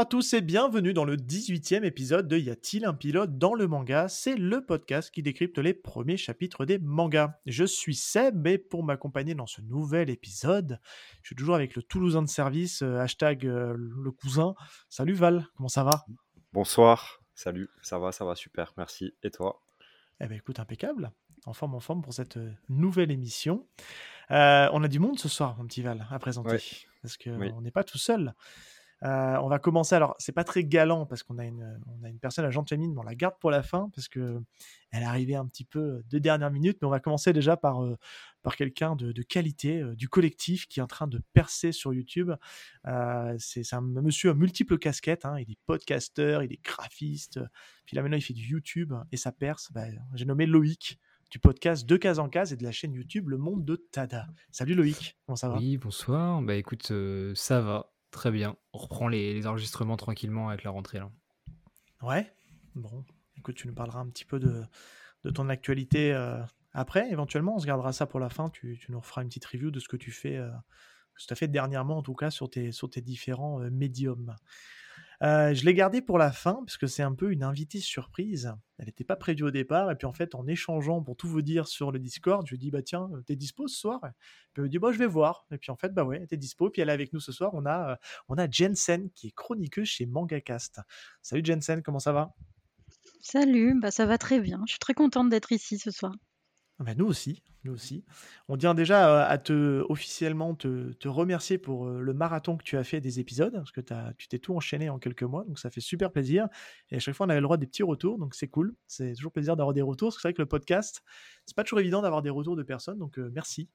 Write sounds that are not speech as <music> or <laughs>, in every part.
À tous et bienvenue dans le 18e épisode de Y a-t-il un pilote dans le manga? C'est le podcast qui décrypte les premiers chapitres des mangas. Je suis Seb et pour m'accompagner dans ce nouvel épisode, je suis toujours avec le Toulousain de service, euh, hashtag euh, le cousin. Salut Val, comment ça va? Bonsoir, salut, ça va, ça va super, merci. Et toi? Eh ben écoute, impeccable. En forme, en forme pour cette euh, nouvelle émission. Euh, on a du monde ce soir, mon petit Val, à présenter. Ouais. Parce qu'on Oui. n'est pas tout seul. Euh, on va commencer. Alors, c'est pas très galant parce qu'on a une, on a une personne Chamine, mais on la garde pour la fin parce que elle est arrivée un petit peu de dernière minute. Mais on va commencer déjà par, euh, par quelqu'un de, de qualité, euh, du collectif qui est en train de percer sur YouTube. C'est un monsieur à multiples casquettes. hein. Il est podcasteur, il est graphiste. Puis là, maintenant, il fait du YouTube et ça perce. Bah, J'ai nommé Loïc du podcast De Case en Case et de la chaîne YouTube Le Monde de Tada. Salut Loïc, comment ça va? Oui, bonsoir. Bah écoute, ça va, très bien. On reprend les, enregistrements tranquillement avec la rentrée là. Ouais. Bon, écoute, tu nous parleras un petit peu de, de ton actualité euh, après. Éventuellement, on se gardera ça pour la fin. Tu, tu nous referas une petite review de ce que tu fais, euh, ce que tu as fait dernièrement, en tout cas, sur tes, sur tes différents euh, médiums. Euh, je l'ai gardé pour la fin, parce que c'est un peu une invitée surprise. Elle n'était pas prévue au départ, et puis en fait, en échangeant pour tout vous dire sur le Discord, je lui dis, bah tiens, euh, t'es dispo ce soir? Elle me dit, bah je vais voir. Et puis en fait, bah ouais, t'es dispo. Puis elle est avec nous ce soir. On a, euh, on a Jensen, qui est chroniqueuse chez MangaCast. Salut Jensen, comment ça va? Salut, bah ça va très bien. Je suis très contente d'être ici ce soir. Ah bah, nous aussi, nous aussi. On tient déjà euh, à te officiellement te, te remercier pour euh, le marathon que tu as fait des épisodes, parce que tu t'es tout enchaîné en quelques mois, donc ça fait super plaisir. Et à chaque fois, on avait le droit des petits retours, donc c'est cool. C'est toujours plaisir d'avoir des retours, parce que c'est vrai que le podcast, c'est pas toujours évident d'avoir des retours de personnes, donc euh, merci.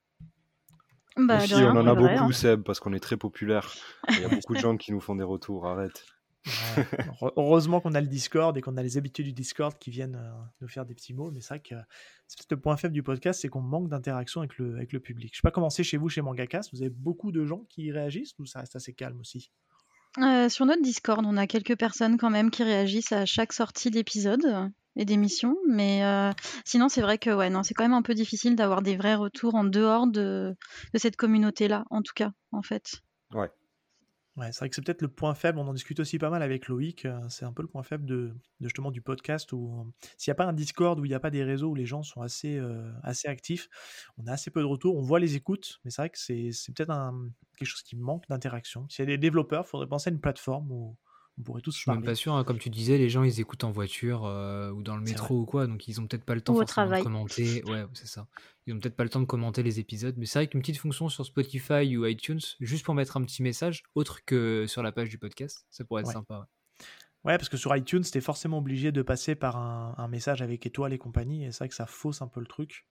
Bah, on en a vrai, beaucoup, hein. Seb, parce qu'on est très populaire. Il y a beaucoup de gens qui nous font des retours, arrête. Ouais. Heureusement qu'on a le Discord et qu'on a les habitués du Discord qui viennent euh, nous faire des petits mots, mais c'est vrai que euh, c'est peut-être le point faible du podcast, c'est qu'on manque d'interaction avec le, avec le public. Je sais pas comment c'est chez vous, chez Mangacast, vous avez beaucoup de gens qui réagissent ou ça reste assez calme aussi? Euh, sur notre Discord, on a quelques personnes quand même qui réagissent à chaque sortie d'épisode et d'émission, mais euh, sinon c'est vrai que ouais, non, c'est quand même un peu difficile d'avoir des vrais retours en dehors de, de cette communauté-là, en tout cas, en fait. Ouais. Ouais, c'est vrai que c'est peut-être le point faible. On en discute aussi pas mal avec Loïc. euh, C'est un peu le point faible de, justement du podcast où euh, s'il n'y a pas un Discord, où il n'y a pas des réseaux où les gens sont assez, euh, assez actifs, on a assez peu de retours. On voit les écoutes, mais c'est vrai que c'est peut-être quelque chose qui manque d'interaction. S'il y a des développeurs, il faudrait penser à une plateforme où on pourrait tous Je suis même pas sûr, hein, comme tu disais, les gens ils écoutent en voiture euh, ou dans le métro ou quoi, donc ils ont peut-être pas le temps Ou au forcément de travail. commenter. <laughs> Ouais, c'est ça. Ils ont peut-être pas le temps de commenter les épisodes, mais c'est vrai qu'une petite fonction sur Spotify ou iTunes, juste pour mettre un petit message, autre que sur la page du podcast, ça pourrait être Ouais. sympa. ouais. Ouais, parce que sur iTunes, t'es forcément obligé de passer par un, un message avec étoiles et compagnie, et c'est vrai que ça fausse un peu le truc.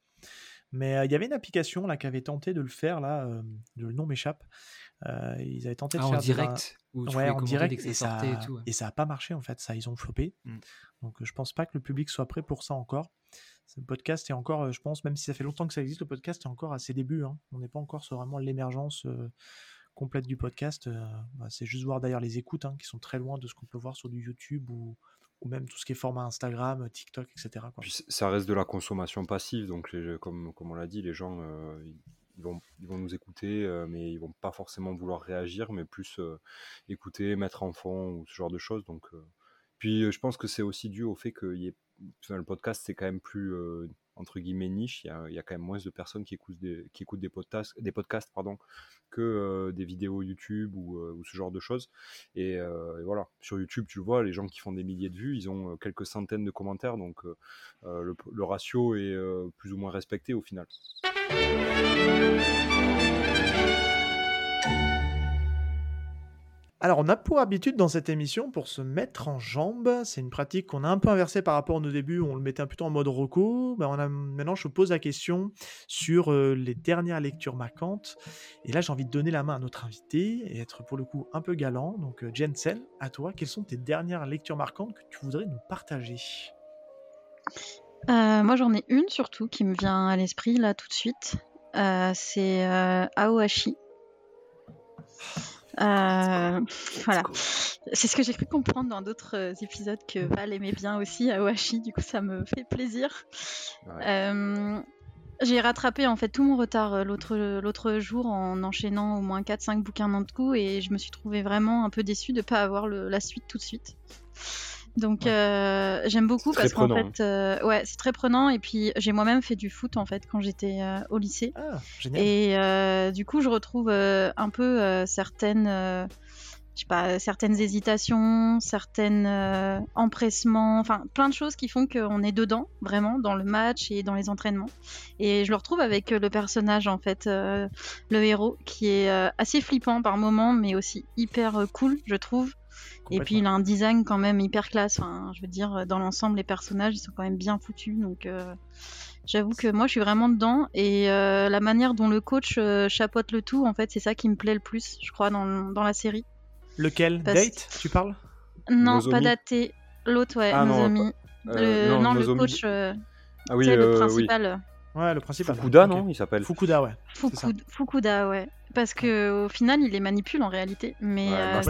Mais euh, il y avait une application là qui avait tenté de le faire, là, euh, le nom m'échappe. Euh, ils avaient tenté de Ah, en faire la- direct, où tu Ouais, pouvais en direct, et ça et tout. ouais. et ça a pas marché en fait, ça, ils ont flopé. Mm. Donc je pense pas que le public soit prêt pour ça encore. Ce podcast est encore, euh, je pense, même si ça fait longtemps que ça existe, le podcast est encore à ses débuts. hein. On n'est pas encore sur vraiment l'émergence euh, complète du podcast. euh, bah, c'est juste voir d'ailleurs les écoutes hein, qui sont très loin de ce qu'on peut voir sur du YouTube ou, ou même tout ce qui est format Instagram, TikTok, etc. quoi. Puis ça reste de la consommation passive, donc les- comme, comme on l'a dit, les gens euh, ils, vont, ils vont nous écouter, euh, mais ils vont pas forcément vouloir réagir, mais plus euh, écouter, mettre en fond ou ce genre de choses. Donc, euh, Puis je pense que c'est aussi dû au fait que y ait- le podcast c'est quand même plus entre guillemets niche. Il y a, quand même moins de personnes qui écoutent des, podcasts, des podcasts que euh, des vidéos YouTube ou, euh, ou ce genre de choses. Et, euh, et voilà, sur YouTube, tu vois, les gens qui font des milliers de vues, ils ont quelques centaines de commentaires, donc le, le ratio est plus ou moins respecté au final. Alors, on a pour habitude dans cette émission, pour se mettre en jambe, c'est une pratique qu'on a un peu inversée par rapport à nos débuts, on le mettait plutôt en mode reco. Ben, maintenant, je pose la question sur euh, les dernières lectures marquantes. Et là, j'ai envie de donner la main à notre invité et être pour le coup un peu galant. Donc, euh, Jensen, à toi, quelles sont tes dernières lectures marquantes que tu voudrais nous partager? Euh, moi, j'en ai une surtout qui me vient à l'esprit là tout de suite. C'est Aohashi. Euh, voilà. C'est ce que j'ai cru comprendre dans d'autres euh, épisodes que Val aimait bien aussi Aohashi, du coup ça me fait plaisir. Ouais. Euh, J'ai rattrapé en fait tout mon retard l'autre l'autre jour en enchaînant au moins 4-5 bouquins d'un coup et je me suis trouvée vraiment un peu déçue de ne pas avoir le- la suite tout de suite. Donc Ouais. euh, j'aime beaucoup parce qu'en fait, euh, ouais, c'est très prenant et puis j'ai moi-même fait du foot en fait quand j'étais euh, au lycée. Ah, génial. Et euh, du coup, je retrouve euh, un peu euh, certaines, euh, je sais pas, certaines hésitations, certaines euh, empressements, enfin plein de choses qui font qu'on est dedans, vraiment, dans le match et dans les entraînements. Et je le retrouve avec le personnage, en fait, euh, le héros, qui est euh, assez flippant par moments, mais aussi hyper cool, je trouve. Et puis il a un design quand même hyper classe. Enfin, je veux dire, dans l'ensemble, les personnages, ils sont quand même bien foutus. Donc, euh, j'avoue que moi, je suis vraiment dedans. Et euh, la manière dont le coach euh, chapeaute le tout, en fait, c'est ça qui me plaît le plus, je crois, dans, dans la série. Lequel Parce- Date, tu parles Non, Nozomi. pas daté. L'autre, ouais, Ah non, Nozomi. Euh, le, non, le Nozomi- coach, euh, Ah oui, c'est le euh, oui. principal. Ouais, le principal. Fukuda, non Il s'appelle Fukuda, ouais. Fukuda, ouais. Parce que au final, il les manipule en réalité. Mais Ouais, euh,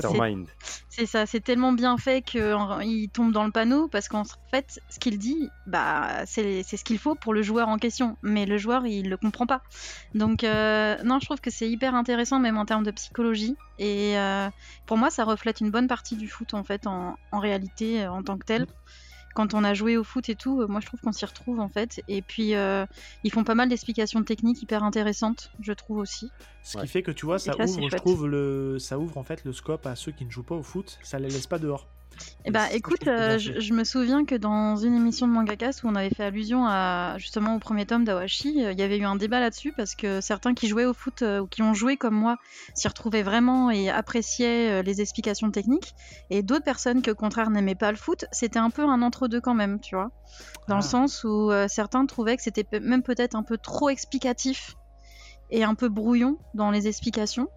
c'est- ça, c'est tellement bien fait qu'il tombe dans le panneau parce qu'en fait, ce qu'il dit, bah, c'est ce qu'il faut pour le joueur en question. Mais le joueur, il le comprend pas. Donc, euh, non, je trouve que c'est hyper intéressant, même en termes de psychologie. Et euh, pour moi, ça reflète une bonne partie du foot, en fait, en, en réalité, en tant que tel. Quand on a joué au foot et tout, euh, moi je trouve qu'on s'y retrouve en fait. Et puis euh, ils font pas mal d'explications techniques hyper intéressantes, je trouve aussi. Ce Ouais. qui fait que tu vois, ça ouvre, je trouve, le... ça ouvre en fait le scope à ceux qui ne jouent pas au foot. Ça les laisse pas dehors. Eh bah écoute, euh, je, me souviens que dans une émission de Mangacast où on avait fait allusion à justement au premier tome d'Awashi, euh, il y avait eu un débat là-dessus parce que certains qui jouaient au foot euh, ou qui ont joué comme moi s'y retrouvaient vraiment et appréciaient les explications techniques, et d'autres personnes qui au contraire n'aimaient pas le foot, c'était un peu un entre-deux quand même, tu vois, dans Ah. le sens où certains trouvaient que c'était même peut-être un peu trop explicatif et un peu brouillon dans les explications.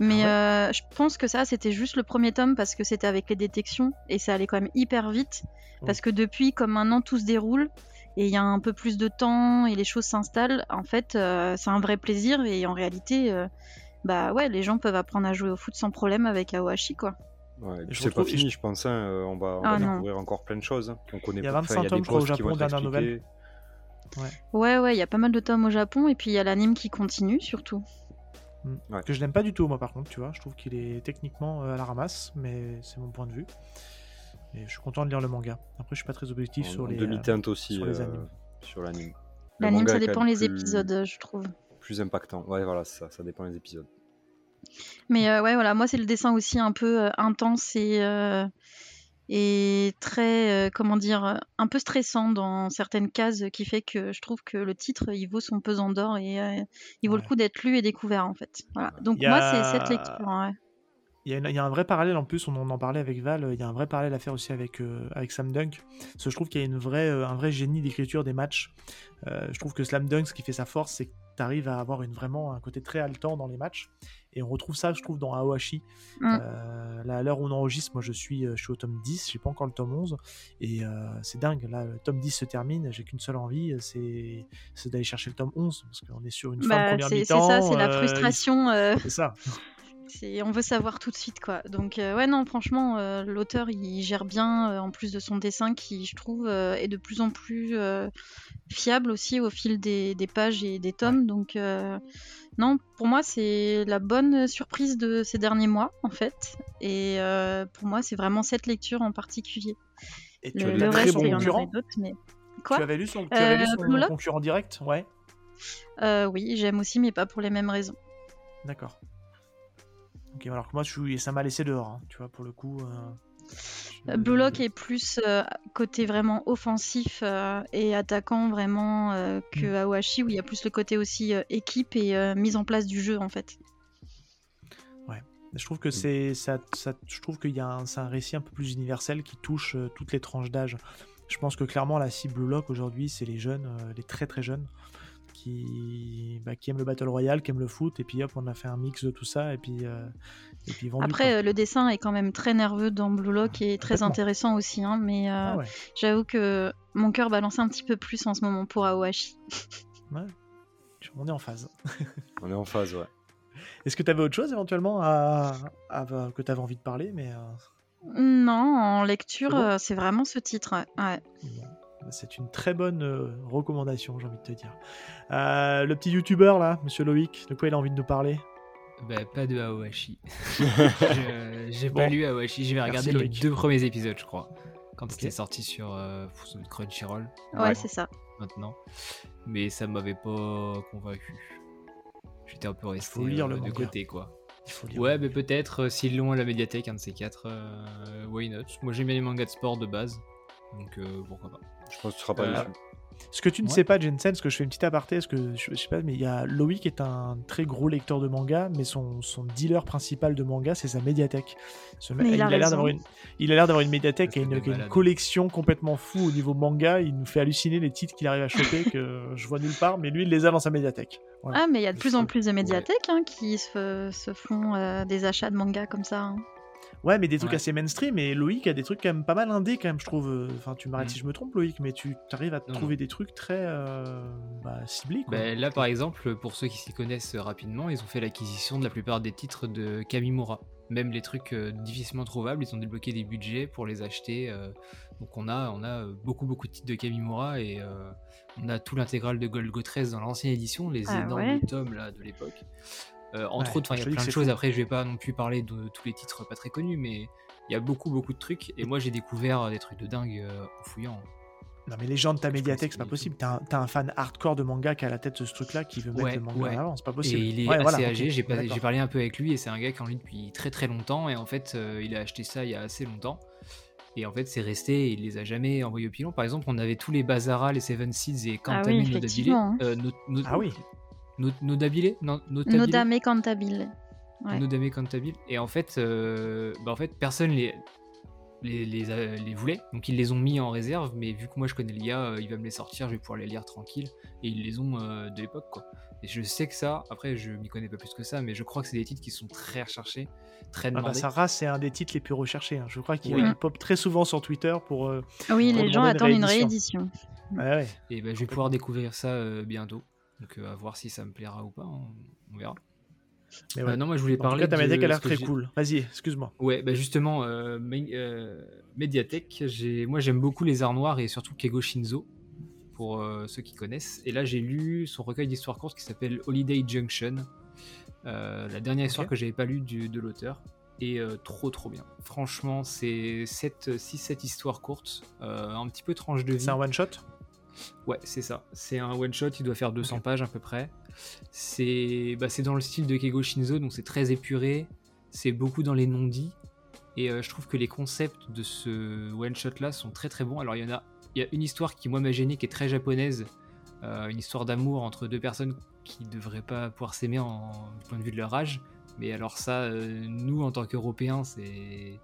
Mais euh, je pense que ça, c'était juste le premier tome parce que c'était avec les détections et ça allait quand même hyper vite. Parce que depuis, comme maintenant tout se déroule et il y a un peu plus de temps et les choses s'installent, en fait, euh, c'est un vrai plaisir et en réalité, euh, bah ouais, les gens peuvent apprendre à jouer au foot sans problème avec Aohashi, quoi. Ouais, et puis Je c'est pas fini, je pense. hein, On va, on Ah va découvrir encore plein de choses. hein. On connaît Il y a pas- 25 enfin, il y a tomes, au Japon, dernière nouvelle. Ouais, ouais, il y a pas mal de tomes au Japon et puis il y a l'anime qui continue surtout. Ouais. Que je n'aime pas du tout, moi, par contre, tu vois. Je trouve qu'il est techniquement euh, à la ramasse, mais c'est mon point de vue. Et je suis content de lire le manga. Après, je suis pas très objectif En, sur en les. euh, demi-teinte aussi sur les euh, animes. sur l'anime. Le L'anime, manga ça dépend les plus- épisodes, je trouve. Plus impactant. Ouais, voilà, ça, ça dépend des épisodes. Mais euh, ouais, voilà, moi c'est le dessin aussi un peu euh, intense et, euh, et très, euh, comment dire, euh, un peu stressant dans certaines cases qui fait que je trouve que le titre il vaut son pesant d'or et euh, il vaut Ouais. le coup d'être lu et découvert en fait. Voilà. Donc moi c'est cette lecture. ouais. Il y, a il y a un vrai parallèle en plus, on en en parlait avec Val, il y a un vrai parallèle à faire aussi avec, euh, avec Slam Dunk. Parce que je trouve qu'il y a une vraie, un vrai génie d'écriture des matchs. Je trouve que Slam Dunk, ce qui fait sa force, c'est que tu arrives à avoir une, vraiment un côté très haletant dans les matchs. Et on retrouve ça, je trouve, dans Aohashi. Mm. Euh, là, à l'heure où on enregistre, moi je suis, euh, je suis au tome 10, j'ai pas encore le tome 11. Et euh, c'est dingue, là, le tome 10 se termine, j'ai qu'une seule envie, c'est c'est d'aller chercher le tome 11. Parce qu'on est sur une fin de Bah, première c'est c'est mi-temps. ça, c'est la frustration. C'est ça. <laughs> C'est- on veut savoir tout de suite quoi. Donc euh, ouais non franchement euh, l'auteur il gère bien euh, en plus de son dessin qui je trouve est de plus en plus fiable aussi au fil des, des pages et des tomes. Donc non pour moi c'est la bonne surprise de ces derniers mois en fait. Et euh, pour moi c'est vraiment cette lecture en particulier. Et tu Le, as le reste bons il y en aurait concurrents. d'autres mais quoi tu avais lu son, tu avais lu Euh, son concurrent direct Ouais, Euh, Oui j'aime aussi mais pas pour les mêmes raisons. d'accord. Ok, alors que moi, je suis... ça m'a laissé dehors, hein, tu vois, pour le coup. Blue Lock est plus euh, côté vraiment offensif euh, et attaquant vraiment euh, que Mm. Awashi où il y a plus le côté aussi euh, équipe et euh, mise en place du jeu en fait. Je trouve que c'est ça, ça- je trouve qu'il y a un, c'est un récit un peu plus universel qui touche euh, toutes les tranches d'âge. Je pense que clairement la cible Lock aujourd'hui, c'est les jeunes, euh, les très très jeunes, qui, bah, qui aiment le battle royale, qui aiment le foot, et puis hop, on a fait un mix de tout ça, et puis euh, et puis vendu. Après quoi. euh, le dessin est quand même très nerveux dans Blue Lock et très intéressant aussi hein, mais euh, Ah ouais. j'avoue que mon cœur balance un petit peu plus en ce moment pour Awashi. <laughs> on est en phase. <laughs> On est en phase, ouais. Est-ce que tu avais autre chose éventuellement à, à- que tu avais envie de parler, mais euh, Non en lecture C'est bon euh, vraiment ce titre. ouais. Ouais. bon. C'est une très bonne euh, recommandation, j'ai envie de te dire. Euh, le petit youtubeur là, monsieur Loïc, de quoi il a envie de nous parler? Bah, pas de Aohashi. <laughs> Je- J'ai pas lu Aohashi, je vais regarder les Loïc. deux premiers épisodes, je crois. Quand c'était sorti sur, euh, Crunchyroll, Ouais, Ouais. c'est ça. maintenant. Mais ça m'avait pas convaincu. J'étais un peu resté faut lire le de manga. côté, quoi. Il faut lire. Ouais, mais peut-être euh, s'ils l'ont à la médiathèque, un de ces quatre, euh, why not? Moi j'aime bien les mangas de sport de base, donc euh, pourquoi pas. Je pense que tu seras pas Euh, déçu. Ce que tu ne Ouais. sais pas, Jensen, ce que je fais une petite aparté, parce que je, je sais pas, mais il y a Loïc est un très gros lecteur de manga, mais son, son dealer principal de manga, c'est sa médiathèque. Ce Mais il a l'air d'avoir une, il a l'air d'avoir une médiathèque et une, collection complètement fou au niveau manga. Il nous fait halluciner les titres qu'il arrive à choper que je vois nulle part, mais lui, il les a dans sa médiathèque. Voilà. Ah, mais il y a de plus en plus de médiathèques hein, qui se, se font euh, des achats de manga comme ça. hein. Ouais, mais des trucs Ouais. assez mainstream, et Loïc a des trucs quand même pas mal indés, quand même, je trouve. Enfin, tu m'arrêtes Mm. si je me trompe, Loïc, mais tu arrives à Non, trouver des trucs très euh, bah, ciblés, quoi. Bah, là par exemple, pour ceux qui s'y connaissent rapidement, ils ont fait l'acquisition de la plupart des titres de Kamimura. Même les trucs euh, difficilement trouvables, ils ont débloqué des budgets pour les acheter. euh, donc on a, on a euh, beaucoup beaucoup de titres de Kamimura et euh, on a tout l'intégral de Gold Go 13 dans l'ancienne édition, les Ah énormes ouais. tomes là de l'époque. Euh, entre Ouais, autres, il y a plein de choses. fou. Après, je vais pas non plus parler de tous les titres pas très connus, mais il y a beaucoup beaucoup de trucs. Et moi, j'ai découvert des trucs de dingue euh, en fouillant. Non, mais les gens de ta médiathèque, c'est pas possible. T'as un, un fan hardcore de manga qui a la tête de ce truc-là qui veut mettre Ouais, le manga ouais. en avant, c'est pas Et possible. il est Ouais, assez voilà, âgé, j'ai parlé un peu avec lui et c'est un gars qui est en ligne depuis très très longtemps et en fait euh, il a acheté ça il y a assez longtemps et en fait c'est resté, il les a jamais envoyés au pilon. Par exemple on avait tous les Bazara, les Seven Seeds et Ah Kantamen oui, hein. Euh, Ah oui. No- Nodabile? Non, Notabile Nodame Cantabile. Ouais. Nodame Cantabile. Et en fait, euh, bah en fait personne les, les, les, voulait, donc ils les ont mis en réserve, mais vu que moi je connais gars, euh, il va me les sortir, je vais pouvoir les lire tranquille, et ils les ont euh, de l'époque quoi. Et je sais que ça, après je m'y connais pas plus que ça, mais je crois que c'est des titres qui sont très recherchés, très Ah bah, demandés. sa race, c'est un des titres les plus recherchés. hein. Je crois qu'il Oui. pop très souvent sur Twitter pour. euh, Oui, Pour les gens une attendent une réédition. réédition. Ouais, ouais. Et bah, je vais pouvoir découvrir ça euh, bientôt, donc euh, à voir si ça me plaira ou pas, on, on verra. Mais Euh, non, moi je voulais En tout parler cas, ta médiathèque a l'air très cool. Vas-y, excuse-moi. Ouais, bah justement, euh, Mé- euh, Médiathèque, j'ai, moi j'aime beaucoup les arts noirs et surtout Keigo Shinzo, pour euh, ceux qui connaissent. Et là j'ai lu son recueil d'histoires courtes qui s'appelle Holiday Junction, euh, la dernière histoire Ok. que j'avais pas lue du- de l'auteur. Et euh, trop trop bien. Franchement, c'est 6-7 histoires courtes, euh, un petit peu tranche de vie. C'est un one shot Ouais, c'est ça. C'est un one shot, il doit faire 200 Ok. pages à peu près. C'est bah, c'est dans le style de Keigo Shinzo, donc c'est très épuré. C'est beaucoup dans les non-dits. Et euh, je trouve que les concepts de ce one shot là sont très très bons. Alors il y en a, il y a une histoire qui moi m'a gêné, qui est très japonaise. Euh, une histoire d'amour entre deux personnes qui devraient pas pouvoir s'aimer en, du point de vue de leur âge. Mais alors ça, euh, nous en tant qu'Européens, c'est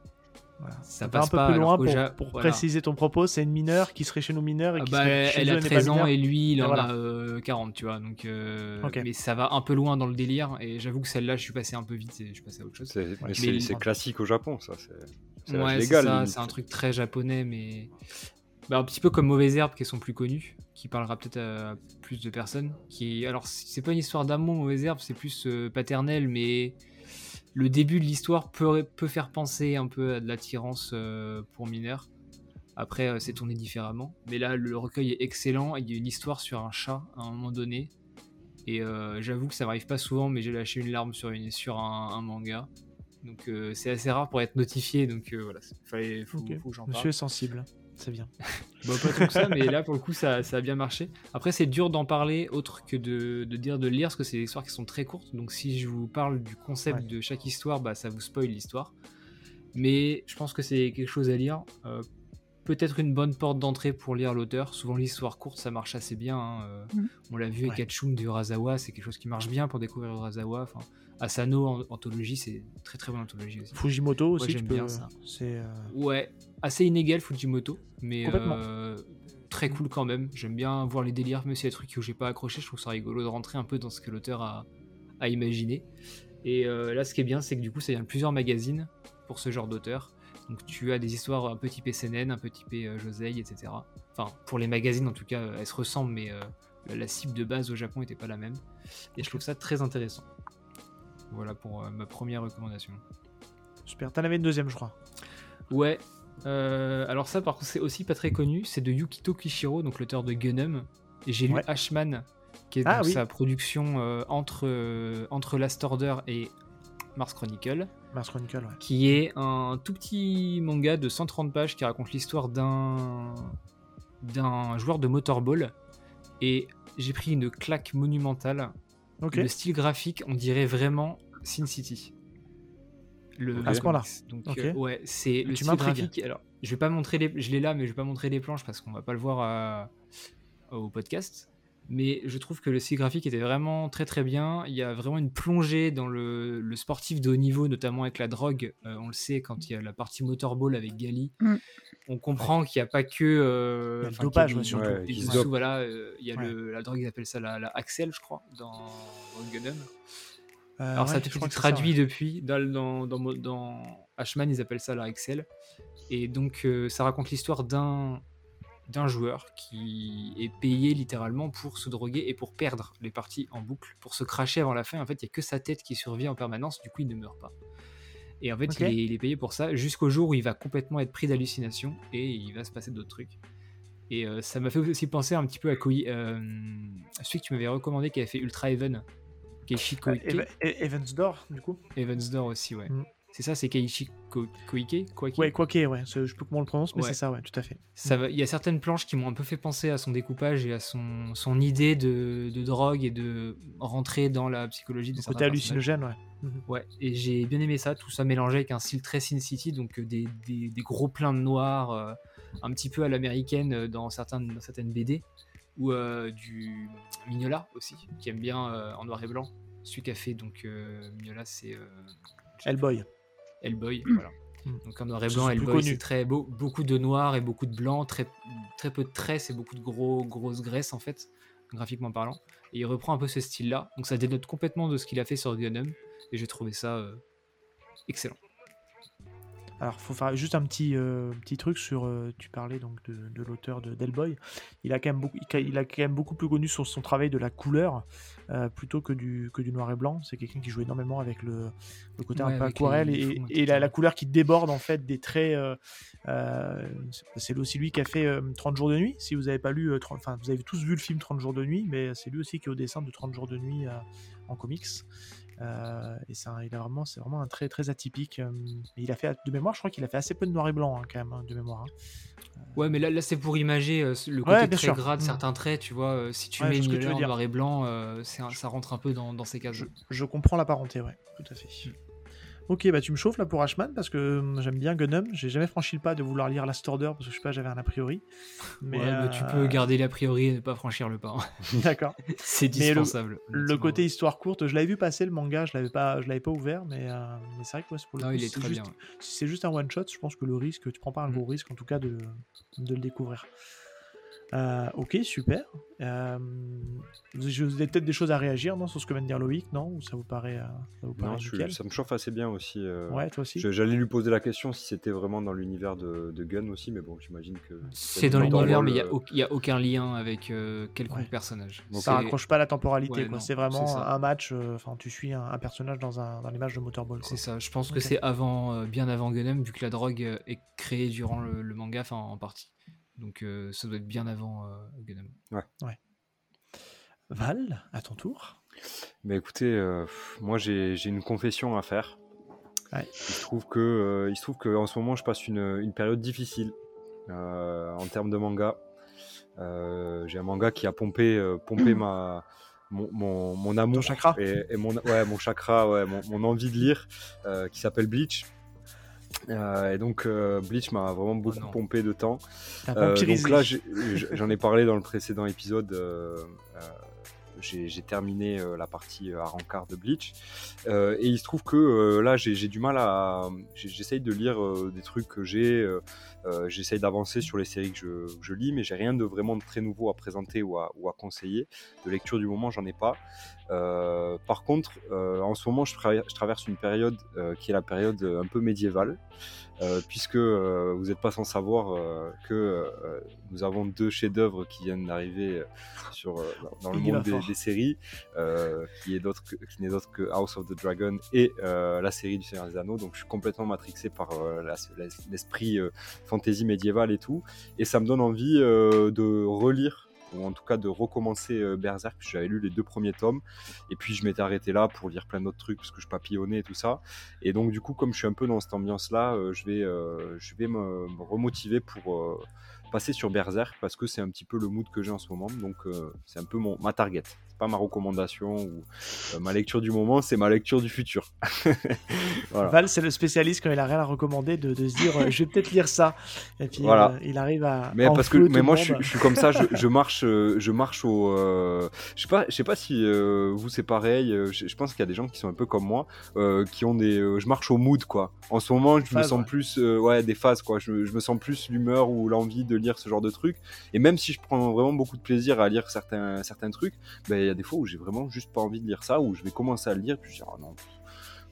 Voilà. ça passe un peu pas. plus loin pour, Ja- pour voilà. préciser ton propos. C'est une mineure qui serait chez nous mineure et Ah qui bah, serait chez elle eux a n'est pas 13 ans et lui il Et en voilà. a euh, 40 tu vois donc euh, mais ça va un peu loin dans le délire et j'avoue que celle-là je suis passé un peu vite et je suis passé à autre chose C'est mais Mais c'est- il- c'est classique au Japon, ça. C'est légal. ça c'est un truc très japonais mais bah, un petit peu comme Mauvaise Herbe qui est son plus connu qui parlera peut-être à plus de personnes qui alors c'est pas une histoire d'amour Mauvaise Herbe c'est plus euh, paternel mais le début de l'histoire peut, peut faire penser un peu à de l'attirance euh, pour mineurs après, euh, c'est tourné différemment. Mais là, le recueil est excellent. Il y a une histoire sur un chat à un moment donné. Et euh, j'avoue que ça m'arrive pas souvent, mais j'ai lâché une larme sur, une, sur un, un manga. Donc euh, c'est assez rare pour être notifié. Donc euh, voilà, faut, faut que j'en parle. Monsieur est sensible. C'est bien. <laughs> Bah, pas tant que ça, mais là pour le coup ça, ça a bien marché. Après c'est dur d'en parler autre que de, de dire de lire parce que c'est des histoires qui sont très courtes. Donc si je vous parle du concept Ouais. de chaque histoire, bah ça vous spoil l'histoire. Mais je pense que c'est quelque chose à lire. Euh, Peut-être une bonne porte d'entrée pour lire l'auteur. Souvent l'histoire courte ça marche assez bien. hein. Euh, Mhm. On l'a vu avec Ouais. Hatchum du Urasawa, c'est quelque chose qui marche bien pour découvrir Urasawa. Enfin, Asano en anthologie, c'est très très bonne anthologie aussi. Fujimoto aussi, j'aime peux. bien ça. Euh, Ouais, assez inégal Fujimoto, mais euh, très cool quand même. J'aime bien voir les délires, même s'il y a des trucs où j'ai pas accroché, je trouve ça rigolo de rentrer un peu dans ce que l'auteur a, a imaginé. Et euh, là, ce qui est bien, c'est que du coup, ça vient de plusieurs magazines pour ce genre d'auteur. Donc tu as des histoires un peu typées CNN, un peu typées euh, Josei, etc. Enfin, pour les magazines en tout cas, elles se ressemblent, mais euh, la cible de base au Japon n'était pas la même. Et je trouve ça très intéressant. Voilà pour euh, ma première recommandation. Super. T'en avais une deuxième, je crois. Ouais, Euh, alors ça, par contre, c'est aussi pas très connu. C'est de Yukito Kishiro, donc l'auteur de Gunham. Et j'ai lu. Ashman, qui est Ah, oui. sa production euh, entre, euh, entre Last Order et Mars Chronicle, Mars Chronicle, ouais. qui est un tout petit manga de 130 pages qui raconte l'histoire d'un d'un joueur de motorball. Et j'ai pris une claque monumentale. Le style graphique, on dirait vraiment Sin City. Le, À ce point-là. Donc, euh, ouais, c'est le style graphique. Alors, je vais pas montrer les, je l'ai là, mais je vais pas montrer les planches parce qu'on va pas le voir à- au podcast. Mais je trouve que le style graphique était vraiment très très bien. Il y a vraiment une plongée dans le, le sportif de haut niveau, notamment avec la drogue. Euh, on le sait quand il y a la partie motorball avec Gali. Mm. On comprend qu'il n'y a pas que euh, Il y a le dopage, surtout. Ouais, dessous, dope. voilà, euh, il y a Ouais. le- la drogue, ils appellent ça la, la Axel, je crois, dans, dans Gunham. Euh, Alors ça a peut-être traduit ouais. depuis. Dans, dans, dans, Ashman, ils appellent ça la Excel. Et donc, euh, ça raconte l'histoire d'un d'un joueur qui est payé littéralement pour se droguer et pour perdre les parties en boucle, pour se cracher avant la fin. En fait, il n'y a que sa tête qui survit en permanence, du coup, il ne meurt pas. Et en fait, il, est, il est payé pour ça jusqu'au jour où il va complètement être pris d'hallucination et il va se passer d'autres trucs. Et euh, ça m'a fait aussi penser un petit peu à Koi, euh, celui que tu m'avais recommandé qui avait fait Ultra Even, Keiichi Euh, Koike. Eva- E- Evansdor, du coup. Evansdor aussi, ouais. Mm. C'est ça, c'est Keiichi Ko- Koike, Koike. Ouais, qu'il ouais. Je sais plus comment on le prononce, mais Ouais. c'est ça, ouais, tout à fait. Il y a certaines planches qui m'ont un peu fait penser à son découpage et à son, son idée de, de drogue et de rentrer dans la psychologie de côté hallucinogène, ouais. Mhm. Ouais, et j'ai bien aimé ça, tout ça mélangé avec un style très Sin City, donc euh, des, des- des gros pleins de noir, euh, un petit peu à l'américaine euh, dans, certains, dans certaines BD, ou euh, du Mignola aussi, qui aime bien euh, en noir et blanc. Celui fait donc Mignola, c'est Hellboy. Hellboy, voilà. Mm. Donc en noir et blanc, Hellboy, c'est très beau, beaucoup de noir et beaucoup de blanc, très, très peu de traits, c'est beaucoup de gros, grosses graisses en fait, graphiquement parlant. Et il reprend un peu ce style-là, donc ça dénote complètement de ce qu'il a fait sur Gundam, et j'ai trouvé ça euh, excellent. Alors, faut faire juste un petit, euh, petit truc sur. euh, tu parlais donc de, de l'auteur de Delboy. Il a quand même beaucoup, il a quand même beaucoup plus connu sur son travail de la couleur euh, plutôt que du, que du noir et blanc. C'est quelqu'un qui joue énormément avec le, le côté Ouais, un peu avec aquarelle les et, fonds, et la, etc. la couleur qui déborde en fait des traits. euh, euh, c'est aussi lui qui a fait euh, 30 jours de nuit. Si vous n'avez pas lu, euh, 30 enfin vous avez tous vu le film 30 jours de nuit, mais c'est lui aussi qui est au dessin de 30 jours de nuit euh, en comics. Euh, et c'est un- il a vraiment, c'est vraiment un trait très atypique. euh, il a fait de mémoire, je crois qu'il a fait assez peu de noir et blanc hein, quand même hein, de mémoire. hein. Ouais, mais là, là c'est pour imager euh, le côté Ouais, très sûr. gras de Mm. certains traits, tu vois. euh, si tu Ouais, mets veux en noir et blanc, euh, ça rentre un peu dans, dans ces cases. Je, je comprends la parenté, ouais, tout à fait. Ok, bah tu me chauffes là pour Ashman parce que hum, j'aime bien Gunham. J'ai jamais franchi le pas de vouloir lire Last Order parce que je sais pas, j'avais un a priori. Mais Ouais, mais tu euh, peux garder l'a priori et ne pas franchir le pas. <laughs> D'accord. <laughs> c'est Mais le- dispensable. Le côté histoire courte, je l'avais vu passer le manga, je l'avais pas, je l'avais pas ouvert, mais, euh, mais c'est vrai que ouais, c'est pour le Non, coup, il est très juste, bien. si c'est juste un one shot, je pense que le risque, tu prends pas un Mm. gros risque en tout cas de, de le découvrir. Euh, ok, super. Euh, vous avez peut-être des choses à réagir non, sur ce que vient de dire Loïc, non Ou ça vous paraît, euh, ça vous paraît Non, je suis- nickel? ça me chauffe assez bien aussi. euh, Ouais, toi aussi. J'allais lui poser la question si c'était vraiment dans l'univers de, de Gun aussi, mais bon, j'imagine que. C'est dans l'univers, mais il n'y a, aucun lien avec euh, quelconque Ouais. personnage. Donc, Ça raccroche pas la temporalité, Ouais, C'est vraiment un match. euh, Enfin, tu suis un, un personnage dans un dans l'image de Motorball. C'est ça, je pense que c'est avant, euh, bien avant Gunham, vu que la drogue est créée durant le, le manga, enfin en partie. Donc euh, ça doit être bien avant euh, Gunham. Val, à ton tour. Bah écoutez, euh, moi j'ai j'ai une confession à faire. Ouais. Il se trouve que, euh, il se trouve que en ce moment je passe une, une période difficile euh, en termes de manga. Euh, j'ai un manga qui a pompé, euh, pompé <clears throat> ma, mon, mon, mon amour Ton chakra et, et mon, ouais, mon chakra, ouais, mon, mon envie de lire, euh, qui s'appelle Bleach. Euh, et donc euh, Bleach m'a vraiment beaucoup non. pompé de temps. Euh, donc là, j'en ai parlé dans le précédent épisode. Euh, euh, j'ai terminé euh, la partie euh, à rencard de Bleach. Euh, et il se trouve que euh, là, j'ai du mal à. J'essaye de lire euh, des trucs que j'ai. euh, euh, J'essaye d'avancer sur les séries que je, lis, mais j'ai rien de vraiment très nouveau à présenter ou à, conseiller. De lecture du moment, j'en ai pas. Euh, par contre, euh, en ce moment, je, tra- je traverse une période euh, qui est la période euh, un peu médiévale. Euh, puisque euh, vous n'êtes pas sans savoir euh, que euh, nous avons deux chefs-d'œuvre qui viennent d'arriver sur dans- le monde des, séries, euh, qui est qui n'est d'autre que House of the Dragon et euh, la série du Seigneur des Anneaux. Donc je suis complètement matrixé par l'esprit fantasy médiéval et tout, et ça me donne envie euh, de relire en tout cas de recommencer euh, Berserk. puisque J'avais lu les deux premiers tomes, et puis je m'étais arrêté là pour lire plein d'autres trucs parce que je papillonnais et tout ça. Et donc du coup, comme je suis un peu dans cette ambiance-là, euh, je vais, euh, je vais me, me remotiver pour passer sur Berserk parce que c'est un petit peu le mood que j'ai en ce moment. Donc c'est un peu mon, ma target. Pas ma recommandation ou euh, ma lecture du moment, c'est ma lecture du futur. <laughs> voilà. Val, c'est le spécialiste quand il a rien à recommander de, de se dire euh, je vais peut-être lire ça. Et puis Voilà. euh, il arrive à. Mais parce que mais moi je suis, monde. je suis comme ça, je, je marche je marche au je sais pas je sais pas si vous c'est pareil, je, je pense qu'il y a des gens qui sont un peu comme moi qui ont des je marche au mood quoi. En ce moment, je me sens ouais. plus ouais des phases quoi, je, je me sens plus l'humeur ou l'envie de lire ce genre de trucs et même si je prends vraiment beaucoup de plaisir à lire certains certains trucs, ben il y a des fois où j'ai vraiment juste pas envie de lire ça où je vais commencer à le lire puis je dis oh non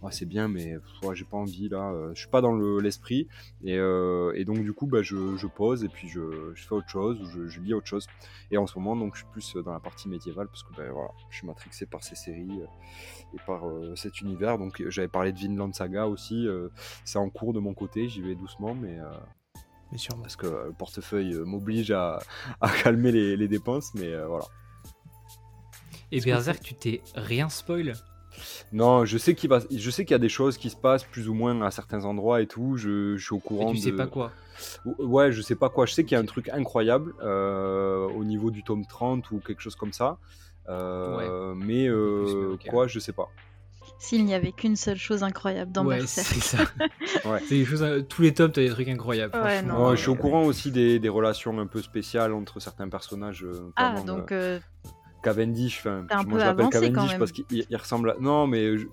ouais, c'est bien mais ouais, j'ai pas envie là, euh, je suis pas dans le- l'esprit. Et, euh, et donc du coup bah, je, je pose et puis je, je fais autre chose ou je, je lis autre chose. Et en ce moment donc je suis plus dans la partie médiévale parce que ben, voilà, je suis matrixé par ces séries euh, et par euh, cet univers. Donc j'avais parlé de Vinland Saga aussi c'est en cours de mon côté j'y vais doucement mais Mais sûrement. parce que le portefeuille m'oblige à, à calmer les, les dépenses mais voilà Et Berserk, tu t'es rien spoil non je sais qu'il va je sais qu'il y a des choses qui se passent plus ou moins à certains endroits et tout je, je suis au Et courant tu sais de- pas quoi. Ouais, je sais pas quoi. Je sais qu'il y a un truc incroyable euh, au niveau du tome 30 ou quelque chose comme ça. Euh, Mais euh, Plus, mais ok. quoi, je sais pas. S'il n'y avait qu'une seule chose incroyable dans ouais, Berserk. c'est ça. <laughs> Ouais. C'est des choses, euh, tous les tomes, t'as des trucs incroyables. Ouais, non, Ouais, je suis au Euh, courant aussi des, des relations un peu spéciales entre certains personnages. euh, Ah, donc euh, euh, Cavendish. Enfin, moi je l'appelle Cavendish parce qu'il il ressemble à. Non, mais je-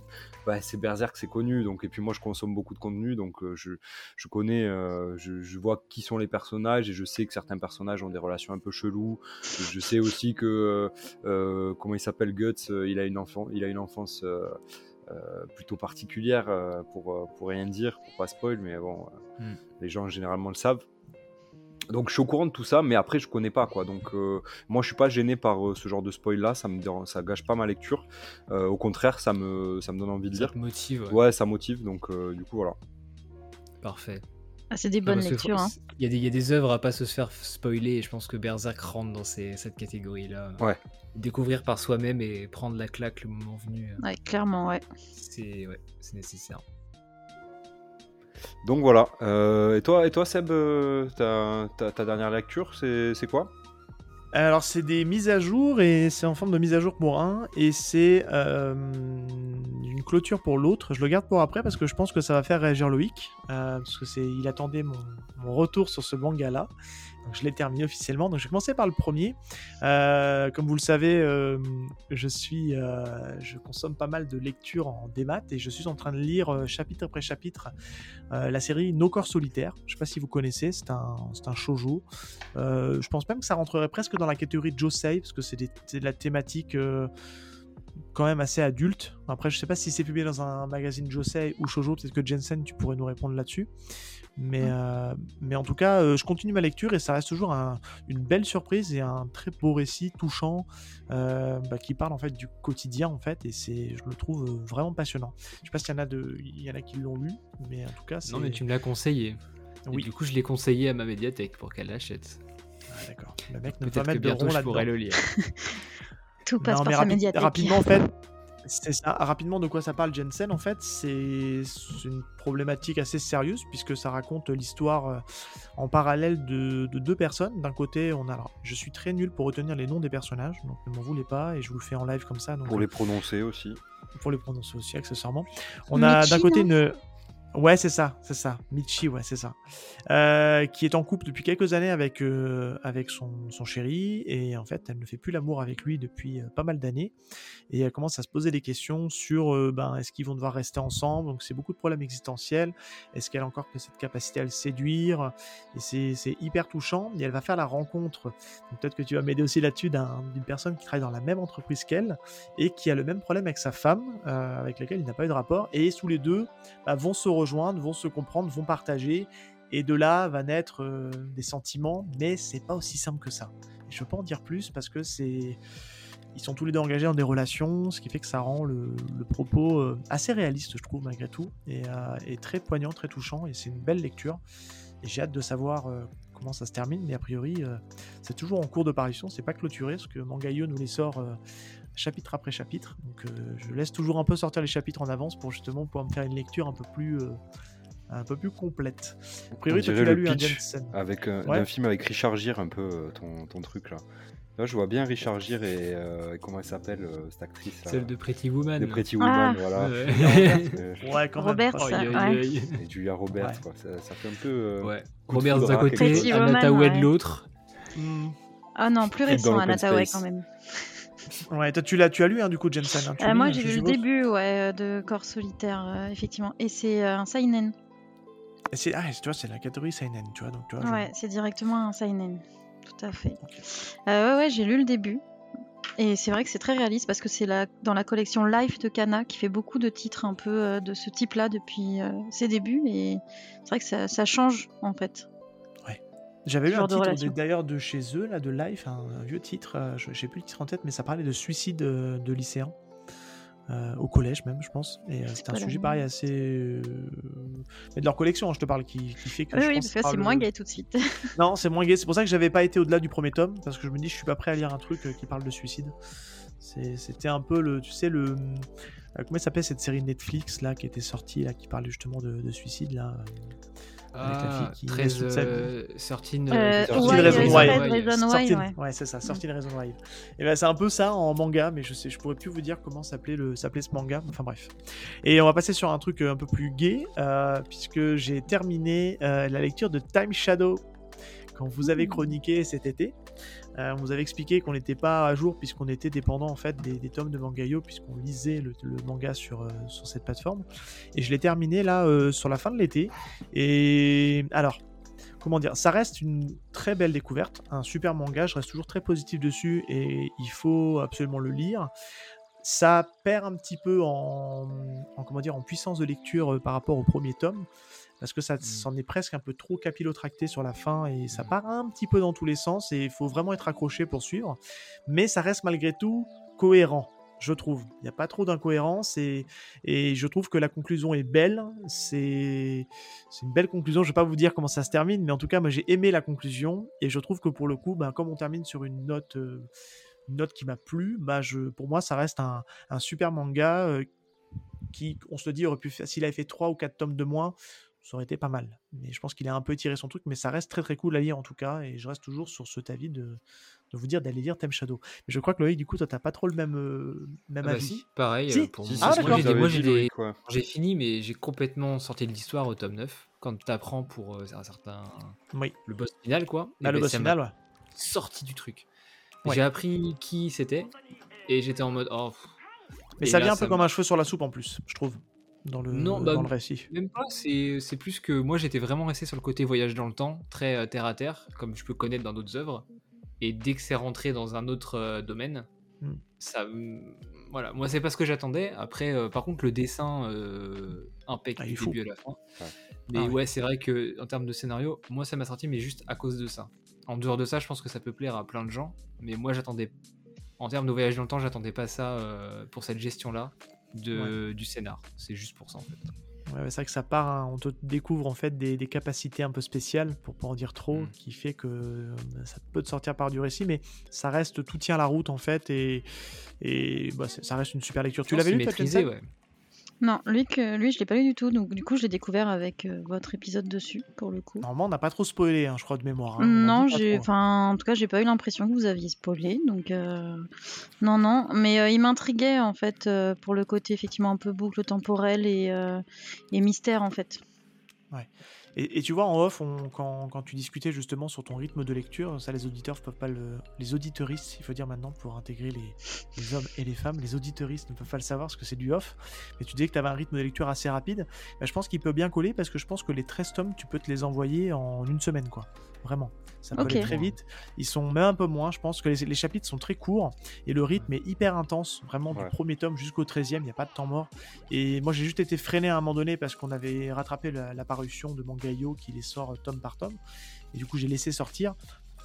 bah, c'est Berserk, c'est connu. Donc, et puis moi, je consomme beaucoup de contenu, donc euh, je, je connais, euh, je, je vois qui sont les personnages et je sais que certains personnages ont des relations un peu cheloues. Je sais aussi que euh, euh, comment il s'appelle Guts, euh, il a une enfant, il a une enfance euh, euh, plutôt particulière euh, pour euh, pour rien dire, pour pas spoil, mais bon, euh, Hmm. les gens généralement le savent. Donc je suis au courant de tout ça, mais après je connais pas quoi. Donc euh, moi je suis pas gêné par euh, ce genre de spoil là, ça me dérange- ça gâche pas ma lecture. Euh, au contraire, ça me ça me donne envie de Ça lire. te motive. ouais. Ouais, ça motive. Donc euh, du coup voilà. Parfait. ah, c'est des bonnes lectures. hein. Il y, a des- il y a des œuvres à pas se faire spoiler et je pense que Berserk rentre dans ces- cette catégorie-là. Ouais. Découvrir par soi-même et prendre la claque le moment venu, Ouais, clairement, ouais. c'est ouais, c'est nécessaire. Donc voilà. Euh, et toi et toi Seb, euh, ta, ta- dernière lecture c'est quoi? Alors, c'est des mises à jour et c'est en forme de mise à jour pour un et c'est euh, une clôture pour l'autre. Je le garde pour après parce que je pense que ça va faire réagir Loïc parce que il attendait mon, mon retour sur ce manga là. Je l'ai terminé officiellement. Donc je vais commencer par le premier. Euh, comme vous le savez, euh, euh, je consomme pas mal de lectures en démat et je suis en train de lire chapitre après chapitre la série Nos corps solitaires. Je sais pas si vous connaissez, c'est un, c'est un shoujo. Je pense même que ça rentrerait presque dans la catégorie Josei parce que c'est de la thématique quand même assez adulte. Après, je sais pas si c'est publié dans un magazine Josei ou shoujo. Peut-être que Jensen, tu pourrais nous répondre là-dessus. Mais, euh, mais en tout cas, euh, je continue ma lecture et ça reste toujours un- une belle surprise et un très beau récit touchant euh, bah, qui parle en fait du quotidien en fait et c'est, je le trouve vraiment passionnant. Je sais pas s'il y en a de, il y en a qui l'ont lu, mais en tout cas, c'est. Non, mais tu me l'as conseillé. Et Oui. du coup, je l'ai conseillé à ma médiathèque pour qu'elle l'achète. Ah, d'accord. Le mec ne peut pas Peut-être que de bientôt rond je le lire. <laughs> Tout passe Non, par sa rapi- médiathèque. rapidement, en fait, c'est ça. Rapidement, de quoi ça parle Jensen En fait, c'est une problématique assez sérieuse puisque ça raconte l'histoire euh, en parallèle de, de deux personnes. D'un côté, on a. alors, je suis très nul pour retenir les noms des personnages, donc ne m'en voulez pas et je vous le fais en live comme ça. Donc, Pour les prononcer aussi. pour les prononcer aussi accessoirement. On a d'un côté une. Ouais, c'est ça, c'est ça. Michi, ouais, c'est ça. Euh, qui est en couple depuis quelques années avec, euh, avec son, son chéri. Et en fait, elle ne fait plus l'amour avec lui depuis euh, pas mal d'années. Et elle commence à se poser des questions sur ben, est-ce qu'ils vont devoir rester ensemble? Donc, c'est beaucoup de problèmes existentiels. Est-ce qu'elle a encore cette capacité à le séduire? Et c'est hyper touchant. Et elle va faire la rencontre. Peut-être que tu vas m'aider aussi là-dessus d'un- d'une personne qui travaille dans la même entreprise qu'elle et qui a le même problème avec sa femme, avec laquelle il n'a pas eu de rapport. Et tous les deux bah, vont se rejoindre, vont se comprendre, vont partager. Et de là va naître euh, des sentiments, mais c'est pas aussi simple que ça. Et je peux en dire plus parce que c'est. ils sont tous les deux engagés dans des relations, ce qui fait que ça rend le, propos euh, assez réaliste, je trouve, malgré tout, et, euh, et très poignant, très touchant, et c'est une belle lecture. Et j'ai hâte de savoir comment ça se termine, mais a priori, c'est toujours en cours de parution, c'est pas clôturé, parce que Mangayo nous les sort chapitre après chapitre, donc euh, je laisse toujours un peu sortir les chapitres en avance pour justement pouvoir me faire une lecture un peu plus, euh, un peu plus complète. A priori, toi, tu l'as le lu, hein, pitch Jensen. avec un, Ouais. d'un film avec Richard Gere, un peu euh, ton, ton truc là. Là, je vois bien Richard Gere et euh, comment elle s'appelle euh, cette actrice là Celle de Pretty Woman. de Pretty Ah. Woman, voilà. Ouais. Euh, <laughs> Ouais, quand Robert, même. Ça, ouais. et Julia Roberts, Ouais. quoi. Ça, ça fait un peu. euh, Ouais. coup de Robert foudre d'un côté, Way de l'autre. Hmm. Ah non, plus récent, space. quand même. Ouais, toi, tu l'as, tu as lu, hein, du coup, Jensen. hein, Euh, moi, hein, j'ai lu le début ouais, de Corps solitaire, euh, effectivement. Et c'est euh, un seinen. Et c'est, ah, tu vois, c'est la catégorie seinen, tu vois, donc tu vois. je- Ouais, c'est directement un seinen. Tout à fait. Euh, ouais, ouais, j'ai lu le début. Et c'est vrai que c'est très réaliste parce que c'est la, dans la collection Life de Kana qui fait beaucoup de titres un peu euh, de ce type-là depuis euh, ses débuts. Et c'est vrai que ça, ça change en fait. J'avais Ce lu un titre de- d'ailleurs de chez eux, là, de Life, un, un vieux titre, euh, j'ai plus le titre en tête, mais ça parlait de suicide euh, de lycéens. euh, au collège même, je pense. Et euh, c'était un sujet même pareil assez... Mais de leur collection, hein, je te parle, qui, qui fait que... Oui, je oui, pense parce que c'est moins gay tout de suite. <laughs> Non, c'est moins gay. C'est pour ça que j'avais pas été au-delà du premier tome, parce que je me dis, je suis pas prêt à lire un truc qui parle de suicide. C'était un peu le, tu sais, le, comment ça s'appelle cette série Netflix là qui était sortie là, qui parlait justement de, de suicide là. Euh, Avec la fille Ah, qui 13, laisse toute sa vie. euh, 13, Euh, Sortie Sortie de Reason Reason Why. Why. Reason Why, Sortie- ouais. c'est ça, sortie de Reason Why. Et ben c'est un peu ça en manga, mais je sais, je pourrais plus vous dire comment s'appelait le, s'appelait ce manga. Enfin bref. Et on va passer sur un truc euh, un peu plus gay, euh, puisque j'ai terminé euh, la lecture de Time Shadow quand vous avez Mmh. chroniqué cet été. Euh, on vous avait expliqué qu'on n'était pas à jour puisqu'on était dépendant en fait des, tomes de Mangayo puisqu'on lisait le, manga sur, euh, sur cette plateforme. Et je l'ai terminé là euh, sur la fin de l'été. Et alors, comment dire, ça reste une très belle découverte, un super manga. Je reste toujours très positif dessus et il faut absolument le lire. Ça perd un petit peu en, en, puissance de lecture par rapport au premier tome parce que ça s'en est presque un peu trop capillotracté sur la fin et ça part un petit peu dans tous les sens et il faut vraiment être accroché pour suivre. Mais ça reste malgré tout cohérent, je trouve. Il n'y a pas trop d'incohérence et, et je trouve que la conclusion est belle. C'est une belle conclusion. Je ne vais pas vous dire comment ça se termine, mais en tout cas, moi j'ai aimé la conclusion et je trouve que pour le coup, ben, comme on termine sur une note, euh, une note qui m'a plu, bah, je, pour moi ça reste un, un super manga euh, qui, on se dit, aurait pu faire, s'il avait fait 3 ou 4 tomes de moins, ça aurait été pas mal. Mais je pense qu'il a un peu tiré son truc, mais ça reste très très cool à lire en tout cas, et je reste toujours sur cet avis de, de vous dire d'aller lire Thème Shadow. Mais je crois que Loïc, du coup, toi, t'as pas trop le même, euh, même Ah bah avis. si, pareil Si. pour Si, moi. j'ai fini, mais j'ai complètement sorti de l'histoire au tome 9. Quand tu apprends pour euh, un certain. Oui, Le boss final, quoi. là, et le ben, boss final, ouais. sorti du truc. Ouais. J'ai appris qui c'était, et j'étais en mode. Oh. Mais Et ça là, vient un peu comme un cheveu sur la soupe en plus, je trouve, dans le, Non, bah, dans le récit. Même pas, c'est plus que moi j'étais vraiment resté sur le côté voyage dans le temps, très euh, terre à terre, comme je peux connaître dans d'autres œuvres. Et dès que c'est rentré dans un autre euh, domaine, Hmm. ça. me- Voilà, moi c'est pas ce que j'attendais. Après, euh, par contre, le dessin euh, impec Ah, du début à la fin. Ouais. Mais Ah ouais. ouais, c'est vrai que en termes de scénario, moi ça m'a sorti, mais juste à cause de ça. En dehors de ça, je pense que ça peut plaire à plein de gens, mais moi j'attendais. En termes de voyage dans le temps, j'attendais pas ça euh, pour cette gestion-là de, du scénar. C'est juste pour ça en fait. Ouais, c'est vrai que ça part, hein, on te découvre en fait des, des capacités un peu spéciales, pour pas en dire trop, Mm. qui fait que euh, ça peut te sortir par du récit, mais ça reste, tout tient la route en fait, et, et bah, ça reste une super lecture. Tu l'avais lu maîtrisé, ouais. Non, lui, que, lui je l'ai pas lu du tout, donc du coup, je l'ai découvert avec euh, votre épisode dessus, pour le coup. Normalement, on n'a pas trop spoilé, hein, je crois, de mémoire. hein, Non, j'ai, trop. enfin, en tout cas, j'ai pas eu l'impression que vous aviez spoilé, donc euh, non, non. Mais euh, il m'intriguait en fait pour le côté effectivement un peu boucle temporelle et, et mystère en fait. Et, tu vois, en off, quand, tu discutais justement sur ton rythme de lecture, ça les auditeurs peuvent pas le. Les auditeuristes, il faut dire maintenant, pour intégrer les, les hommes et les femmes, les auditeuristes ne peuvent pas le savoir parce que c'est du off. Mais tu disais que tu avais un rythme de lecture assez rapide. Bah, je pense qu'il peut bien coller parce que je pense que les 13 tomes, tu peux te les envoyer en une semaine, quoi. Vraiment. Ça peut Ok. aller très vite. Ils sont même un peu moins. Je pense que les, les chapitres sont très courts et le rythme est hyper intense. Vraiment, du Ouais. premier tome jusqu'au 13e, il n'y a pas de temps mort. Et moi, j'ai juste été freiné à un moment donné parce qu'on avait rattrapé la, la parution de Mangayo qui les sort euh, tome par tome. Et du coup, j'ai laissé sortir.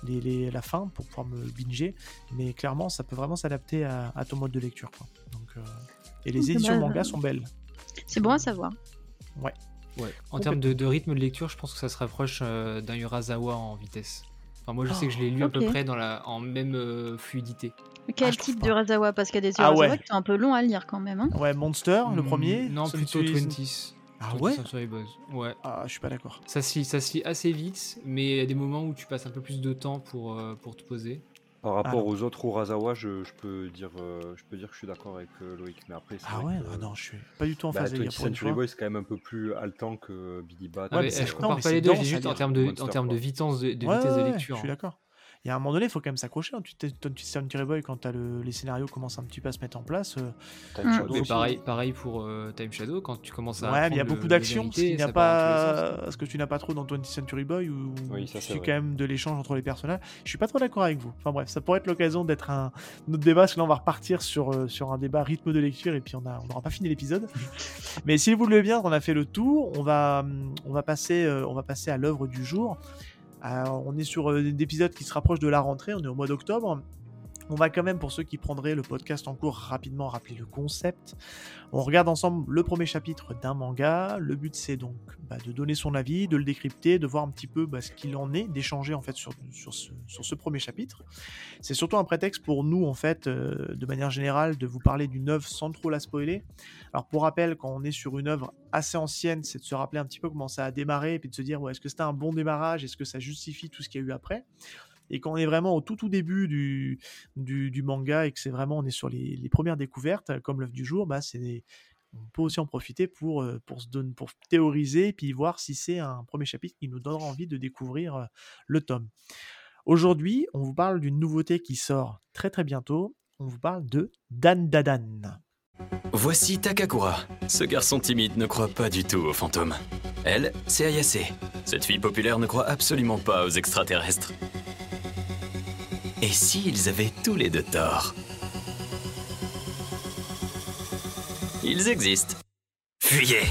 les, les- la fin pour pouvoir me binger, mais clairement, ça peut vraiment s'adapter à, à ton mode de lecture. Quoi. Donc, euh, et les Ok, éditions manga sont belles. C'est bon à savoir. Ouais. En termes de, de rythme de lecture, je pense que ça se rapproche euh, d'un Urasawa en vitesse. Enfin, moi, je sais que je l'ai lu à peu près dans la, en même euh, fluidité. Quel Ah, type Razawa Parce qu'il y a des Ah Urasawa ouais. qui sont un peu longs à lire quand même. hein. Ouais, Monster, le Hmm, premier Non, plutôt 20s. Ah 20th ouais? Ouais. Ah, je suis pas d'accord. Ça se, lit, ça se lit assez vite, mais il y a des moments où tu passes un peu plus de temps pour, euh, pour te poser. Par rapport Alors. aux autres Urasawa, je, je peux dire, euh, je peux dire que je suis d'accord avec euh, Loïc, mais après Ah ouais que, Ah non, je suis pas du tout en bah, phase de 20th lire pour une Century. Boys c'est quand même un peu plus haletant que Billy Bat. Ouais, mais, je compare pas les deux, juste en termes de, Monster, en termes de quoi. vitesse de, de, Ouais, vitesse ouais, de ouais, lecture. je suis hein. d'accord. Il y a un moment donné, il faut quand même s'accrocher. Hein. Tu Ton Century Boy, quand le, les scénarios commencent un petit peu à se mettre en place. euh, Time Mm. Mais pareil, pareil pour euh, Time Shadow, quand tu commences à. Ouais, mais il y a beaucoup d'action, ce pas, que tu n'as pas trop dans 20th Century Boy, où Oui, ça, tu suis quand même de l'échange entre les personnages. Je suis pas trop d'accord avec vous. Enfin bref, ça pourrait être l'occasion d'être un notre débat, parce que là on va repartir sur, euh, sur un débat rythme de lecture et puis on n'aura pas fini l'épisode. <laughs> mais si vous le voulez bien, on a fait le tour. On va on va passer on va passer à l'œuvre du jour. Alors, on est sur euh, des épisodes qui se rapprochent de la rentrée. On est au mois d'octobre. On va quand même, pour ceux qui prendraient le podcast en cours, rapidement rappeler le concept. On regarde ensemble le premier chapitre d'un manga. Le but, c'est donc bah, de donner son avis, de le décrypter, de voir un petit peu bah, ce qu'il en est, d'échanger en fait sur, ce, premier chapitre. C'est surtout un prétexte pour nous, en fait, euh, de manière générale, de vous parler d'une œuvre sans trop la spoiler. Alors, pour rappel, quand on est sur une œuvre assez ancienne, c'est de se rappeler un petit peu comment ça a démarré et puis de se dire, est-ce que c'était un bon démarrage? Est-ce que ça justifie tout ce qu'il y a eu après? Et quand on est vraiment au tout tout début du, du, manga et que c'est vraiment on est sur les, les premières découvertes comme l'œuvre du jour, bah c'est on peut aussi en profiter pour, euh, pour, se donner, pour théoriser et puis voir si c'est un premier chapitre qui nous donnera envie de découvrir euh, le tome. Aujourd'hui, on vous parle d'une nouveauté qui sort très très bientôt. On vous parle de Dan Dadan. Voici Takakura. Ce garçon timide ne croit pas du tout aux fantômes. Elle, c'est Ayase. Cette fille populaire ne croit absolument pas aux extraterrestres. Et s'ils avaient tous les deux tort? Ils existent. Fuyez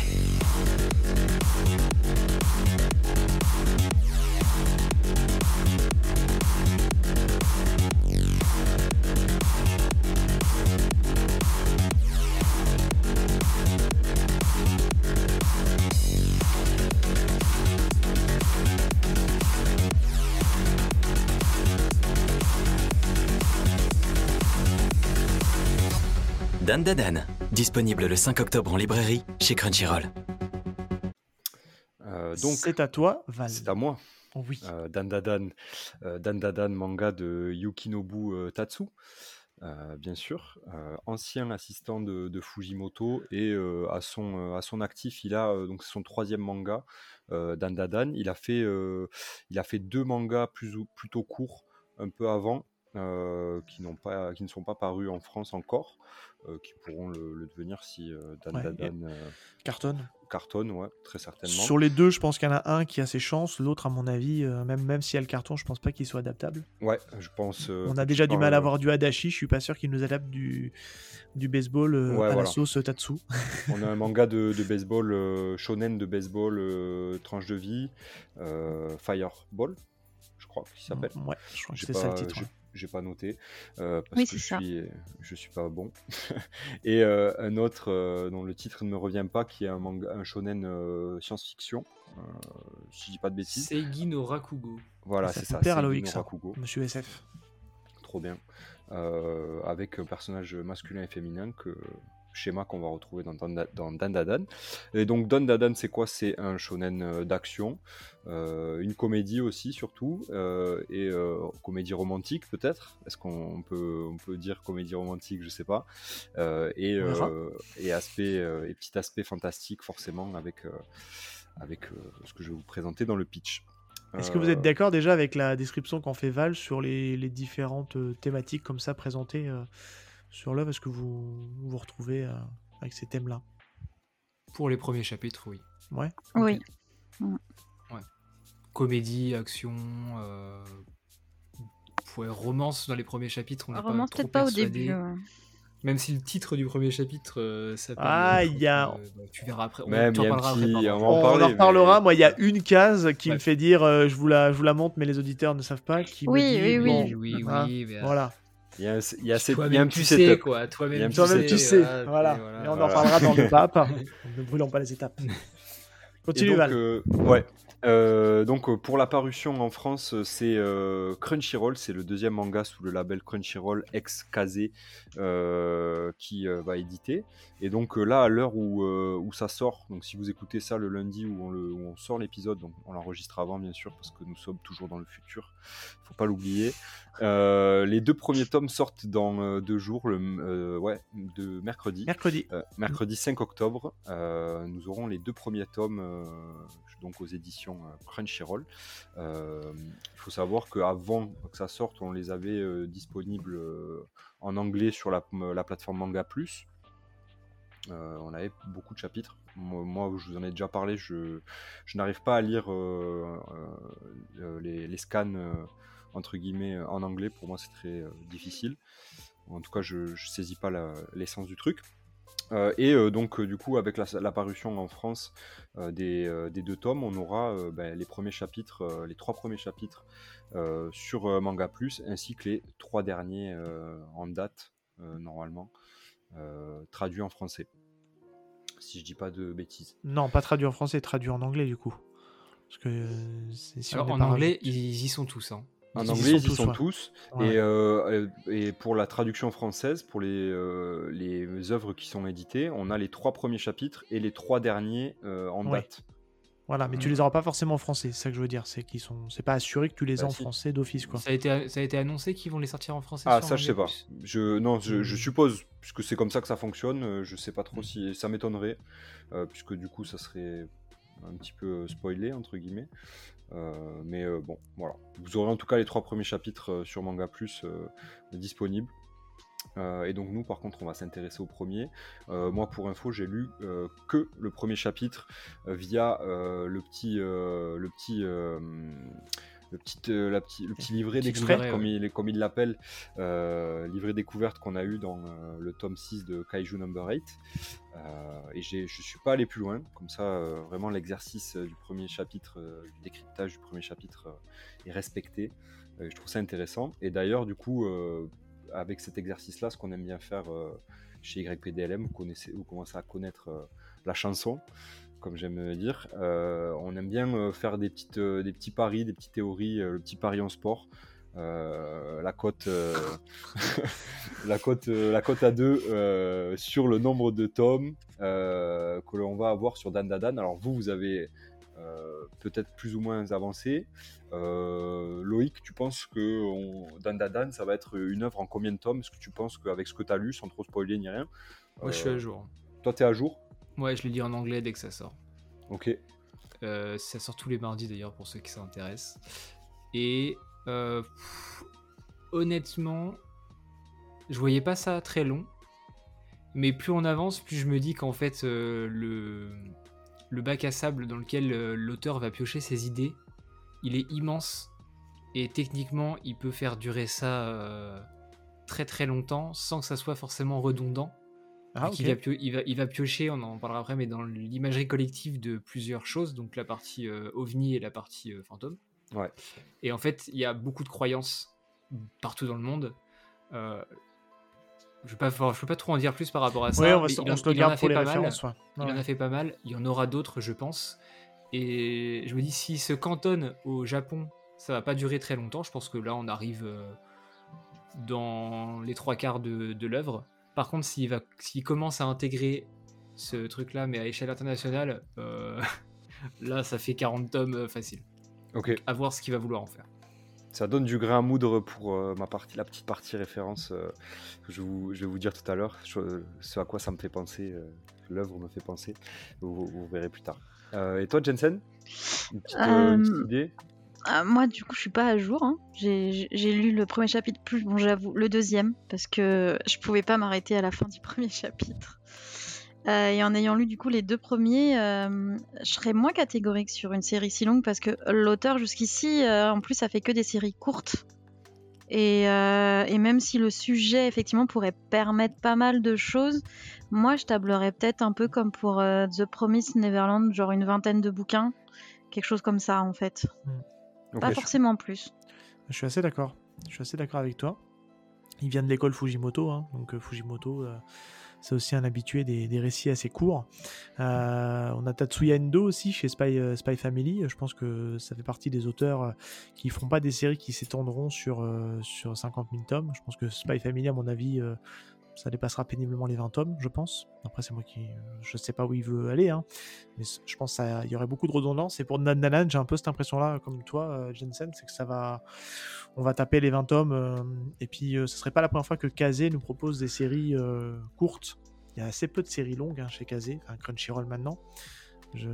Dan Dadan, disponible le 5 octobre en librairie chez Crunchyroll. Euh, donc c'est à toi, Val. c'est à moi. Oh oui. Euh, Dandadan, euh, Dandadan, manga de Yukinobu euh, Tatsu, euh, bien sûr, euh, ancien assistant de, de Fujimoto et euh, à, son, euh, à son actif, il a euh, donc son troisième manga, euh, Dandadan. Il a fait, euh, il a fait deux mangas plus ou- plutôt courts un peu avant. euh, qui, n'ont pas, qui ne sont pas parus en France encore, euh, qui pourront le, le devenir si euh, Dandadan euh, Carton. cartonne, ouais, très certainement. Sur les deux, je pense qu'il y en a un qui a ses chances, l'autre, à mon avis, euh, même, même si elle carton, je pense pas qu'il soit adaptable. Ouais, je pense. euh, On a déjà du mal à avoir du Hadashi, je suis pas sûr qu'il nous adapte du, du baseball euh, Ouais, à la voilà. sauce Tatsu. <laughs> On a un manga de, de baseball, euh, shonen de baseball, euh, tranche de vie, euh, Fireball, je crois qu'il s'appelle. Ouais, je crois que c'est ça le titre. J'ai- pas noté euh, parce Oui, que c'est je ça. suis, je suis pas bon. <laughs> Et euh, un autre euh, dont le titre ne me revient pas, qui est un manga, un shonen euh, science-fiction, euh, si je dis pas de bêtises. Seigi no Rakugo. Voilà, c'est ça. Seigi Loïc, no. Rakugo. Monsieur SF. Trop bien. Euh, avec un personnage masculin et féminin que schéma qu'on va retrouver dans, Dan- dans Dandadan. Et donc Dandadan, c'est quoi? C'est un shonen euh, d'action, euh, une comédie aussi surtout, euh, et euh, comédie romantique peut-être? Est-ce qu'on peut, on peut dire comédie romantique? Je sais pas. Et, et aspect et petit aspect fantastique forcément avec avec ce que je vais vous présenter dans le pitch. Est-ce que vous êtes d'accord déjà avec la description qu'en fait Val sur les, les différentes thématiques comme ça présentées sur l'œuvre Est-ce que vous vous retrouvez euh, avec ces thèmes-là? Pour les premiers chapitres, oui. Ouais Oui. Comédie, action, euh... ouais, romance dans les premiers chapitres. On Romance pas trop peut-être pas au début. ouais. Même si le titre du premier chapitre euh, s'appelle. Ah, euh, il y a- euh, bah, tu verras après. On Même, un parlera petit- après. pardon. on en On, en reparlera. mais- Moi, il y a une case qui me fait dire, euh, je, vous la, je vous la montre, mais les auditeurs ne savent pas. Qui me Oui, dit, oui, oui. bon, Oui, oui, hein, oui. mais, euh, Voilà. Il y a, un- il y a, cette- il y a Toi-même, un tu petit sais, setup. quoi. Toi-même, tu Toi-même, sais. tu sais. voilà, Voilà. et on en parlera dans l'étape. <laughs> ne brûlons pas les étapes. <laughs> Continue, donc, Val. euh, ouais. Euh, donc euh, pour la parution en France, euh, c'est euh, Crunchyroll, c'est le deuxième manga sous le label Crunchyroll ex Kazé euh, qui va éditer. Et donc là, à l'heure où, où ça sort, donc si vous écoutez ça le lundi où on, le, où on sort l'épisode, donc on l'enregistre avant bien sûr parce que nous sommes toujours dans le futur, faut pas l'oublier. Les deux premiers tomes sortent dans deux jours, le, ouais, de mercredi. Mercredi. Mercredi 5 octobre, nous aurons les deux premiers tomes donc aux éditions euh, Crunchyroll. Euh, il faut savoir qu'avant que ça sorte, on les avait euh, disponibles en anglais sur la, la plateforme Manga Plus. On avait beaucoup de chapitres. Moi, je vous en ai déjà parlé, je, n'arrive pas à lire les, les scans entre guillemets en anglais. Pour moi, c'est très difficile. En tout cas, je ne saisis pas l'essence du truc. Euh, et euh, donc, euh, du coup, avec la, la parution en France euh, des, euh, des deux tomes, on aura euh, ben, les premiers chapitres, euh, les trois premiers chapitres euh, sur euh, Manga Plus, ainsi que les trois derniers euh, en date, euh, normalement, euh, traduits en français. Si je dis pas de bêtises. Non, pas traduit en français, traduit en anglais du coup. Parce que euh, si Alors en anglais, ils y sont tous. Hein. En Ils y anglais, sont ils tous, sont ouais. tous. Ouais. Et, euh, et pour la traduction française, pour les, euh, les œuvres qui sont éditées, on a les trois premiers chapitres et les trois derniers euh, en Ouais. date. Voilà, mais tu les auras pas forcément en français, c'est ça que je veux dire. C'est qu'ils sont, c'est pas assuré que tu les Bah, as en si. français d'office quoi. Ça a, été, ça a été annoncé qu'ils vont les sortir en français. Ah, ça, je sais pas. Je, non, je, je suppose, puisque c'est comme ça que ça fonctionne, je sais pas trop Hmm. si ça m'étonnerait, euh, puisque du coup, ça serait un petit peu spoilé, entre guillemets. Euh, mais euh, bon, voilà. Vous aurez en tout cas les trois premiers chapitres euh, sur Manga Plus disponibles. Et donc nous, par contre, on va s'intéresser au premier. Moi, pour info, j'ai lu que le premier chapitre via le petit, le petit, le petit, euh, la petit, le petit livret d'extrait, comme il, comme il l'appelle, euh, livret découverte qu'on a eu dans euh, le tome 6 de Kaiju Number 8. Euh, et je suis pas allé plus loin, comme ça, vraiment l'exercice du premier chapitre, du décryptage du premier chapitre est respecté. Je trouve ça intéressant. Et d'ailleurs, du coup, avec cet exercice-là, ce qu'on aime bien faire chez YPDLM, vous, connaissez, vous commencez à connaître la chanson, comme j'aime dire. Euh, on aime bien euh, faire des, petites, euh, des petits paris, des petites théories, le petit pari en sport. Euh, la cote euh, <laughs> la cote euh, la cote à 2 sur le nombre de tomes que l'on va avoir sur Dan Dadan alors vous vous avez peut-être plus ou moins avancé Loïc tu penses que on, Dan Dadan ça va être une œuvre en combien de tomes? Est-ce que tu penses qu'avec ce que tu as lu sans trop spoiler ni rien Moi, je suis à jour. toi t'es à jour? Ouais, je l'ai dit en anglais dès que ça sort. ok Euh, ça sort tous les mardis d'ailleurs pour ceux qui s'intéressent. Et euh, pff, honnêtement, je voyais pas ça très long. Mais plus on avance, plus je me dis qu'en fait, euh, le, le bac à sable dans lequel l'auteur va piocher ses idées, il est immense. Et techniquement, il peut faire durer ça très très longtemps sans que ça soit forcément redondant. Ah, va, il, va, il va piocher, on en parlera après, mais dans l'imagerie collective de plusieurs choses, donc la partie euh, ovni et la partie euh, fantôme. Ouais. Et en fait, il y a beaucoup de croyances partout dans le monde. Euh, je ne peux, pas- je peux pas trop en dire plus par rapport à ça. Ouais, on, il on se le il garde pour les références. ouais. Il en a fait pas mal. Il y en aura d'autres, je pense. Et je me dis, s'il se cantonne au Japon, ça va pas durer très longtemps. Je pense que là, on arrive dans les trois quarts de, de l'œuvre. Par contre, s'il va, s'il commence à intégrer ce truc-là, mais à échelle internationale, euh, <laughs> là, ça fait 40 tomes euh, facile. ok À voir ce qu'il va vouloir en faire. ça donne du grain à moudre pour euh, ma partie, la petite partie référence euh, que je, vous, je vais vous dire tout à l'heure, je- ce à quoi ça me fait penser, euh, l'œuvre me fait penser, vous, vous verrez plus tard. Euh, et toi Jensen? Une petite, une petite idée? Ah, moi, du coup, je suis pas à jour. hein. J'ai lu le premier chapitre, plus bon, j'avoue, le deuxième, parce que je pouvais pas m'arrêter à la fin du <laughs> premier chapitre. Euh, et en ayant lu du coup les deux premiers, euh, je serais moins catégorique sur une série si longue parce que l'auteur jusqu'ici, euh, en plus, a fait que des séries courtes. Et, même si le sujet, effectivement, pourrait permettre pas mal de choses, moi, je tablerais peut-être un peu comme pour The Promised Neverland, genre une vingtaine de bouquins, quelque chose comme ça, en fait. Pas je- forcément plus. Je suis assez d'accord. Je suis assez d'accord avec toi. Il vient de l'école Fujimoto, hein, donc euh, Fujimoto, euh, c'est aussi un habitué des, des récits assez courts. Euh, on a Tatsuya Endo aussi chez Spy, euh, Spy Family. Je pense que ça fait partie des auteurs qui feront pas des séries qui s'étendront sur, sur 50 000 tomes. Je pense que Spy Family, à mon avis, ça dépassera péniblement les 20 tomes, je pense. Après, c'est moi qui. Je sais pas où il veut aller, hein, mais je pense qu'il y aurait beaucoup de redondance. Et pour Nan Nan Nan, j'ai un peu cette impression-là, comme toi, euh, Jensen, c'est que ça va. On va taper les 20 tomes. euh, et puis, euh, ce serait pas la première fois que Kazé nous propose des séries euh, courtes. Il y a assez peu de séries longues hein, chez Kazé, enfin Crunchyroll maintenant. Je,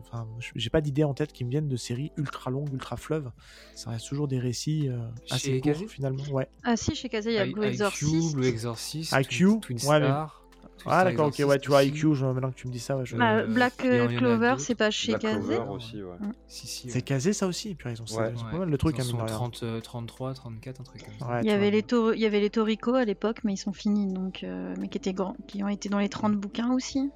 enfin, j'ai pas d'idée en tête qui me viennent de séries ultra longues, ultra fleuves. Ça reste toujours des récits euh, assez Chez courts Kazé finalement. Ouais. Ah si, chez Kazé, il y a I- Blue IQ, Exorcist. Blue Exorcist, IQ, Twin, Twin ouais, mais- Star. Twin Ah d'accord, ok, ouais, tu vois. IQ, je, maintenant que tu me dis ça, ouais, je- Bah, Euh, Black a Clover, c'est pas chez Black Kazé Clover aussi, ouais. Si, si. c'est Kazé ça aussi, puis ils ont, Ouais. Ouais. pas mal de trucs Ils à en mine de sont rien. 30, euh, 33, 34, un truc comme ça. Ouais, Il y, avait les Tor- il y avait les Toriko à l'époque, mais ils sont finis, donc, euh, mais qui, étaient grands, qui ont été dans les 30 bouquins aussi.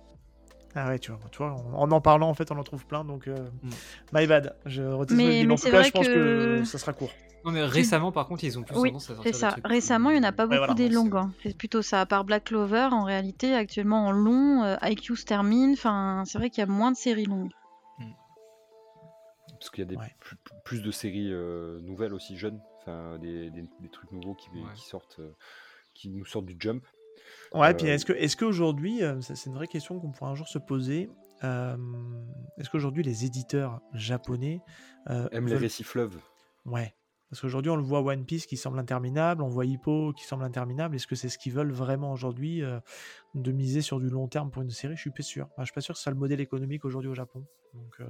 Ah ouais, tu vois, tu vois en, en en parlant, en fait, on en trouve plein, donc euh, Mm. my bad. Je retire Mais- mais en tout cas, je pense que... que- ça sera court. Non, mais récemment, par contre, ils ont plus Oui, tendance à sortir des ça. trucs Récemment, il n'y en a pas beaucoup voilà, des longues. hein. C'est plutôt ça. À part Black Clover, en réalité, actuellement en long, euh, IQ se termine. Enfin, c'est vrai qu'il y a moins de séries longues. Parce qu'il y a des, Ouais. plus, plus de séries euh, nouvelles aussi jeunes, enfin des, des- des trucs nouveaux qui, Ouais. qui sortent, euh, qui nous sortent du jump. Ouais, Euh, puis est-ce que est-ce qu'aujourd'hui, euh, c'est une vraie question qu'on pourra un jour se poser. euh, est-ce qu'aujourd'hui les éditeurs japonais euh, Aime les récits fleuves. Ouais. Parce qu'aujourd'hui, on le voit One Piece qui semble interminable, on voit Hippo qui semble interminable. Est-ce que c'est ce qu'ils veulent vraiment aujourd'hui euh, de miser sur du long terme pour une série? Je suis pas sûr. Enfin, je suis pas sûr que ce soit le modèle économique aujourd'hui au Japon. Donc, euh,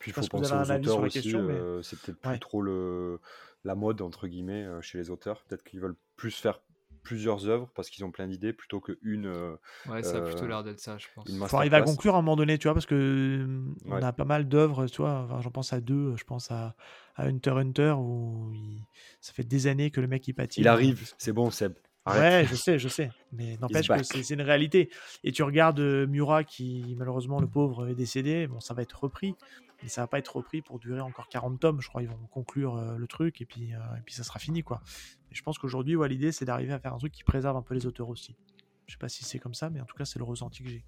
Puis il faut penser aux auteurs aussi. mais- euh, c'est peut-être plus Ouais. trop le, la mode entre guillemets euh, chez les auteurs. Peut-être qu'ils veulent plus faire plusieurs œuvres parce qu'ils ont plein d'idées plutôt qu'une euh, Ouais, ça a plutôt euh, l'air d'être ça, je pense. une faut arriver à conclure à un moment donné, tu vois, parce que euh, on Ouais. a pas mal d'œuvres, tu vois. Enfin, j'en pense à deux. Je pense à, à Hunter x Hunter où il- ça fait des années que le mec il patine. Il arrive, c'est bon Seb. Arrête. Ouais, je sais, je sais. Mais n'empêche que c'est une réalité. Et tu regardes euh, Murat qui, malheureusement, le pauvre, est décédé. Bon, ça va être repris. Mais ça va pas être repris pour durer encore 40 tomes. Je crois qu'ils vont conclure euh, le truc et puis, euh, et puis ça sera fini, quoi. Et je pense qu'aujourd'hui, ouais, l'idée, c'est d'arriver à faire un truc qui préserve un peu les auteurs aussi. Je sais pas si c'est comme ça, mais en tout cas, c'est le ressenti que j'ai.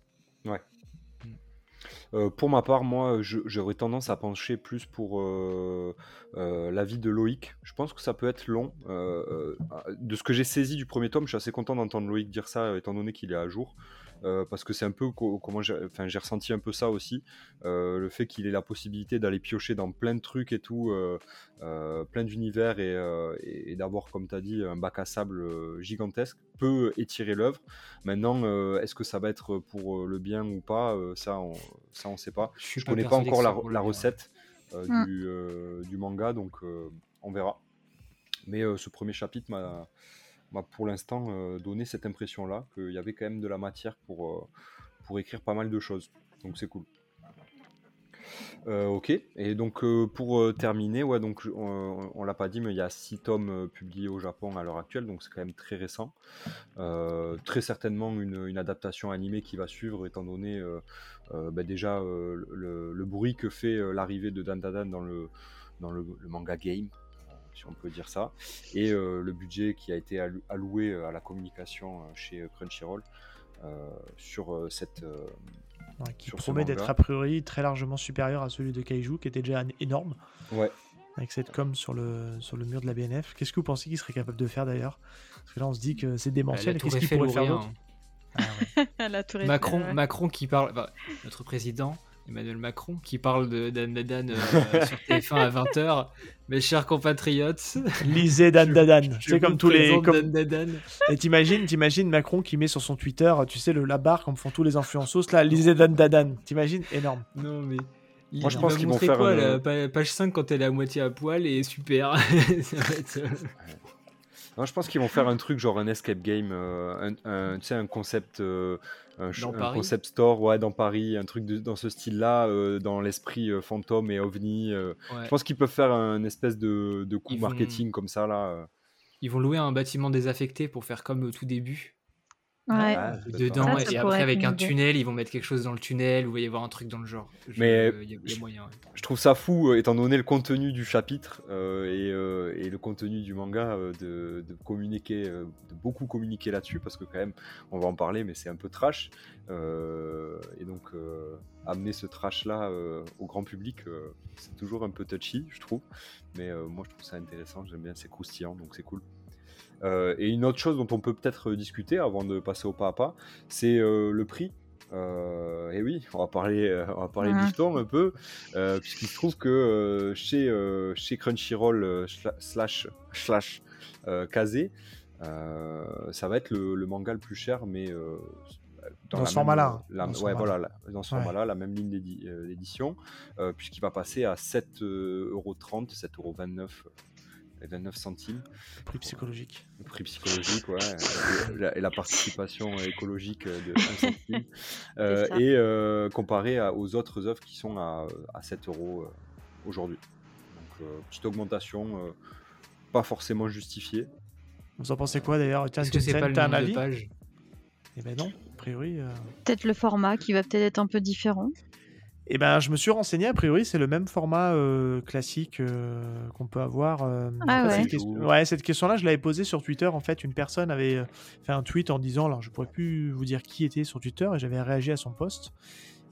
Euh, pour ma part, moi, j'aurais tendance à pencher plus pour euh, euh, l'avis de Loïc. Je pense que ça peut être long. De ce que j'ai saisi du premier tome, je suis assez content d'entendre Loïc dire ça, étant donné qu'il est à jour. Euh, parce que c'est un peu co- comment j'ai enfin, j'ai ressenti un peu ça aussi. Euh, le fait qu'il ait la possibilité d'aller piocher dans plein de trucs et tout, euh, euh, plein d'univers et, euh, et- et d'avoir, comme tu as dit, un bac à sable gigantesque peut étirer l'œuvre. Maintenant, euh, est-ce que ça va être pour le bien ou pas euh, Ça, on ça, on sait pas. Je connais pas encore la, recette euh, Mm. du, euh, du manga, donc euh, on verra. Mais euh, ce premier chapitre m'a m'a pour l'instant euh, donné cette impression-là, qu'il y avait quand même de la matière pour, euh, pour écrire pas mal de choses. Donc c'est cool. Euh, ok, et donc pour terminer, ouais, donc on, on l'a pas dit, mais il y a six tomes publiés au Japon à l'heure actuelle, donc c'est quand même très récent. Très certainement une, adaptation animée qui va suivre, étant donné bah, déjà le, bruit que fait l'arrivée de Dan Dan Dan dans le, dans le, manga game, si on peut dire ça, et euh, le budget qui a été alloué euh, à la communication euh, chez Crunchyroll euh, sur cette. euh, Ouais, qui Sur promet d'être a priori très largement supérieur à celui de Kaiju, qui était déjà énorme. Ouais. Avec cette com sur le, sur le mur de la BNF. Qu'est-ce que vous pensez qu'il serait capable de faire d'ailleurs? Parce que là, on se dit que c'est Bah, démentiel. Qu'est-ce qu'il pourrait ou faire d'autre? Ah ouais. <laughs> Macron, ouais. Macron qui parle, enfin, notre président Emmanuel Macron qui parle de Dan Dan Dan, euh, <laughs> sur TF1 à 20h. Mes chers compatriotes, Lisez Dan Dan. je C'est comme tous les. comme- Dan. Et t'imagines, t'imagines Macron qui met sur son Twitter, tu sais, le, la barre comme font tous les influenceurs, là, lisez Dan Dan. T'imagines Énorme. Non mais. Il, Moi, je pense qu'ils vont faire quoi, une- la pa- page 5 quand elle est à moitié à poil et super. <laughs> Ça va être, euh, Non, je pense qu'ils vont faire un truc genre un escape game, euh, un, un- tu sais, un concept, euh, un, un concept store, ouais, dans Paris, un truc de- dans ce style-là, euh, dans l'esprit euh, fantôme et ovni. euh. ouais. Je pense qu'ils peuvent faire un espèce de, de coup Ils vont- marketing comme ça là. euh. Ils vont louer un bâtiment désaffecté pour faire comme au tout début. Ouais. Ah, c'est Dedans, Ça, ça et après avec un idée. tunnel, ils vont mettre quelque chose dans le tunnel, ou il va y avoir un truc dans le genre. Je- Mais- Il y a, y a moyen. ouais. Je trouve ça fou, euh, étant donné le contenu du chapitre euh, et, euh, et le contenu du manga, euh, de, de communiquer, euh, de beaucoup communiquer là-dessus, parce que quand même, on va en parler, mais c'est un peu trash. Euh, et donc, euh, amener ce trash-là euh, au grand public, euh, c'est toujours un peu touchy, je trouve. Mais euh, moi, je trouve ça intéressant, j'aime bien, c'est croustillant, donc c'est cool. Euh, et une autre chose dont on peut peut-être discuter avant de passer au pas à pas, c'est euh, le prix. Euh, et oui, on va parler, euh, on va parler Ouais. un peu, euh, puisqu'il se trouve que euh, chez, euh, chez Crunchyroll euh, slash <laughs> slash euh, Kazé, euh, ça va être le, le manga le plus cher, mais euh, Dans la ce même- format-là, la- Dans ce ouais, format-là. voilà, la- dans ce Ouais. format-là, la même ligne d'édi- euh, d'édition, euh, puisqu'il va passer à 7,30€, 7,29€ et 29 centimes. Prix psychologique. Le prix psychologique, ouais, et la, et la participation écologique de 5 <laughs> centimes. Euh, et euh, comparé à- aux autres œuvres qui sont à, à 7 euros euh, aujourd'hui. Donc, euh, petite augmentation, euh, pas forcément justifiée. Vous en pensez quoi d'ailleurs Est-ce que c'est pas le nombre de pages Eh ben non, a priori. euh, Peut-être le format qui va peut-être être un peu différent. Eh ben, je me suis renseigné, a priori, c'est le même format euh, classique euh, qu'on peut avoir. euh, Ah ouais. cette question- ouais, cette question-là, je l'avais posée sur Twitter. En fait, une personne avait fait un tweet en disant, alors je pourrais plus vous dire qui était sur Twitter, et j'avais réagi à son post.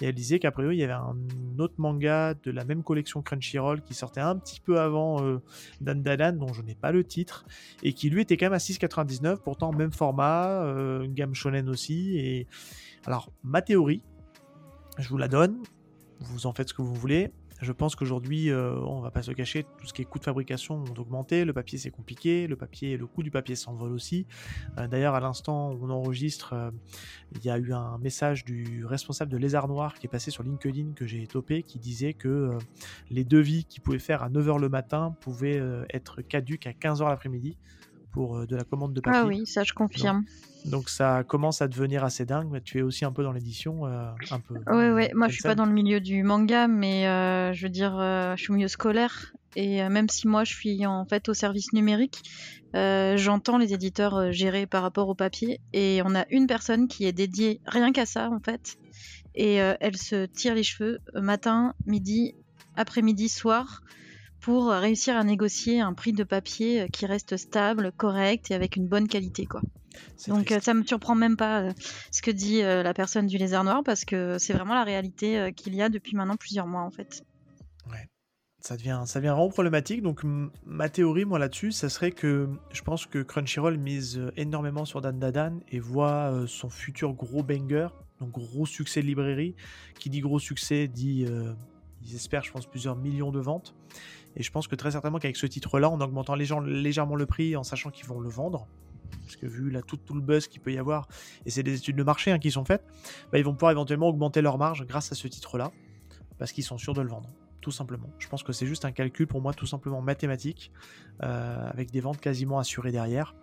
Et elle disait qu'a priori, il y avait un autre manga de la même collection Crunchyroll qui sortait un petit peu avant euh, Dan Dan, dont je n'ai pas le titre, et qui lui était quand même à 6,99, pourtant même format, euh, une gamme shonen aussi. Et alors, ma théorie, je vous la donne, vous en faites ce que vous voulez. Je pense qu'aujourd'hui, euh, on va pas se cacher, tout ce qui est coût de fabrication ont augmenté, le papier c'est compliqué, le papier, le coût du papier s'envole aussi. Euh, D'ailleurs, à l'instant où on enregistre, euh, il y a eu un message du responsable de Lézard Noir qui est passé sur LinkedIn que j'ai topé, qui disait que euh, les devis qu'il pouvait faire à 9h le matin pouvaient être caduques à 15h l'après-midi pour euh, de la commande de papier. Ah oui, ça je confirme. Donc ça commence à devenir assez dingue. mais Tu es aussi un peu dans l'édition, euh, un peu. Ouais, ouais. Moi, je suis pas dans le milieu du manga, mais euh, je veux dire, euh, je suis au milieu scolaire. Et euh, même si moi, je suis en fait au service numérique, euh, j'entends les éditeurs euh, gérer par rapport au papier. Et on a une personne qui est dédiée rien qu'à ça, en fait. Et euh, elle se tire les cheveux euh, matin, midi, après-midi, soir pour euh, réussir à négocier un prix de papier euh, qui reste stable, correct et avec une bonne qualité, quoi. Donc euh, triste. ça me surprend même pas euh, ce que dit euh, la personne du lézard noir parce que c'est vraiment la réalité euh, qu'il y a depuis maintenant plusieurs mois en fait. ça devient, ça devient vraiment problématique. Donc, ma théorie, moi, là-dessus, ça serait que je pense que Crunchyroll mise euh, énormément sur Dan Dadan et voit euh, son futur gros banger, donc gros succès de librairie. Qui dit gros succès dit, euh, ils espèrent, je pense, plusieurs millions de ventes. Et je pense que très certainement qu'avec ce titre-là, en augmentant légèrement le prix, en sachant qu'ils vont le vendre, parce que vu là, tout, tout le buzz qu'il peut y avoir, et c'est des études de marché hein, qui sont faites, bah, ils vont pouvoir éventuellement augmenter leur marge grâce à ce titre-là, parce qu'ils sont sûrs de le vendre tout simplement. Je pense que c'est juste un calcul pour moi tout simplement mathématique, euh, avec des ventes quasiment assurées derrière.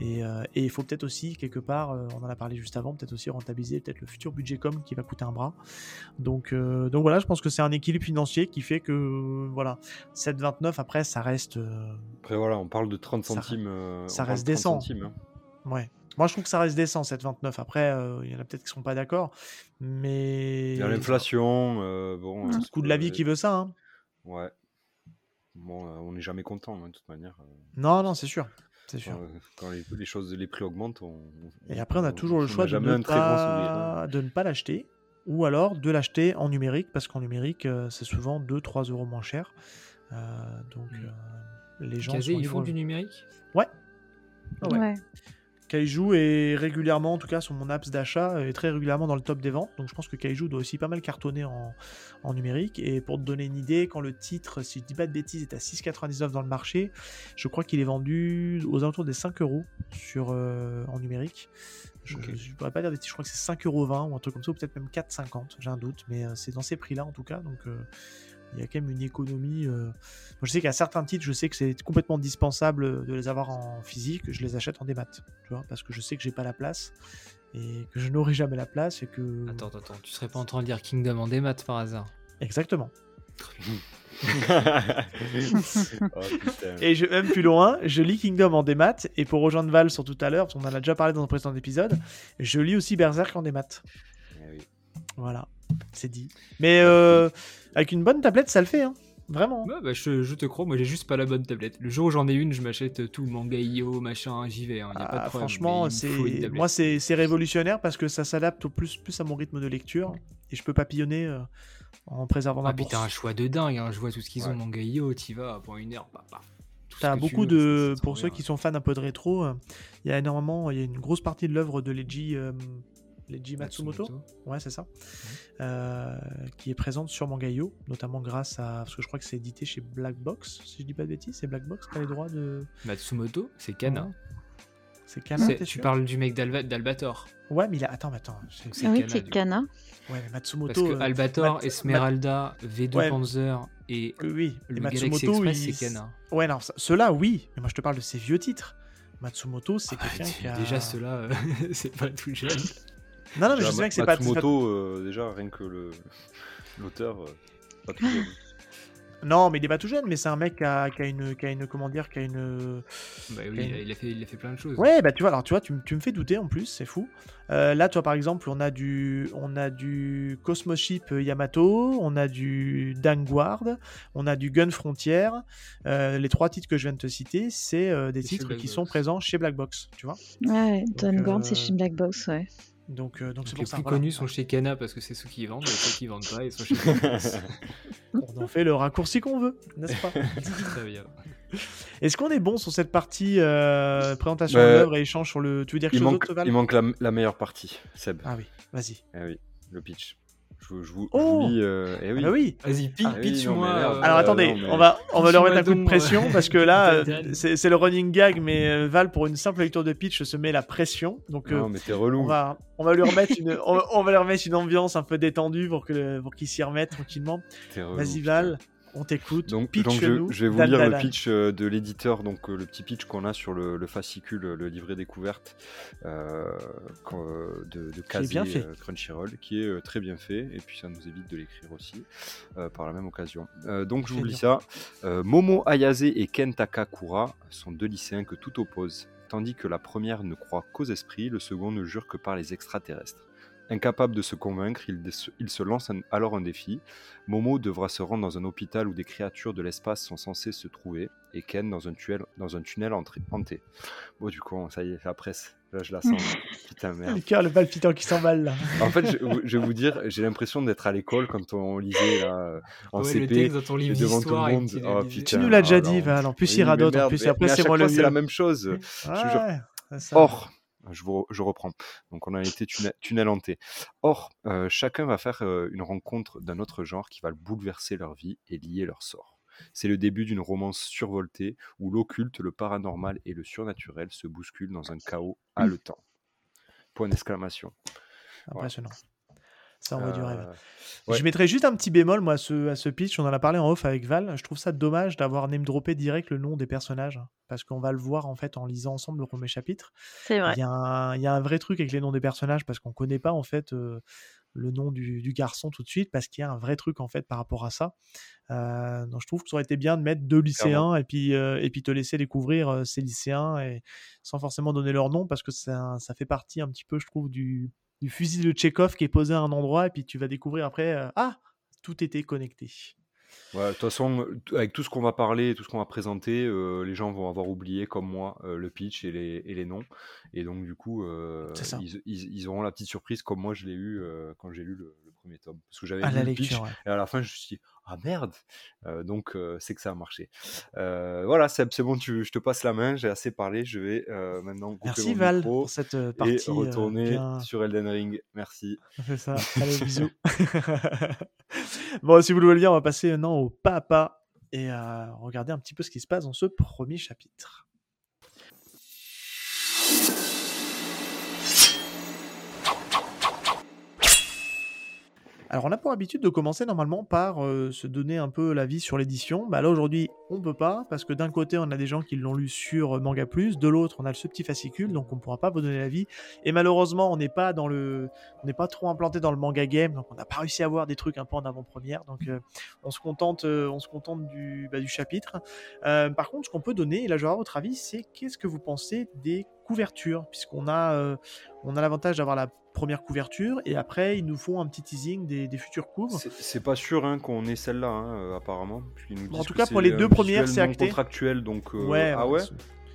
Et euh, et il faut peut-être aussi, quelque part, euh, on en a parlé juste avant, peut-être aussi rentabiliser peut-être le futur budget com qui va coûter un bras. Donc, donc voilà, je pense que c'est un équilibre financier qui fait que, voilà, 7,29 après, ça reste... Après, voilà, on parle de 30 Ça- centimes. ça reste de 30 décent. centimes, hein. ouais. Moi, je trouve que ça reste décent, 7,29. Après, euh, il y en a peut-être qui sont pas d'accord, mais... Il y a l'inflation, euh, bon. Mm. euh, Le coût de la vie qui veut ça, hein. Ouais. Bon, euh, on n'est jamais content, hein, de toute manière. Non, non, c'est sûr. C'est sûr. quand, euh, quand les, les choses, les prix augmentent, on, on- Et après, on a toujours le choix de jamais ne, un très grand sourire. hein. pas... de ne pas l'acheter ou alors de l'acheter en numérique parce qu'en numérique, euh, c'est souvent 2-3 euros moins cher. Euh, donc, Mm. euh, les gens sont ils font du numérique? Ouais. Ouais. Ouais. Kaiju est régulièrement, en tout cas sur mon apps d'achat, est très régulièrement dans le top des ventes. Donc je pense que Kaiju doit aussi pas mal cartonner en, en numérique. Et pour te donner une idée, quand le titre, si je dis pas de bêtises, est à 6,99 dans le marché, je crois qu'il est vendu aux alentours des 5 euros sur, euh, en numérique. Je ne pourrais pas dire des bêtises, je crois que c'est 5,20€ ou un truc comme ça, ou peut-être même 4,50, j'ai un doute, mais euh, c'est dans ces prix-là en tout cas. Donc euh, il y a quand même une économie. euh. Je sais qu'à certains titres, je sais que c'est complètement dispensable de les avoir en physique. Je les achète en démat, tu vois, parce que je sais que j'ai pas la place et que je n'aurai jamais la place et que. Attends, attends, tu serais pas en train de dire Kingdom en démat par hasard? Exactement. <laughs> Oh. Et je, même plus loin, je lis Kingdom en démat. Et pour rejoindre Val sur tout à l'heure, parce qu'on en a déjà parlé dans un précédent épisode, je lis aussi Berserk en démat. Eh oui. Voilà, c'est dit. Mais euh, avec une bonne tablette, ça le fait, hein. Vraiment. Ouais, bah, je, je te crois, moi j'ai juste pas la bonne tablette. Le jour où j'en ai une, je m'achète tout, manga IO, machin, j'y vais. hein, y a pas de Ah, problème, franchement, c'est moi c'est révolutionnaire parce que ça s'adapte au plus plus à mon rythme de lecture et je peux papillonner euh, en préservant Ah, la puis bourse. t'as un choix de dingue, hein. je vois tout ce qu'ils ont Ouais. manga IO, t'y vas pour une heure, bah, bah, T'as tu beaucoup veux, de pour ceux bien. qui sont fans un peu de rétro, euh, il y a énormément, il y a une grosse partie de l'œuvre de Leiji euh, Leiji Matsumoto. Ouais, c'est ça. Euh, qui est présente sur Mangayo, notamment grâce à. Parce que je crois que c'est édité chez Black Box, si je dis pas de bêtises, c'est Black Box qui a les droits de. Matsumoto, c'est Kana. C'est Kana, tu sûr parles du mec d'Alba- d'Albator. Ouais, mais il a. Attends, mais attends. c'est- c'est Ah oui, Kana, c'est. Kana. Ouais, mais Matsumoto. Parce que euh, Albator, Mat- Esmeralda, V2 Ouais. Panzer et Oui, oui. Et le Galaxy Matsumoto, Express, il- c'est Kana. Ouais, non, ça- ceux-là, oui. Mais moi, je te parle de ses vieux titres. Matsumoto, c'est Ah, quelqu'un tu- qui a. Déjà, ceux-là, euh, <laughs> c'est pas tout jeune. Non, non, mais je sais bien que c'est pas. Matsumoto, euh, déjà, rien que le l'auteur, euh, pas tout jeune. Non, mais il est pas tout jeune, mais c'est un mec qui a, qui a une, qui a une, comment dire, qui a une. Bah oui, il a- il a, fait, il a fait plein de choses. Ouais, bah tu vois, alors tu vois, tu, tu me fais douter en plus, c'est fou. Euh, là, toi, par exemple, on a du, on a du Cosmoship Yamato, on a du Danguard, on a du Gun Frontier. Euh, les trois titres que je viens de te citer, c'est euh, des titres Black qui Box. sont présents chez Black Box, tu vois. Ouais, Don Donc, Guard, euh, c'est chez Black Box, ouais. Donc, euh, donc Donc c'est les pour ça. plus voilà. connus sont chez Kana parce que c'est ceux qui vendent, et ceux qui vendent pas, ils sont chez <laughs> Kana. On en fait le raccourci qu'on veut, n'est-ce pas? <laughs> Très bien. Est-ce qu'on est bon sur cette partie euh, présentation Bah, de l'œuvre et échange sur le. Tu veux dire quelque Il chose manque, d'autre, Val il manque la, la meilleure partie, Seb. Ah oui, vas-y. Eh oui, le pitch. Je, vous- je vous, je Oh vous lis. euh, eh Ah oui. bah oui. Vas-y, Ah oui, non, pitch-moi. euh, Alors Euh, attendez, non, mais- on va, on va leur mettre un coup de pression parce que là, <laughs> euh, euh, c'est le running gag, mais euh, Val, pour une simple lecture de pitch, se met la pression. Donc euh, Non, mais t'es relou. on, va, on, va lui remettre une, on, on va lui remettre une ambiance un peu détendue pour que pour s'y remette tranquillement. Vas-y, putain. On t'écoute. Donc, je, vais vous lire le pitch euh, de l'éditeur, donc euh, le petit pitch qu'on a sur le, le fascicule, le livret découverte euh, de, de Kazé, bien fait. Crunchyroll, qui est très bien fait, et puis ça nous évite de l'écrire aussi euh, par la même occasion. Euh, donc je vous lis ça. Momo Ayase et Ken Takakura sont deux lycéens que tout oppose. Tandis que la première ne croit qu'aux esprits, le second ne jure que par les extraterrestres. Incapable de se convaincre, il, se lance un- alors un défi. Momo devra se rendre dans un hôpital où des créatures de l'espace sont censées se trouver, et Ken dans un tunnel, dans un tunnel hanté. Bon, du coup, ça y est, la presse. Là, je la sens. <laughs> Putain, merde. Le cœur, le palpitant qui s'emballe là. En fait, je, je vais vous dire, j'ai l'impression d'être à l'école quand on lisait là, en ouais, le CP. texte dans ton livre devant tout le monde. Oh, le. Tu nous l'as déjà ah, dit. Val. En plus, il radote. En plus, après, c'est moi le c'est la même chose. je. Ouais, c'est ça. Or, je, reprends. Donc, on a été tunnel, tunnel hanté. Or, euh, chacun va faire euh, une rencontre d'un autre genre qui va bouleverser leur vie et lier leur sort. C'est le début d'une romance survoltée où l'occulte, le paranormal et le surnaturel se bousculent dans un chaos haletant. Point d'exclamation. Impressionnant. Ça envoie du rêve. Euh, ouais. Je mettrais juste un petit bémol, moi, à ce, à ce pitch. On en a parlé en off avec Val. Je trouve ça dommage d'avoir name droppé direct le nom des personnages. Parce qu'on va le voir, en fait, en lisant ensemble le premier chapitre. C'est vrai. Il y, a un, il y a un vrai truc avec les noms des personnages parce qu'on connaît pas, en fait, euh, le nom du, du garçon tout de suite. Parce qu'il y a un vrai truc, en fait, par rapport à ça. Euh, donc, je trouve que ça aurait été bien de mettre deux lycéens et puis, euh, et puis te laisser découvrir euh, ces lycéens et, sans forcément donner leur nom parce que ça, ça fait partie un petit peu, je trouve, du, du fusil de Tchekhov qui est posé à un endroit et puis tu vas découvrir après, euh, ah, tout était connecté. Ouais, de toute façon, avec tout ce qu'on va parler, tout ce qu'on va présenter, euh, les gens vont avoir oublié, comme moi, euh, le pitch et les, et les noms. Et donc, du coup, ils, ils- ils auront la petite surprise, comme moi je l'ai eu quand j'ai lu le, le premier tome. Parce que j'avais À lu la le pitch, lecture, ouais. et à la fin, je me suis dit, ah merde Euh, Donc, euh, c'est que ça a marché. Euh, voilà, Seb, c'est bon, tu, je te passe la main, j'ai assez parlé. Je vais maintenant couper Merci mon Val micro pour cette et partie. retourner bien- sur Elden Ring. Merci. C'est ça. Allez, bisous. <laughs> bon, si vous le voulez bien, on va passer maintenant au pas à pas et regarder un petit peu ce qui se passe dans ce premier chapitre. Alors, on a pour habitude de commencer normalement par euh, se donner un peu l'avis sur l'édition. Bah, là, aujourd'hui, on peut pas, parce que d'un côté, on a des gens qui l'ont lu sur euh, Manga Plus, de l'autre, on a ce petit fascicule, donc on pourra pas vous donner l'avis. Et malheureusement, on n'est pas trop implanté dans le manga game, donc on n'a pas réussi à voir des trucs un peu en avant-première. Donc, euh, on se contente, du, bah, du chapitre. par contre, ce qu'on peut donner, et là, je vais avoir votre avis, c'est qu'est-ce que vous pensez des couverture, puisqu'on a, on a l'avantage d'avoir la première couverture, et après, ils nous font un petit teasing des, des futures couves. C'est pas sûr hein, qu'on ait celle-là, hein, euh, apparemment. en tout cas, pour les deux premières, c'est acté. contractuel, donc. Euh, ouais, ah ouais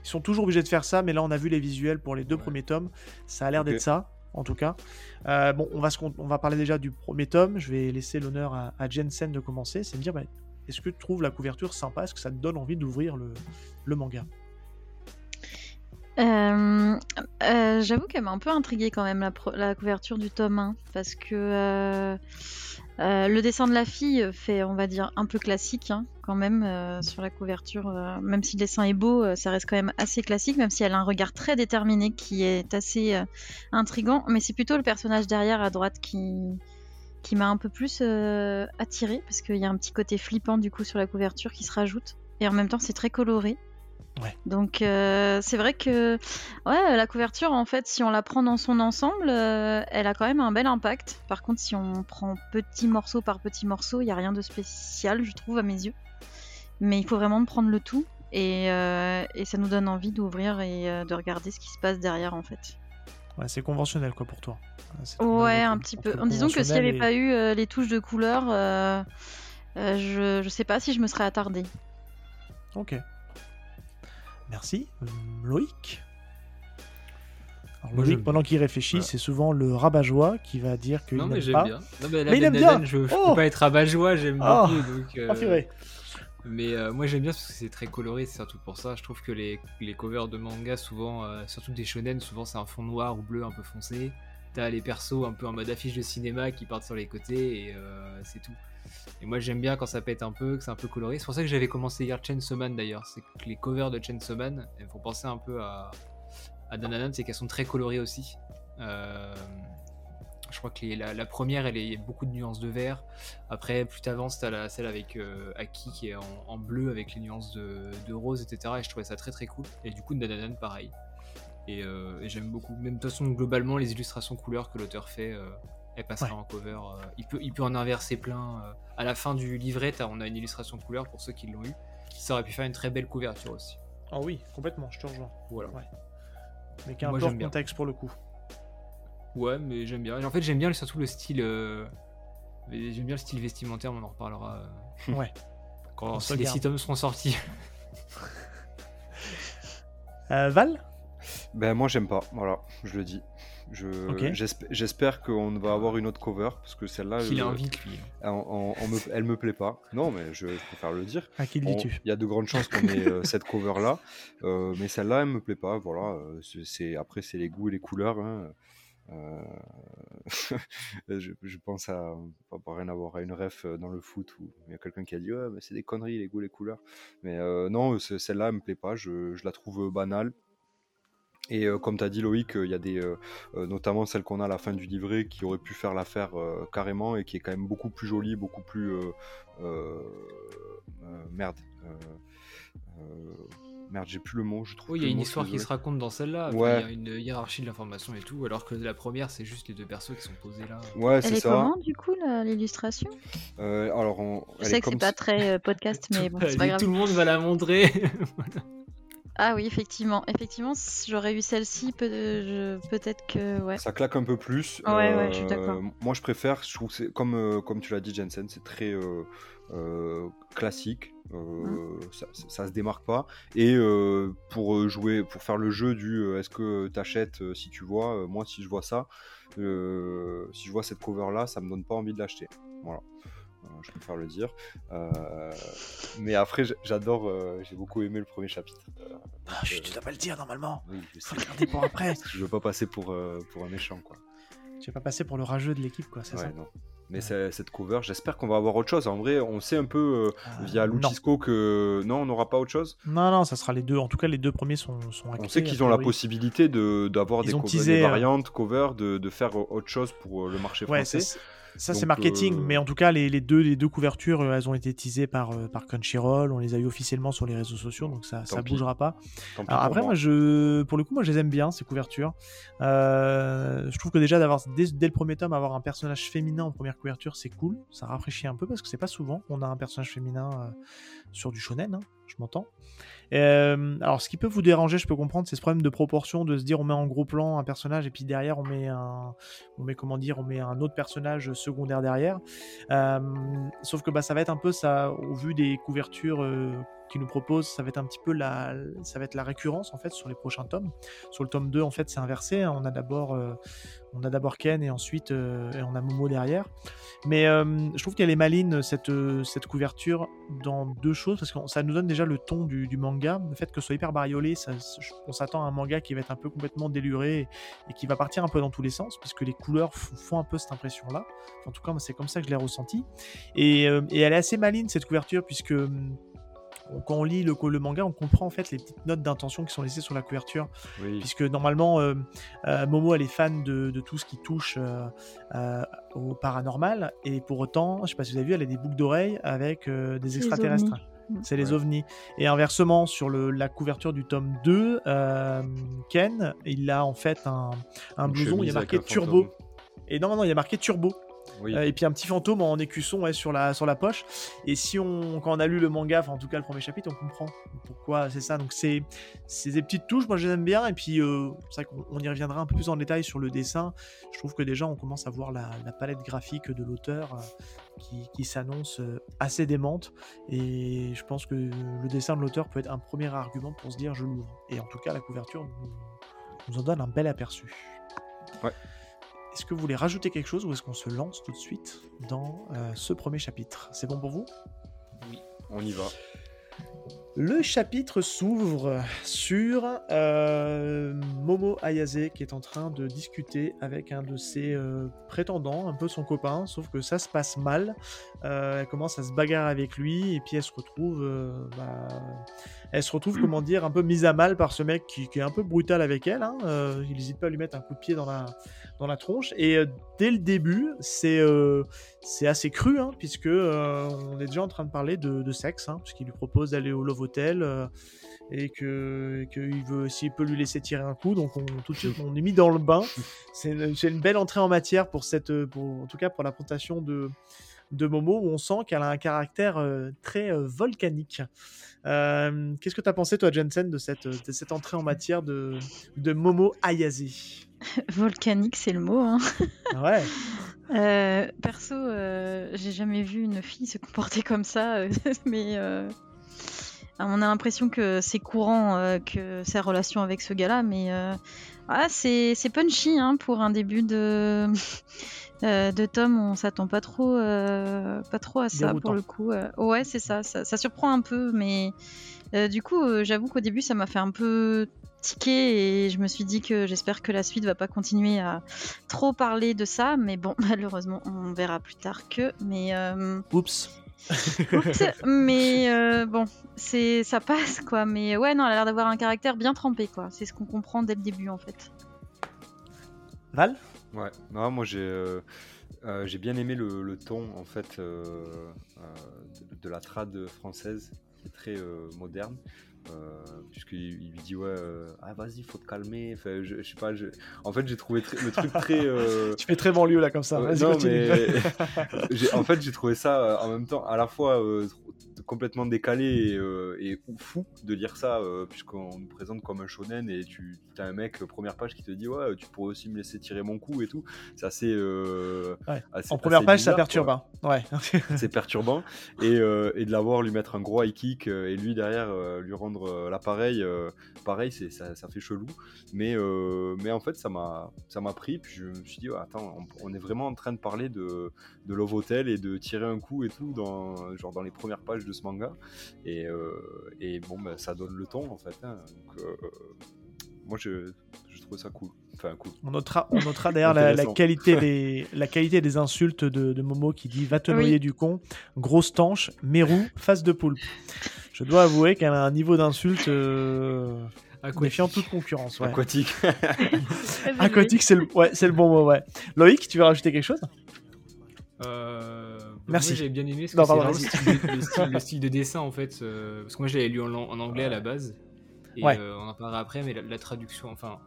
Ils sont toujours obligés de faire ça, mais là, on a vu les visuels pour les deux premiers tomes. Ça a l'air d'être ça en tout cas. bon, on va, se, on va parler déjà du premier tome. Je vais laisser l'honneur à, à, Jensen de commencer. C'est me dire, bah, est-ce que tu trouves la couverture sympa? Est-ce que ça te donne envie d'ouvrir le, le manga? Euh, euh, j'avoue qu'elle m'a un peu intriguée quand même la, couverture du tome 1 parce que euh, le dessin de la fille fait on va dire un peu classique hein, quand même sur la couverture même si le dessin est beau ça reste quand même assez classique même si elle a un regard très déterminé qui est assez intrigant. Mais c'est plutôt le personnage derrière à droite qui qui m'a un peu plus attiré parce qu'il y a un petit côté flippant du coup sur la couverture qui se rajoute. Et en même temps c'est très coloré donc euh, c'est vrai que ouais, la couverture, en fait, si on la prend dans son ensemble, euh, elle a quand même un bel impact. Par contre, si on prend petit morceau par petit morceau, il n'y a rien de spécial, je trouve, à mes yeux. Mais il faut vraiment prendre le tout. Et, euh, et ça nous donne envie d'ouvrir et de regarder ce qui se passe derrière, en fait. Ouais, c'est conventionnel, quoi, pour toi. Ouais, un petit peu. En disant que s'il n'y avait pas eu les touches de couleur, je, je sais pas si je me serais attardée. Ok. Merci. Euh, Loïc pendant qu'il réfléchit, c'est souvent le rabat-joie qui va dire qu'il n'aime pas. Bien. Non, mais, mais il aime bien. Je, ne oh peux pas être rabat-joie, j'aime oh beaucoup. Donc, euh, mais euh, moi j'aime bien parce que c'est très coloré, c'est surtout pour ça. Je trouve que les, les covers de manga, souvent, surtout des shonen, souvent c'est un fond noir ou bleu un peu foncé. T'as les persos un peu en mode affiche de cinéma qui partent sur les côtés et c'est tout. Et moi j'aime bien quand ça pète un peu, que c'est un peu coloré. C'est pour ça que j'avais commencé hier Chainsaw Man d'ailleurs. C'est que les covers de Chainsaw Man, elles font penser un peu à, à Dananan, c'est qu'elles sont très colorées aussi. Euh, je crois que la, première, elle est, a beaucoup de nuances de vert. Après, plus t'avances, t'as la, celle avec euh, Aki qui est en, bleu avec les nuances de, rose, etc. Et je trouvais ça très très cool. Et du coup, Dananan, pareil. Euh, et, j'aime beaucoup. Même de toute façon, globalement, les illustrations couleurs que l'auteur fait, elle passera en cover. Euh, il, peut, il peut en inverser plein. Euh. à la fin du livret, on a une illustration de couleur pour ceux qui l'ont eu. Ça aurait pu faire une très belle couverture aussi. Ah oui, complètement, je te rejoins. Voilà. Mais qui a un peu contexte pour le coup. Ouais, mais j'aime bien. En fait, j'aime bien surtout le style. Euh, j'aime bien le style vestimentaire, on en reparlera. Ouais. <laughs> Quand les six tomes seront sortis. Val? Ben moi j'aime pas, voilà, je le dis. J'espère qu'on va avoir une autre cover parce que celle-là. Lui. elle me plaît pas. Non, mais je, préfère le dire. À qui le dis-tu? Il y a de grandes chances qu'on ait euh, cette cover-là, euh, mais celle-là, elle me plaît pas. Voilà. Euh, c'est après c'est les goûts et les couleurs. Hein. <laughs> je, pense à pas rien avoir à une ref dans le foot où il y a quelqu'un qui a dit ouais mais c'est des conneries les goûts les couleurs mais non celle-là elle me plaît pas je, je la trouve banale et euh, comme tu as dit Loïc, euh, il y a des, euh, notamment celle qu'on a à la fin du livret qui aurait pu faire l'affaire carrément et qui est quand même beaucoup plus jolie, beaucoup plus... merde. Merde, j'ai plus le mot, je trouve. Oui, il y a une histoire qui se raconte dans celle-là. Il y a une hiérarchie de l'information et tout, alors que la première, c'est juste les deux persos qui sont posés là. Ouais, c'est ça. comment, du coup, l'illustration? Alors, Je sais que c'est pas très podcast, <laughs> mais bon, c'est pas grave. Tout le monde va la montrer. <laughs> Ah oui, effectivement. Effectivement, j'aurais eu celle-ci, peut- être que. Ouais. Ça claque un peu plus. Ouais, ouais, je suis d'accord. Euh, moi, je préfère, je trouve, c'est comme, euh, comme tu l'as dit, Jensen, c'est très euh, classique. Mmh. ça, ça, se démarque pas. Et pour jouer, pour faire le jeu du est-ce que tu achètes si tu vois, moi, si je vois ça, si je vois cette cover là, ça me donne pas envie de l'acheter. Voilà. Euh, je préfère le dire. Euh, mais après, j'adore, euh, j'ai beaucoup aimé le premier chapitre. ah, tu dois pas le dire normalement. Oui, je sais. Regarder pour après. <laughs> je veux pas passer pour, pour un méchant, quoi. Tu veux pas passer pour le rageux de l'équipe, quoi, c'est ça non. Mais cette cover, j'espère qu'on va avoir autre chose. En vrai, on sait un peu via Lucisco que non, on n'aura pas autre chose. Non, non, ça sera les deux. En tout cas, les deux premiers sont, sont On sait qu'ils ont la possibilité d'avoir de, des, des, variantes cover, de, de, faire autre chose pour le marché français. Ça, c'est marketing, euh, mais en tout cas, les, les deux, les deux couvertures, euh, elles ont été teasées par, euh, par Crunchyroll. On les a eu officiellement sur les réseaux sociaux, donc ça, pis. bougera pas. Alors après, moi. je, pour le coup, moi, je les aime bien ces couvertures. Euh, je trouve que déjà d'avoir dès, dès le premier tome avoir un personnage féminin en première couverture, c'est cool. Ça rafraîchit un peu parce que c'est pas souvent qu'on a un personnage féminin euh, sur du shonen. hein, je m'entends. Euh, alors, ce qui peut vous déranger, je peux comprendre, c'est ce problème de proportion, de se dire on met en gros plan un personnage et puis derrière on met un, on met comment dire, on met un autre personnage secondaire derrière. Euh, sauf que bah, ça va être un peu ça, au vu des couvertures euh, qu'ils nous proposent, ça va être un petit peu la, ça va être la récurrence en fait sur les prochains tomes. Sur le tome 2, en fait, c'est inversé. hein. On a d'abord, euh, on a d'abord Ken et ensuite euh, et on a Momo derrière. Mais euh, je trouve qu'elle est maline cette cette couverture dans deux choses parce que ça nous donne déjà le ton du, manga, le fait que ce soit hyper bariolé, on s'attend à un manga qui va être un peu complètement déluré et, qui va partir un peu dans tous les sens parce que les couleurs font un peu cette impression-là. En tout cas, c'est comme ça que je l'ai ressenti. Et, et elle est assez maline cette couverture puisque quand on lit le, le manga, on comprend en fait les petites notes d'intention qui sont laissées sur la couverture. Oui. puisque normalement euh, euh, Momo elle est fan de, de tout ce qui touche euh, euh, au paranormal. Et pour autant je sais pas si vous avez vu elle a des boucles d'oreilles avec euh, des les extraterrestres. c'est les Ouais. ovnis. Et inversement sur le, la couverture du tome 2 euh, Ken il a en fait un, un blouson où il y a marqué turbo. fantôme. et non non il y a marqué turbo Oui. euh, et puis un petit fantôme en écusson ouais, sur, la, sur la poche. Et si on, quand on a lu le manga, enfin en tout cas le premier chapitre, on comprend pourquoi c'est ça. Donc c'est des petites touches, moi je les aime bien. Et puis euh, c'est vrai qu'on on y reviendra un peu plus en détail sur le dessin. Je trouve que déjà on commence à voir la, la palette graphique de l'auteur euh, qui, qui s'annonce euh, assez démente. Et je pense que le dessin de l'auteur peut être un premier argument pour se dire je l'ouvre. Et en tout cas la couverture nous, nous en donne un bel aperçu. Ouais. Est-ce que vous voulez rajouter quelque chose ou est-ce qu'on se lance tout de suite dans euh, ce premier chapitre? C'est bon pour vous? On y va. Le chapitre s'ouvre sur euh, Momo Ayase qui est en train de discuter avec un de ses euh, prétendants, un peu son copain, sauf que ça se passe mal. Euh, elle commence à se bagarrer avec lui et puis elle se retrouve, bah, elle se retrouve, comment dire, un peu mise à mal par ce mec qui, est un peu brutal avec elle. hein. Euh, il n'hésite pas à lui mettre un coup de pied dans la, dans la tronche. Et euh, dès le début, c'est euh, c'est assez cru, hein, puisque on est déjà en train de parler de, de sexe, hein, puisqu'il lui propose d'aller au Love Hotel et que qu'il veut s'il peut lui laisser tirer un coup. Donc on, tout de suite, on est mis dans le bain. C'est une, une belle entrée en matière pour cette, pour, en tout cas pour la présentation de de Momo où on sent qu'elle a un caractère euh, très euh, volcanique. Euh, Qu'est-ce que tu as pensé, toi, Jensen, de cette, de cette entrée en matière de, de Momo Ayase <laughs> Volcanique, c'est le mot. Hein. Ouais, <laughs> Euh, perso, euh, j'ai jamais vu une fille se comporter comme ça, euh, <laughs> mais on a l'impression que c'est courant que sa relation avec ce gars-là, mais ah, c'est c'est punchy hein, pour un début de <laughs> euh, de tome. On s'attend pas trop, euh, pas trop à ça Déroutant. pour le coup. euh. ouais, c'est ça, ça, ça surprend un peu, mais euh, du coup, j'avoue qu'au début, ça m'a fait un peu tiquer et je me suis dit que j'espère que la suite va pas continuer à trop parler de ça, mais bon, <laughs> malheureusement, on verra plus tard que. Mais oups. Oups, mais euh, bon, c'est ça passe quoi. Mais ouais, non, elle a l'air d'avoir un caractère bien trempé quoi. C'est ce qu'on comprend dès le début en fait. Val? Ouais, non, moi j'ai euh, euh, j'ai bien aimé le, le ton en fait euh, euh, de, de la trad française qui est très euh, moderne. Euh, puisqu'il il lui dit ouais euh, ah vas-y faut te calmer enfin, je, je sais pas je... en fait j'ai trouvé le truc très <laughs> euh, Tu fais très banlieue là comme ça. Non, mais <laughs> en fait, j'ai trouvé ça euh, en même temps à la fois euh, complètement décalé et, euh, et fou de lire ça, euh, puisqu'on nous présente comme un shonen et tu as un mec, euh, première page, qui te dit Ouais, tu pourrais aussi me laisser tirer mon coup et tout. C'est assez, euh, Ouais. assez- en première assez page, ça perturbe. hein. Ouais. <laughs> C'est perturbant. Et, et de l'avoir lui mettre un gros high kick et lui derrière lui rendre l'appareil, pareil, c'est, ça, ça fait chelou. Mais, mais en fait, ça m'a, ça m'a pris. Puis je me suis dit, ouais, attends, on, on est vraiment en train de parler de, de Love Hotel et de tirer un coup et tout dans, genre dans les premières pages de ce manga. Et, euh, et bon, bah, ça donne le ton en fait. hein. Donc, euh, moi, je, je trouve ça cool. Enfin, cool. On notera, on notera d'ailleurs la, qualité <laughs> des, la qualité des insultes de, de Momo qui dit Va te Oui. noyer du con, grosse tanche, mérou, face de poulpe. Je dois avouer qu'elle a un niveau d'insulte euh, Aquatique. défiant toute concurrence. Ouais. Aquatique. <laughs> Aquatique, c'est le, ouais, c'est le bon mot. Ouais. Loïc, tu veux rajouter quelque chose? Euh, Merci. Moi, j'avais bien aimé parce que Non, c'est pardon, vraiment le style, de, le style- le <laughs> style de dessin en fait. euh, parce que moi, je l'avais lu en, en anglais à la base. Et Ouais. euh, on en parlera après, mais la, la traduction, enfin,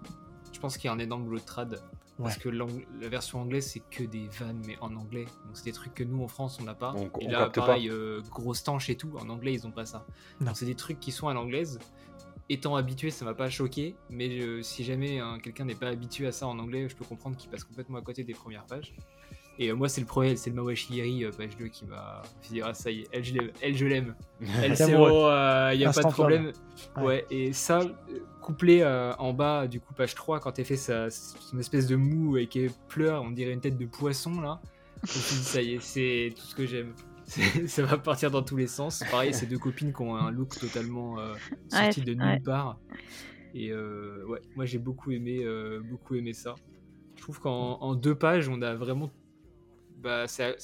je pense qu'il y a un énorme boulot de trad. Parce Ouais. que la version anglaise, c'est que des vannes, mais en anglais. Donc, c'est des trucs que nous, en France, on n'a pas. On- et on là, pareil, euh, grosse tanche et tout, en anglais, ils ont pas ça. Non. Donc, c'est des trucs qui sont à l'anglaise. Étant habitué, ça m'a pas choqué, mais euh, si jamais hein, quelqu'un n'est pas habitué à ça en anglais, je peux comprendre qu'il passe complètement à côté des premières pages. Et euh, moi, c'est le premier, c'est le Mawashiri, euh, page 2, qui m'a fait dire Ah, ça y est, elle, je l'aime. Elle, je l'aime. <laughs> Elle, C'est bon, il n'y a pas de problème. Ouais. Ouais. et ça, euh, couplé euh, en bas, du coup, page 3, quand elle fait sa, son espèce de mou et qu'elle pleure, on dirait une tête de poisson, là. Je me suis dit, ça y est, c'est tout ce que j'aime. <laughs> Ça va partir dans tous les sens. Pareil, ces deux copines qui ont un look totalement euh, sorti Ouais, de nulle ouais. part. Et euh, ouais, moi j'ai beaucoup aimé, euh, beaucoup aimé ça. Je trouve qu'en en deux pages, on a vraiment. Bah, c'est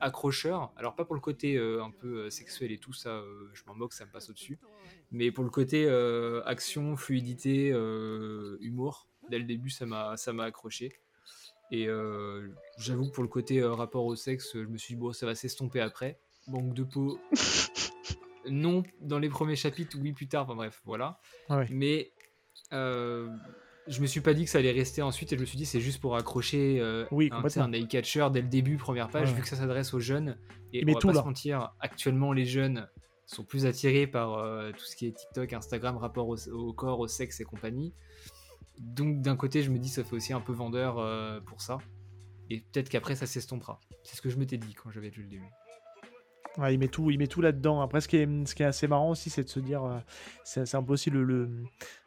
accrocheur. Alors, pas pour le côté euh, un peu euh, sexuel et tout ça, euh, je m'en moque, ça me passe au-dessus. Mais pour le côté euh, action, fluidité, humour, dès le début, ça m'a ça m'a accroché. Et j'avoue que pour le côté rapport au sexe, je me suis dit, bon, ça va s'estomper après. Manque de peau. <laughs> non, dans les premiers chapitres, oui, plus tard, enfin bref, voilà. Ah. Mais je me suis pas dit que ça allait rester ensuite et je me suis dit c'est juste pour accrocher euh, Oui, un, eye catcher dès le début, première page, Ouais. vu que ça s'adresse aux jeunes. Et Il on va tout pas là. se mentir, actuellement les jeunes sont plus attirés par euh, tout ce qui est TikTok, Instagram, rapport au, au corps, au sexe et compagnie. Donc d'un côté je me dis ça fait aussi un peu vendeur euh, pour ça. Et peut-être qu'après ça s'estompera. C'est ce que je m'étais dit quand j'avais lu le début. Ouais, il met tout, il met tout là-dedans. Après, ce qui est, ce qui est assez marrant aussi, c'est de se dire, euh, c'est un peu aussi le, le-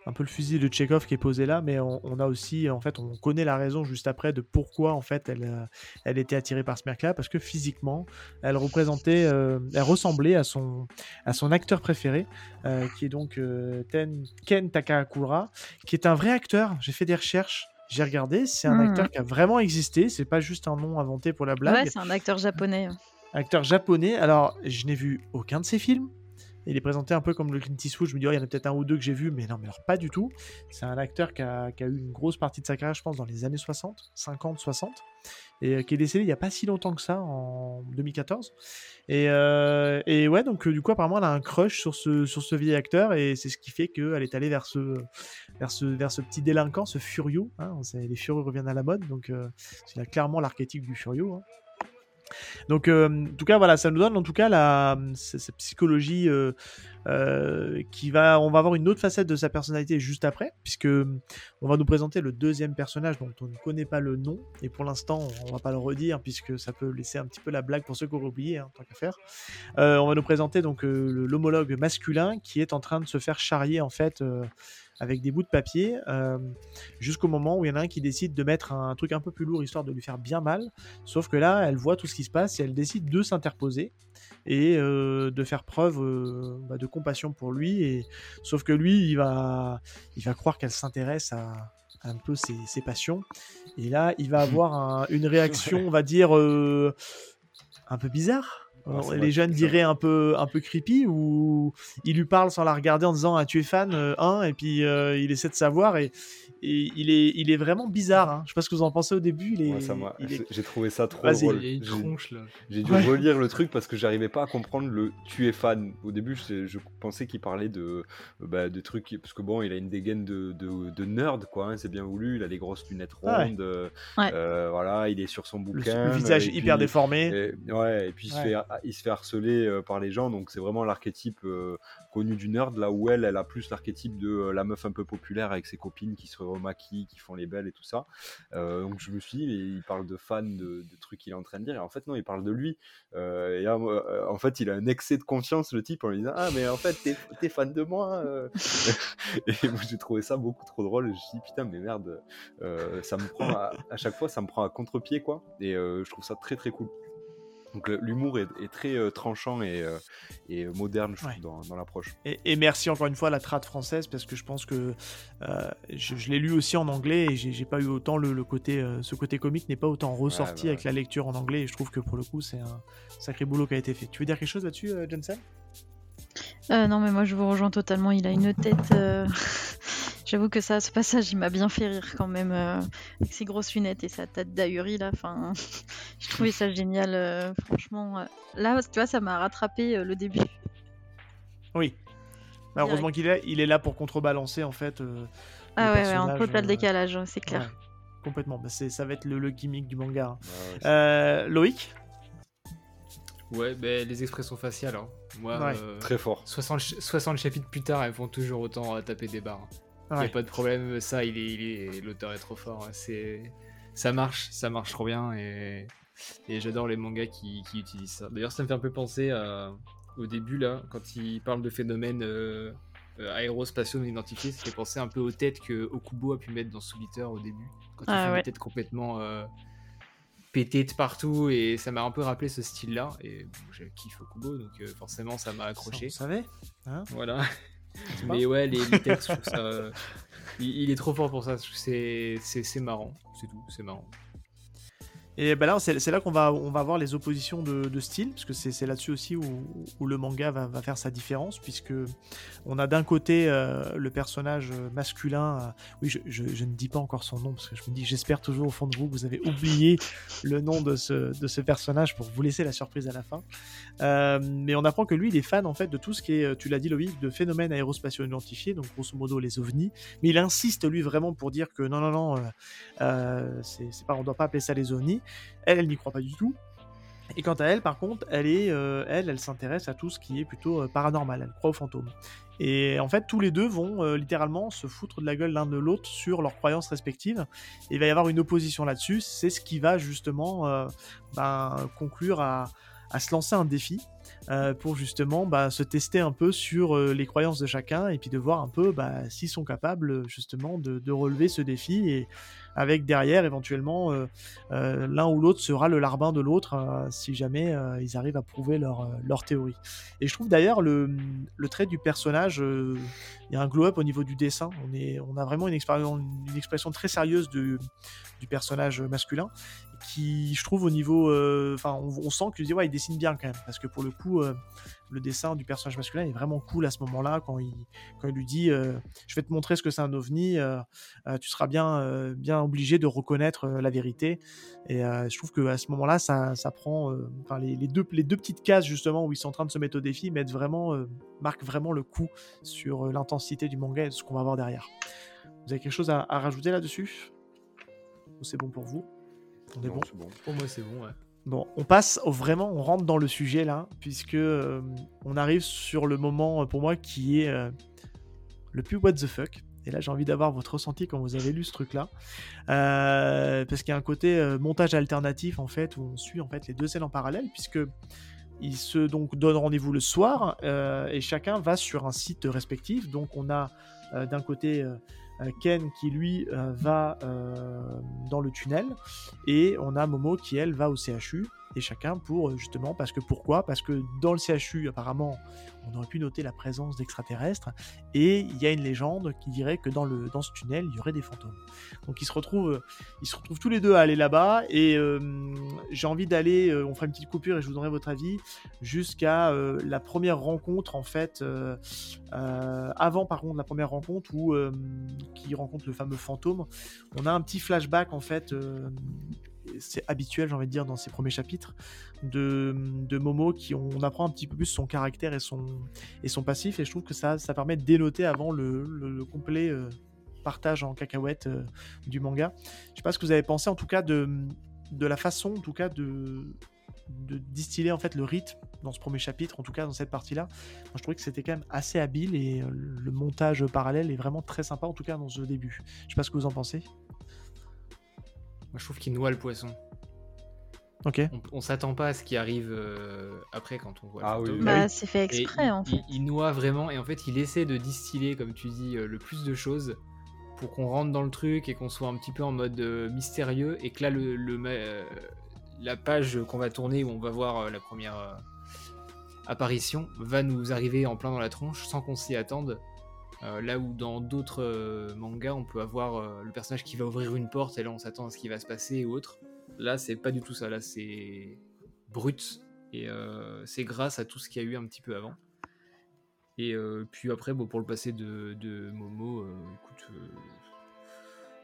un peu le fusil de Tchekhov qui est posé là, mais on, on a aussi, en fait, on connaît la raison juste après de pourquoi en fait elle, euh, elle était attirée par ce mec-là, parce que physiquement, elle représentait, euh, elle ressemblait à son, à son acteur préféré, euh, qui est donc Ten- Ken Takakura, qui est un vrai acteur. J'ai fait des recherches. J'ai regardé, c'est un Mhm. acteur qui a vraiment existé, c'est pas juste un nom inventé pour la blague Ouais, c'est un acteur japonais. Acteur japonais. Alors, je n'ai vu aucun de ses films. Il est présenté un peu comme le Clint Eastwood. Je me dis, oh, il y en a peut-être un ou deux que j'ai vu, mais non, mais alors pas du tout. C'est un acteur qui a, eu une grosse partie de sa carrière, je pense, dans les années 60, 50, 60, et euh, qui est décédé il n'y a pas si longtemps que ça, en 2014. Et, euh, et ouais, donc euh, du coup, apparemment, elle a un crush sur ce, sur vieil acteur, et c'est ce qui fait qu'elle est allée vers ce, petit délinquant, ce Furio. hein. Les Furios reviennent à la mode, donc euh, c'est clairement l'archétype du Furio. hein. Donc, euh, en tout cas, voilà, ça nous donne en tout cas la, psychologie euh, euh, qui va, on va avoir une autre facette de sa personnalité juste après, puisque on va nous présenter le deuxième personnage dont on ne connaît pas le nom, et pour l'instant, on va pas le redire puisque ça peut laisser un petit peu la blague pour ceux qui auraient oublié, hein, tant qu'à faire. On va nous présenter donc l'homologue masculin qui est en train de se faire charrier en fait. Avec des bouts de papier, euh, jusqu'au moment où il y en a un qui décide de mettre un truc un peu plus lourd histoire de lui faire bien mal. Sauf que là, elle voit tout ce qui se passe et elle décide de s'interposer et euh, de faire preuve euh, bah, de compassion pour lui. Et sauf que lui, il va, il va croire qu'elle s'intéresse à, à un peu ses, ses passions. Et là, il va avoir un- une <laughs> réaction, on va dire, un peu bizarre. Les jeunes diraient un peu, un peu creepy, où il lui parle sans la regarder en disant ah, Tu es fan, euh, hein, et puis euh, il essaie de savoir. Et, et il, est, il est vraiment bizarre. Hein. Je sais pas ce que vous en pensez au début. Il est, Ouais, ça m'a- il est- J'ai trouvé ça trop drôle. Il y a une J'ai- tronche là. J'ai dû Ouais. relire le truc parce que j'arrivais pas à comprendre le tu es fan. Au début, je, je pensais qu'il parlait de, euh, bah, de trucs. qui- Parce que bon, il a une dégaine de, de, de nerd, quoi. hein, c'est bien voulu. Il a les grosses lunettes Ah ouais. rondes. euh, Ouais. euh, voilà, il est sur son bouquin. le visage hyper puis- déformé. et, ouais, et puis il, se fait, il se fait harceler euh, par les gens, donc c'est vraiment l'archétype euh, connu du nerd, là où elle, elle a plus l'archétype de euh, la meuf un peu populaire avec ses copines qui se remaquillent, qui font les belles et tout ça. Donc je me suis dit, il parle de fans, de, trucs qu'il est en train de dire, et en fait non, il parle de lui. Et en fait, il a un excès de confiance, le type, en lui disant, ah mais en fait, t'es fan de moi. <laughs> et moi, j'ai trouvé ça beaucoup trop drôle, je me suis dit, putain, mais merde, ça me prend à, chaque fois, ça me prend à contre-pied, quoi. Et je trouve ça très très cool. Donc l'humour est, est très euh, tranchant et, euh, et moderne, je trouve, Ouais. dans, dans l'approche. Et, et merci encore une fois à la trad française parce que je pense que euh, je, je l'ai lu aussi en anglais et j'ai pas eu autant le, le côté, euh, ce côté comique n'est pas autant ressorti bah avec la lecture en anglais et je trouve que pour le coup c'est un sacré boulot qui a été fait. Tu veux dire quelque chose là-dessus, euh, Jensen? Euh, non, mais moi je vous rejoins totalement. Il a une tête. J'avoue que ça, ce passage, il m'a bien fait rire quand même, euh, avec ses grosses lunettes et sa tête d'ahuri là. Enfin, <laughs> je trouvais ça génial, euh, franchement. euh. Là, tu vois, ça m'a rattrapé euh, le début. Oui. Bah, heureusement qu'il est, il est là pour contrebalancer en fait. euh, Ah ouais, ouais, un personnage, total euh, décalage, c'est clair. ouais, complètement. Bah, c'est, ça va être le, le gimmick du manga. hein. Euh, Loïc? Ouais, ben les expressions faciales. hein. Moi, Ouais. euh, Très fort. 60, ch- 60 chapitres plus tard, elles font toujours autant euh, taper des barres. Il Ouais. a pas de problème, ça, il est, il est- l'auteur est trop fort. hein. C'est, ça marche, ça marche trop bien et, et j'adore les mangas qui, qui utilisent ça. D'ailleurs, ça me fait un peu penser à- au début là, quand il parle de phénomènes euh, euh, aérospatiaux non identifiés, ça fait penser un peu aux têtes que Okubo a pu mettre dans Soul Eater au début, quand il Ah fait ouais. des têtes complètement euh, pétées de partout et ça m'a un peu rappelé ce style-là et bon, je kiffe Okubo donc euh, forcément ça m'a accroché. Vous savez hein? Voilà. Mais ouais, les, les textes, je trouve ça. euh, il, il est trop fort pour ça. c'est marrant. C'est tout. C'est marrant. Et ben là, c'est là qu'on va, on va voir les oppositions de, de style, parce que c'est là-dessus aussi où, où le manga va, faire sa différence, puisque on a d'un côté euh, le personnage masculin. euh, oui, je, je- ne dis pas encore son nom, parce que je me dis, j'espère toujours au fond de vous vous avez oublié <laughs> le nom de ce, de ce personnage pour vous laisser la surprise à la fin. Euh, mais on apprend que lui, il est fan en fait de tout ce qui est, tu l'as dit Loïc, de phénomènes aérospatiaux identifiés, donc grosso modo les ovnis. Mais il insiste lui vraiment pour dire que non, non, non, c'est pas, on doit pas appeler ça les ovnis. Elle, elle n'y croit pas du tout. Et quant à elle, par contre, elle est, euh, elle, elle s'intéresse à tout ce qui est plutôt euh, paranormal. Elle croit aux fantômes. Et en fait, tous les deux vont euh, littéralement se foutre de la gueule l'un de l'autre sur leurs croyances respectives. Et il va y avoir une opposition là-dessus. C'est ce qui va justement ben, conclure à se lancer un défi euh, pour justement bah, se tester un peu sur euh, les croyances de chacun et puis de voir un peu bah, s'ils sont capables justement de, relever ce défi et avec derrière éventuellement euh, euh, l'un ou l'autre sera le larbin de l'autre euh, si jamais euh, ils arrivent à prouver leur, euh, théorie. Et je trouve d'ailleurs le, trait du personnage, euh, il y a un glow-up au niveau du dessin. On, est, on a vraiment une, expression très sérieuse du personnage masculin qui, je trouve, au niveau. euh, Enfin, on, sent dit, ouais, dessine bien quand même. Parce que pour le coup, euh, le dessin du personnage masculin est vraiment cool à ce moment-là quand il, quand il lui dit euh, Je vais te montrer ce que c'est un ovni, euh, euh, tu seras bien, euh, bien obligé de reconnaître euh, la vérité. Et euh, je trouve qu'à ce moment-là, ça, ça prend. euh, Enfin, les, les deux, les deux petites cases, justement, où ils sont en train de se mettre au défi, mettent vraiment, euh, marquent vraiment le coup sur euh, l'intensité du manga et de ce qu'on va voir derrière. Vous avez quelque chose à, à rajouter là-dessus? Ou c'est bon pour vous? On est Non, bon? c'est bon. Pour moi, c'est bon. Ouais. Bon, on passe vraiment, on rentre dans le sujet là, puisque euh, on arrive sur le moment euh, pour moi qui est euh, le plus what the fuck. Et là, j'ai envie d'avoir votre ressenti quand vous avez lu ce truc-là, parce qu'il y a un côté montage alternatif en fait où on suit en fait les deux scènes en parallèle, puisque ils se donnent rendez-vous le soir et chacun va sur un site respectif. Donc on a d'un côté Ken qui lui euh, va euh, dans le tunnel. Et on a Momo qui elle va au CHU chacun pour euh, justement parce que pourquoi? Parce que dans le CHU apparemment on aurait pu noter la présence d'extraterrestres et il y a une légende qui dirait que dans le dans ce tunnel il y aurait des fantômes. Donc ils se retrouvent ils se retrouvent tous les deux à aller là-bas et euh, j'ai envie d'aller euh, on fera une petite coupure et je vous donnerai votre avis jusqu'à euh, la première rencontre en fait euh, euh, avant par contre la première rencontre où euh, qui rencontre le fameux fantôme on a un petit flashback en fait euh, c'est habituel j'ai envie de dire dans ces premiers chapitres de, de Momo qui on, apprend un petit peu plus son caractère et son et son passif et je trouve que ça ça permet de dénoter avant le, le- le complet euh, partage en cacahuète euh, du manga je sais pas ce que vous avez pensé en tout cas de de la façon en tout cas de de distiller en fait le rythme dans ce premier chapitre, en tout cas dans cette partie-là. Moi, je trouvais que c'était quand même assez habile et euh, le montage parallèle est vraiment très sympa, en tout cas dans ce début. Je sais pas ce que vous en pensez. Moi, je trouve qu'il noie le poisson. Ok. On, on s'attend pas à ce qui arrive euh, après quand on voit le Ah oui, fantôme. oui. Bah, c'est fait Et exprès il, en fait. il- il noie vraiment et en fait il essaie de distiller, comme tu dis, euh, le plus de choses pour qu'on rentre dans le truc et qu'on soit un petit peu en mode euh, mystérieux et que là le, le euh, la page qu'on va tourner où on va voir euh, la première euh, apparition va nous arriver en plein dans la tronche sans qu'on s'y attende. Euh, là où dans d'autres euh, mangas on peut avoir euh, le personnage qui va ouvrir une porte et là on s'attend à ce qui va se passer ou autre. Là c'est pas du tout ça, là c'est brut et c'est grâce à tout ce qu'il y a eu un petit peu avant. Et puis après, bon, pour le passé de, de Momo, écoute.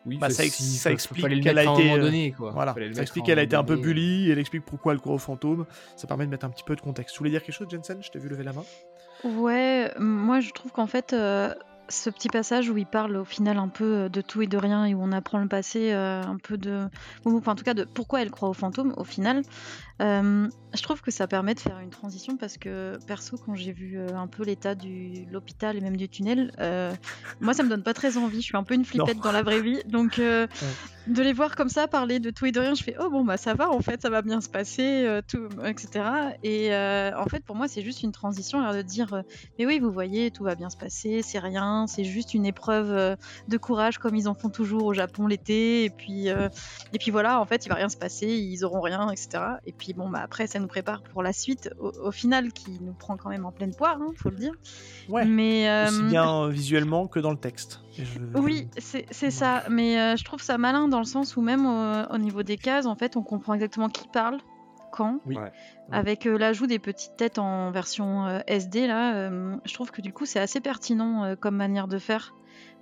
oui, Bah, ça si, explique qu'elle a été, donné, quoi. Voilà, ça explique qu'elle a été un peu bully, elle explique pourquoi elle croit aux fantômes. Ça permet de mettre un petit peu de contexte. Tu voulais dire quelque chose, Jensen? Je t'ai vu lever la main. Ouais, moi je trouve qu'en fait, euh, ce petit passage où il parle au final un peu euh, de tout et de rien et où on apprend le passé, euh, un peu de. Enfin, en tout cas, de pourquoi elle croit aux fantômes au final, euh, je trouve que ça permet de faire une transition parce que perso, quand j'ai vu euh, un peu l'état de l'hôpital et même du tunnel, euh, moi ça me donne pas très envie. Je suis un peu une flippette dans la vraie vie. Donc <laughs> de les voir comme ça parler de tout et de rien, je fais oh bon bah ça va en fait, ça va bien se passer, tout, etc. Et en fait pour moi c'est juste une transition, alors de dire mais oui vous voyez tout va bien se passer, c'est rien, c'est juste une épreuve de courage comme ils en font toujours au Japon l'été et puis et puis voilà en fait il va rien se passer, ils auront rien, etc. Et puis bon bah après ça nous prépare pour la suite au, au final qui nous prend quand même en pleine poire, hein, faut le dire. Ouais. Mais euh, Aussi bien euh, visuellement que dans le texte. Je- oui, c'est ça. Mais euh, je trouve ça malin dans le sens où même euh, au niveau des cases, en fait, on comprend exactement qui parle, quand. Oui. Avec euh, l'ajout des petites têtes en version euh, SD, là, euh, je trouve que du coup, c'est assez pertinent euh, comme manière de faire.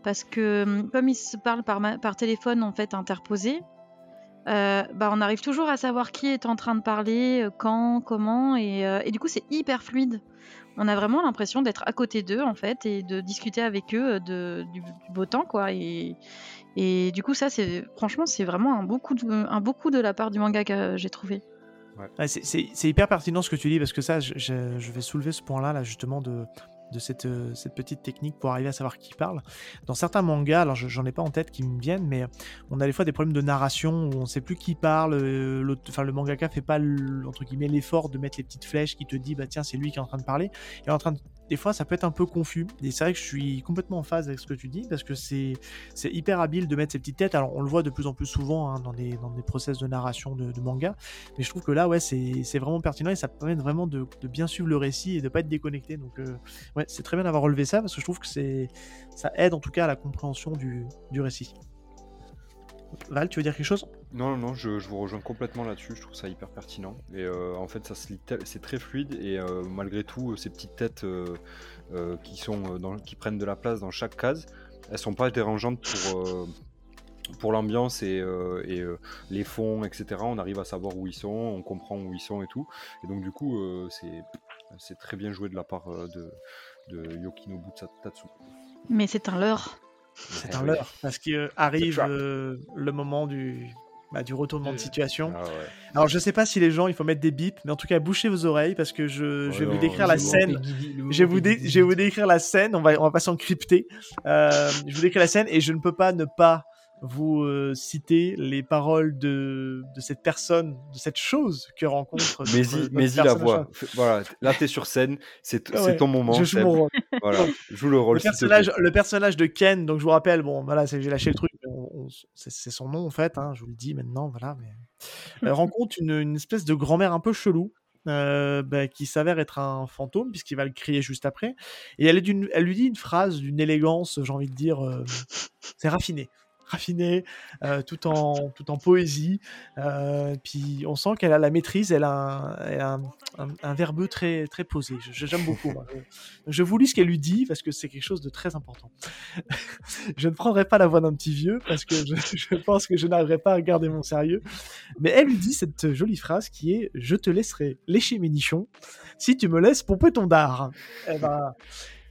Parce que euh, comme ils se parlent par, par téléphone, en fait, interposé, euh, bah, on arrive toujours à savoir qui est en train de parler, euh, quand, comment, et, euh, et du coup, c'est hyper fluide. On a vraiment l'impression d'être à côté d'eux, en fait, et de discuter avec eux de, du, du beau temps, quoi. Et, et du coup, ça, c'est franchement, c'est vraiment un beau coup de, un beau coup de la part du mangaka, j'ai trouvé. Ouais, c'est- c'est hyper pertinent ce que tu dis parce que ça, je, je- je vais soulever ce point-là, là, justement, de, de cette, euh, cette petite technique pour arriver à savoir qui parle. Dans certains mangas, alors je- j'en ai pas en tête qui me viennent, mais on a des fois des problèmes de narration où on sait plus qui parle. euh, Enfin, le mangaka fait pas l'effort de mettre les petites flèches qui te dit bah tiens c'est lui qui est en train de parler. Et en train de des fois, ça peut être un peu confus. Et c'est vrai que je suis complètement en phase avec ce que tu dis parce que c'est hyper habile de mettre ces petites têtes. Alors, on le voit de plus en plus souvent hein, dans, des, dans des process de narration de, manga. Mais je trouve que là, ouais, c'est vraiment pertinent et ça permet vraiment de, bien suivre le récit et de pas être déconnecté. Donc, euh, ouais, c'est très bien d'avoir relevé ça parce que je trouve que ça aide en tout cas à la compréhension du, du récit. Val, tu veux dire quelque chose? Non, non, non, je, je vous rejoins complètement là-dessus. Je trouve ça hyper pertinent. Et euh, en fait, ça se c'est très fluide. Et euh, malgré tout, euh, ces petites têtes euh, euh, qui, sont, dans, qui prennent de la place dans chaque case, elles sont pas dérangeantes pour, euh, pour l'ambiance et, euh, et, euh, les fonds, etc. On arrive à savoir où ils sont, on comprend où ils sont et tout. Et donc, du coup, euh, c'est, c'est très bien joué de la part de, de Yokinobu Tatsu. Mais c'est un leurre. C'est un leurre parce qu'arrive trap. le moment du, bah, du retournement de situation. Ah ouais. Alors, je sais pas si les gens, il faut mettre des bips, mais en tout cas, bouchez vos oreilles parce que je, je vais vous non, décrire la bon. scène. Je vais, vous dé- je vais vous décrire la scène, on va, on va passer en crypté. Euh, je vous décris la scène et je ne peux pas ne pas vous euh, citer les paroles de, de cette personne, de cette chose que rencontre. Mais y, y la voix. Voilà, là t'es sur scène, c'est ouais, ton moment. Je joue Seb. mon rôle. Voilà, joue le rôle. Le personnage, le personnage de Ken, donc je vous rappelle, bon, voilà, j'ai lâché le truc, c'est son nom en fait, hein, je vous le dis maintenant, voilà. Mais... Euh, <laughs> rencontre une, une espèce de grand-mère un peu chelou. euh, bah, qui s'avère être un fantôme puisqu'il va le crier juste après et elle, est elle lui dit une phrase d'une élégance j'ai envie de dire euh, c'est raffiné raffiné euh, tout en tout en poésie euh, puis on sent qu'elle a la maîtrise elle a un, un, verbeux très très posé j'aime beaucoup. Je vous lis ce qu'elle lui dit parce que c'est quelque chose de très important. <laughs> je ne prendrai pas la voix d'un petit vieux parce que je, <laughs> je pense que je n'arriverai pas à garder mon sérieux. Mais elle lui dit cette jolie phrase qui est Je te laisserai lécher mes nichons si tu me laisses pomper ton dard. Eh ben,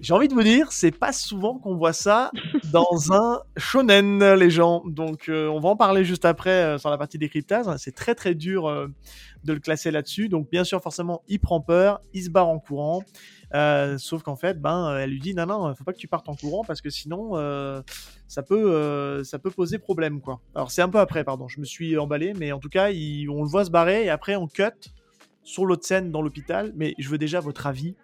j'ai envie de vous dire, c'est pas souvent qu'on voit ça dans <laughs> un shonen, les gens. Donc, euh, on va en parler juste après euh, sur la partie décryptage. C'est très très dur euh, de le classer là-dessus. Donc, bien sûr, forcément, il prend peur, il se barre en courant. Euh, sauf qu'en fait, ben, elle lui dit non, non, faut pas que tu partes en courant parce que sinon, ça peut, ça peut poser problème, quoi. Alors c'est un peu après, pardon, je me suis emballé, mais en tout cas, il- on le voit se barrer et après on cut sur l'autre scène dans l'hôpital. Mais je veux déjà votre avis,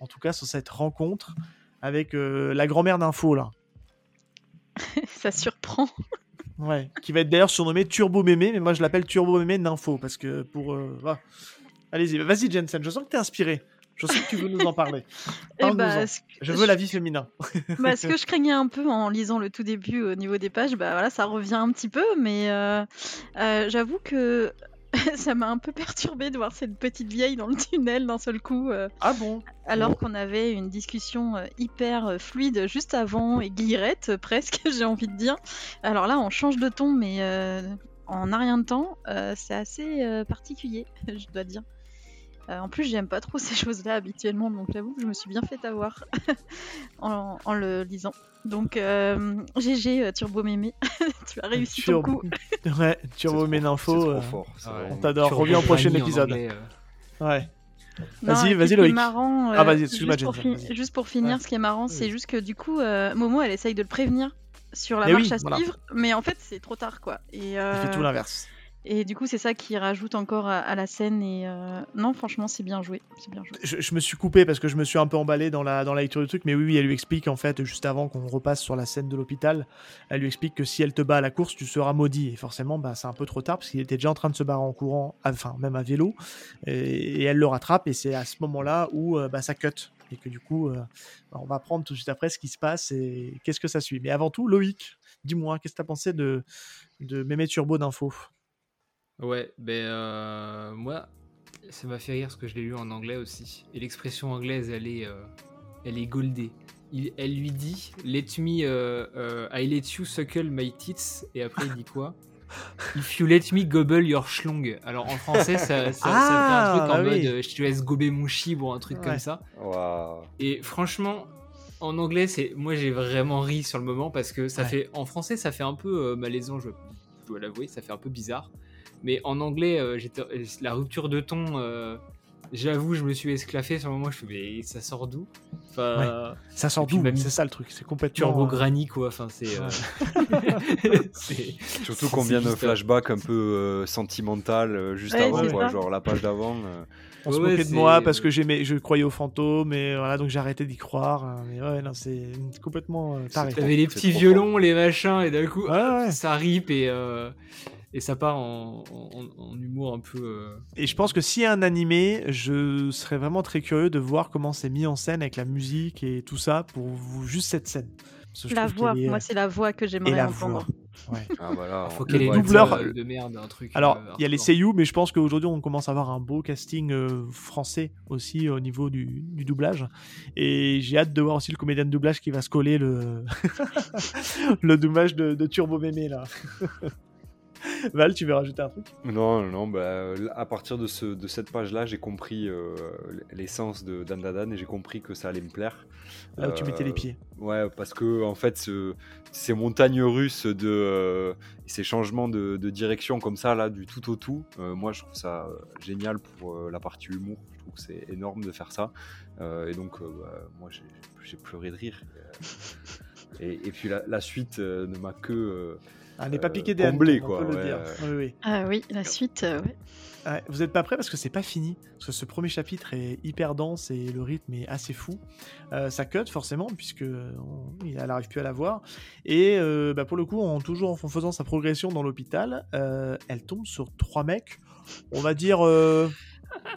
en tout cas, sur cette rencontre avec euh, la grand-mère d'info là, <laughs> ça surprend. ouais, qui va être d'ailleurs surnommée Turbo Mémé, mais moi je l'appelle Turbo Mémé d'info parce que pour, euh, voilà. allez-y, vas-y Jensen, je sens que t'es inspiré. Je sais que tu veux nous en parler. <laughs> Et Parle-nous-en. bah, Je veux la vie féminin. <laughs> bah, ce que je craignais un peu en lisant le tout début au niveau des pages, bah voilà, ça revient un petit peu, mais euh, euh, j'avoue que <laughs> ça m'a un peu perturbé de voir cette petite vieille dans le tunnel d'un seul coup. euh, Ah bon alors qu'on avait une discussion euh, hyper euh, fluide juste avant et guillerette <laughs> presque, j'ai envie de dire. Alors là, on change de ton, mais euh, en un rien de temps, c'est assez particulier, <laughs> je dois dire. Euh, en plus, j'aime pas trop ces choses-là habituellement, donc j'avoue que je me suis bien fait avoir <laughs> en, en le lisant. Donc, euh, GG euh, Turbo Mémé, <laughs> tu as réussi ton Turbo- coup. <laughs> Ouais, Turbo Méninfo. Euh, On t'adore. Reviens au prochain épisode. anglais, euh. Ouais. Vas-y, vas-y, Loïc. marrant, Ah, vas-y, excuse-moi, juste, juste pour finir, Ouais. ce qui est marrant, c'est juste que du coup, euh, Momo, elle essaye de le prévenir sur la Mais marche oui, à voilà. suivre, mais en fait, c'est trop tard, quoi. Et, Il fait tout l'inverse. Et du coup, c'est ça qui rajoute encore à, la scène. Et euh, non, franchement, c'est bien joué. C'est bien joué. Je, me suis coupé parce que je me suis un peu emballé dans la, dans la lecture du truc, mais oui, oui, elle lui explique en fait, juste avant qu'on repasse sur la scène de l'hôpital, elle lui explique que si elle te bat à la course, tu seras maudit. Et forcément, bah, c'est un peu trop tard parce qu'il était déjà en train de se barrer en courant, enfin, même à vélo, et, elle le rattrape, et c'est à ce moment-là où euh, bah, ça cut. Et que du coup, euh, on va prendre tout de suite après ce qui se passe et qu'est-ce que ça suit. Mais avant tout, Loïc, dis-moi, qu'est-ce que tu as pensé de, de Mémé Turbo d'info? Ouais, ben euh, moi, ça m'a fait rire parce que je l'ai lu en anglais aussi. Et l'expression anglaise, elle est, euh, elle est goldée. Il, elle lui dit Let me, euh, euh, I let you suckle my tits. Et après, il dit quoi? <laughs> If you let me gobble your schlong. Alors en français, ça, ça, ça Ah, fait un truc en bah mode oui. Je te laisse gober mon chibre ou un truc Ouais. comme ça. Et franchement, en anglais, c'est moi j'ai vraiment ri sur le moment parce que ça Ouais. fait en français ça fait un peu euh, malaisant, je, je dois l'avouer, ça fait un peu bizarre. Mais en anglais, euh, j'étais la rupture de ton. euh, J'avoue, je me suis esclaffé sur le moment. Je fais mais ça sort d'où? Enfin, Ça sort d'où? C'est ça le truc, c'est complètement. Turbo euh, Granny quoi. Enfin c'est. euh, <laughs> <laughs> Surtout combien de euh, flashbacks un peu euh, sentimental euh, juste Ouais, avant, quoi, genre la page d'avant. euh. On se Ouais, moquait de moi parce que j'aimais, je croyais aux fantômes, et voilà, donc j'ai arrêté d'y croire. hein, Mais ouais, non, c'est complètement euh, taré. T'avais les petits violons, les machins, et d'un coup, Ouais, ouais. ça rip et, euh, et ça part en, en- en humour un peu. euh, Et je pense que s'il y a un animé, je serais vraiment très curieux de voir comment c'est mis en scène avec la musique et tout ça pour vous, juste cette scène. La voix, est- moi, c'est la voix que j'aimerais la entendre. voix. Ouais. Ah, voilà. Faut on qu'elle ait doubleur, ça- de merde, un truc. Alors, euh, il y a les seiyuu, mais je pense qu'aujourd'hui, on commence à avoir un beau casting euh, français aussi au niveau du, du doublage. Et j'ai hâte de voir aussi le comédien de doublage qui va se coller le, <laughs> le doublage de, de Turbo Mémé, là. <laughs> <laughs> Val, tu veux rajouter un truc? Non, non, bah, à partir de, ce, de cette page-là, j'ai compris euh, l'essence de Dan Dadan et j'ai compris que ça allait me plaire. Là où tu mettais les Euh, pieds. Ouais, parce que en fait, ce- ces montagnes russes de euh, ces changements de, de direction comme ça, là, du tout au tout, moi, je trouve ça génial pour la partie humour. Je trouve que c'est énorme de faire ça. Et donc, bah, moi, j'ai- pleuré de rire. <laughs> Et, et puis la, la suite ne m'a que Ah, n'est pas euh, piqué des comblé, quoi, on peut le dire. ouais. Oui, oui. Ah oui, la suite, euh, ouais. Ouais, vous n'êtes pas prêts parce que c'est pas fini. Parce que ce premier chapitre est hyper dense et le rythme est assez fou. Euh, ça cut forcément puisque on- il- elle n'arrive plus à la voir. Et euh, bah, pour le coup, en toujours en faisant sa progression dans l'hôpital, euh, elle tombe sur trois mecs. On va dire euh,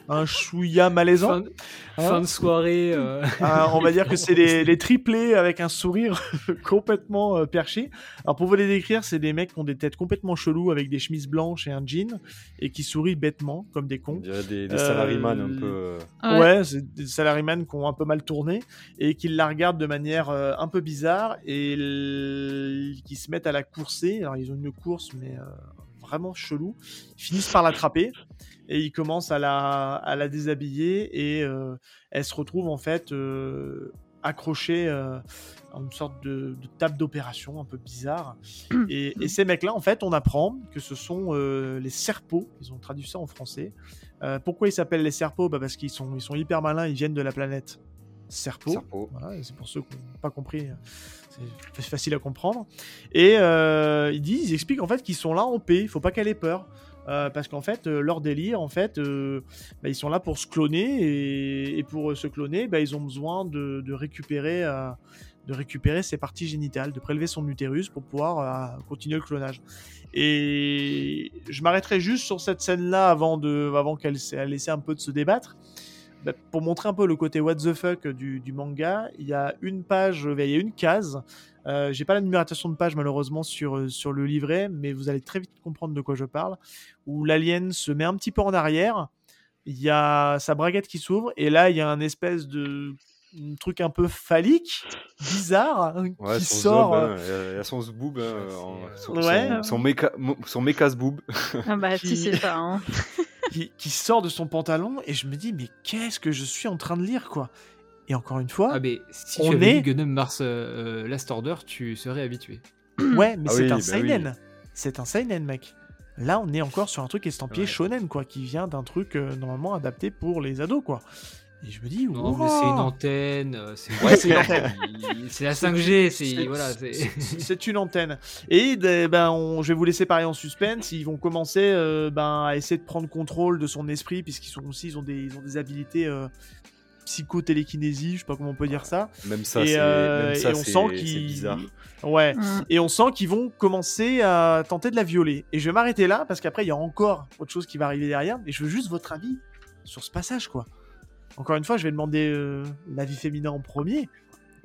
un chouïa malaisant. Fin, de- fin de soirée. euh, Ah, on va dire que c'est les, les triplés avec un sourire <laughs> complètement euh, perché. Alors pour vous les décrire, c'est des mecs qui ont des têtes complètement cheloues avec des chemises blanches et un jean et qui sourient bêtement comme des on cons. des, des Euh, un peu. euh, Ouais. Ouais, c'est des salaryman qui ont un peu mal tourné et qui la regardent de manière euh, un peu bizarre et l- qui se mettent à la courser. Alors ils ont une course mais euh, vraiment chelou. Ils finissent par l'attraper et ils commencent à la, à la déshabiller et euh, elle se retrouve en fait euh, accrochée euh, à une sorte de, de table d'opération un peu bizarre. Et, et ces mecs-là, en fait, on apprend que ce sont euh, les serpos. Ils ont traduit ça en français. Pourquoi ils s'appellent les serpos? Bah Parce qu'ils sont, ils sont hyper malins, ils viennent de la planète Serpo. Serpo. Voilà, c'est pour ceux qui n'ont pas compris, c'est facile à comprendre. Et euh, ils disent, ils expliquent en fait qu'ils sont là en paix, il faut pas qu'elle ait peur. Euh, parce qu'en fait, euh, leur délire, en fait, euh, bah, ils sont là pour se cloner et, pour euh, se cloner, bah, ils ont besoin de, récupérer, de récupérer ses parties génitales, de prélever son utérus pour pouvoir continuer le clonage. Et je m'arrêterai juste sur cette scène-là avant, de, avant qu'elle elle essaie un peu de se débattre. Bah, pour montrer un peu le côté what the fuck du manga, il y a une page, il y a une case Euh, J'ai pas la numérotation de page malheureusement sur, euh, sur le livret, mais vous allez très vite comprendre de quoi je parle. Où l'alien se met un petit peu en arrière, il y a sa braguette qui s'ouvre, et là il y a un espèce de un truc un peu phallique, bizarre, hein, Ouais, qui son sort. zob, euh, il y a son zboob, hein, son, euh, Ouais. son, son méca, son méca zboob. <laughs> Ah bah si Qui- c'est ça. Hein. <laughs> qui, qui sort de son pantalon, et je me dis, mais qu'est-ce que je suis en train de lire, quoi? Et encore une fois, Ah, mais si On tu avais est- Gundam Mars euh, Last Order, tu serais habitué. <clears throat> Ouais, mais Ah c'est oui, un bah seinen. C'est un seinen, mec. Là, on est encore sur un truc estampillé Ouais. shonen, quoi, qui vient d'un truc euh, normalement adapté pour les ados, quoi. Et je me dis, Non, mais c'est une antenne. euh, C'est Ouais, c'est une antenne. C'est la 5G. C'est- voilà. c'est- une antenne. Et de- ben, on- je vais vous laisser parler en suspense. Ils vont commencer euh, ben, à essayer de prendre contrôle de son esprit, puisqu'ils sont aussi, ils ont des, ils ont des habilités euh, psychotélékinésie, je sais pas comment on peut dire ça. Même ça, et, c'est euh, même ça, et on sent qu'ils, bizarre. ouais. Et on sent qu'ils vont commencer à tenter de la violer. Et je vais m'arrêter là parce qu'après il y a encore autre chose qui va arriver derrière. Et je veux juste votre avis sur ce passage, quoi. Encore une fois, je vais demander euh, l'avis féminin en premier.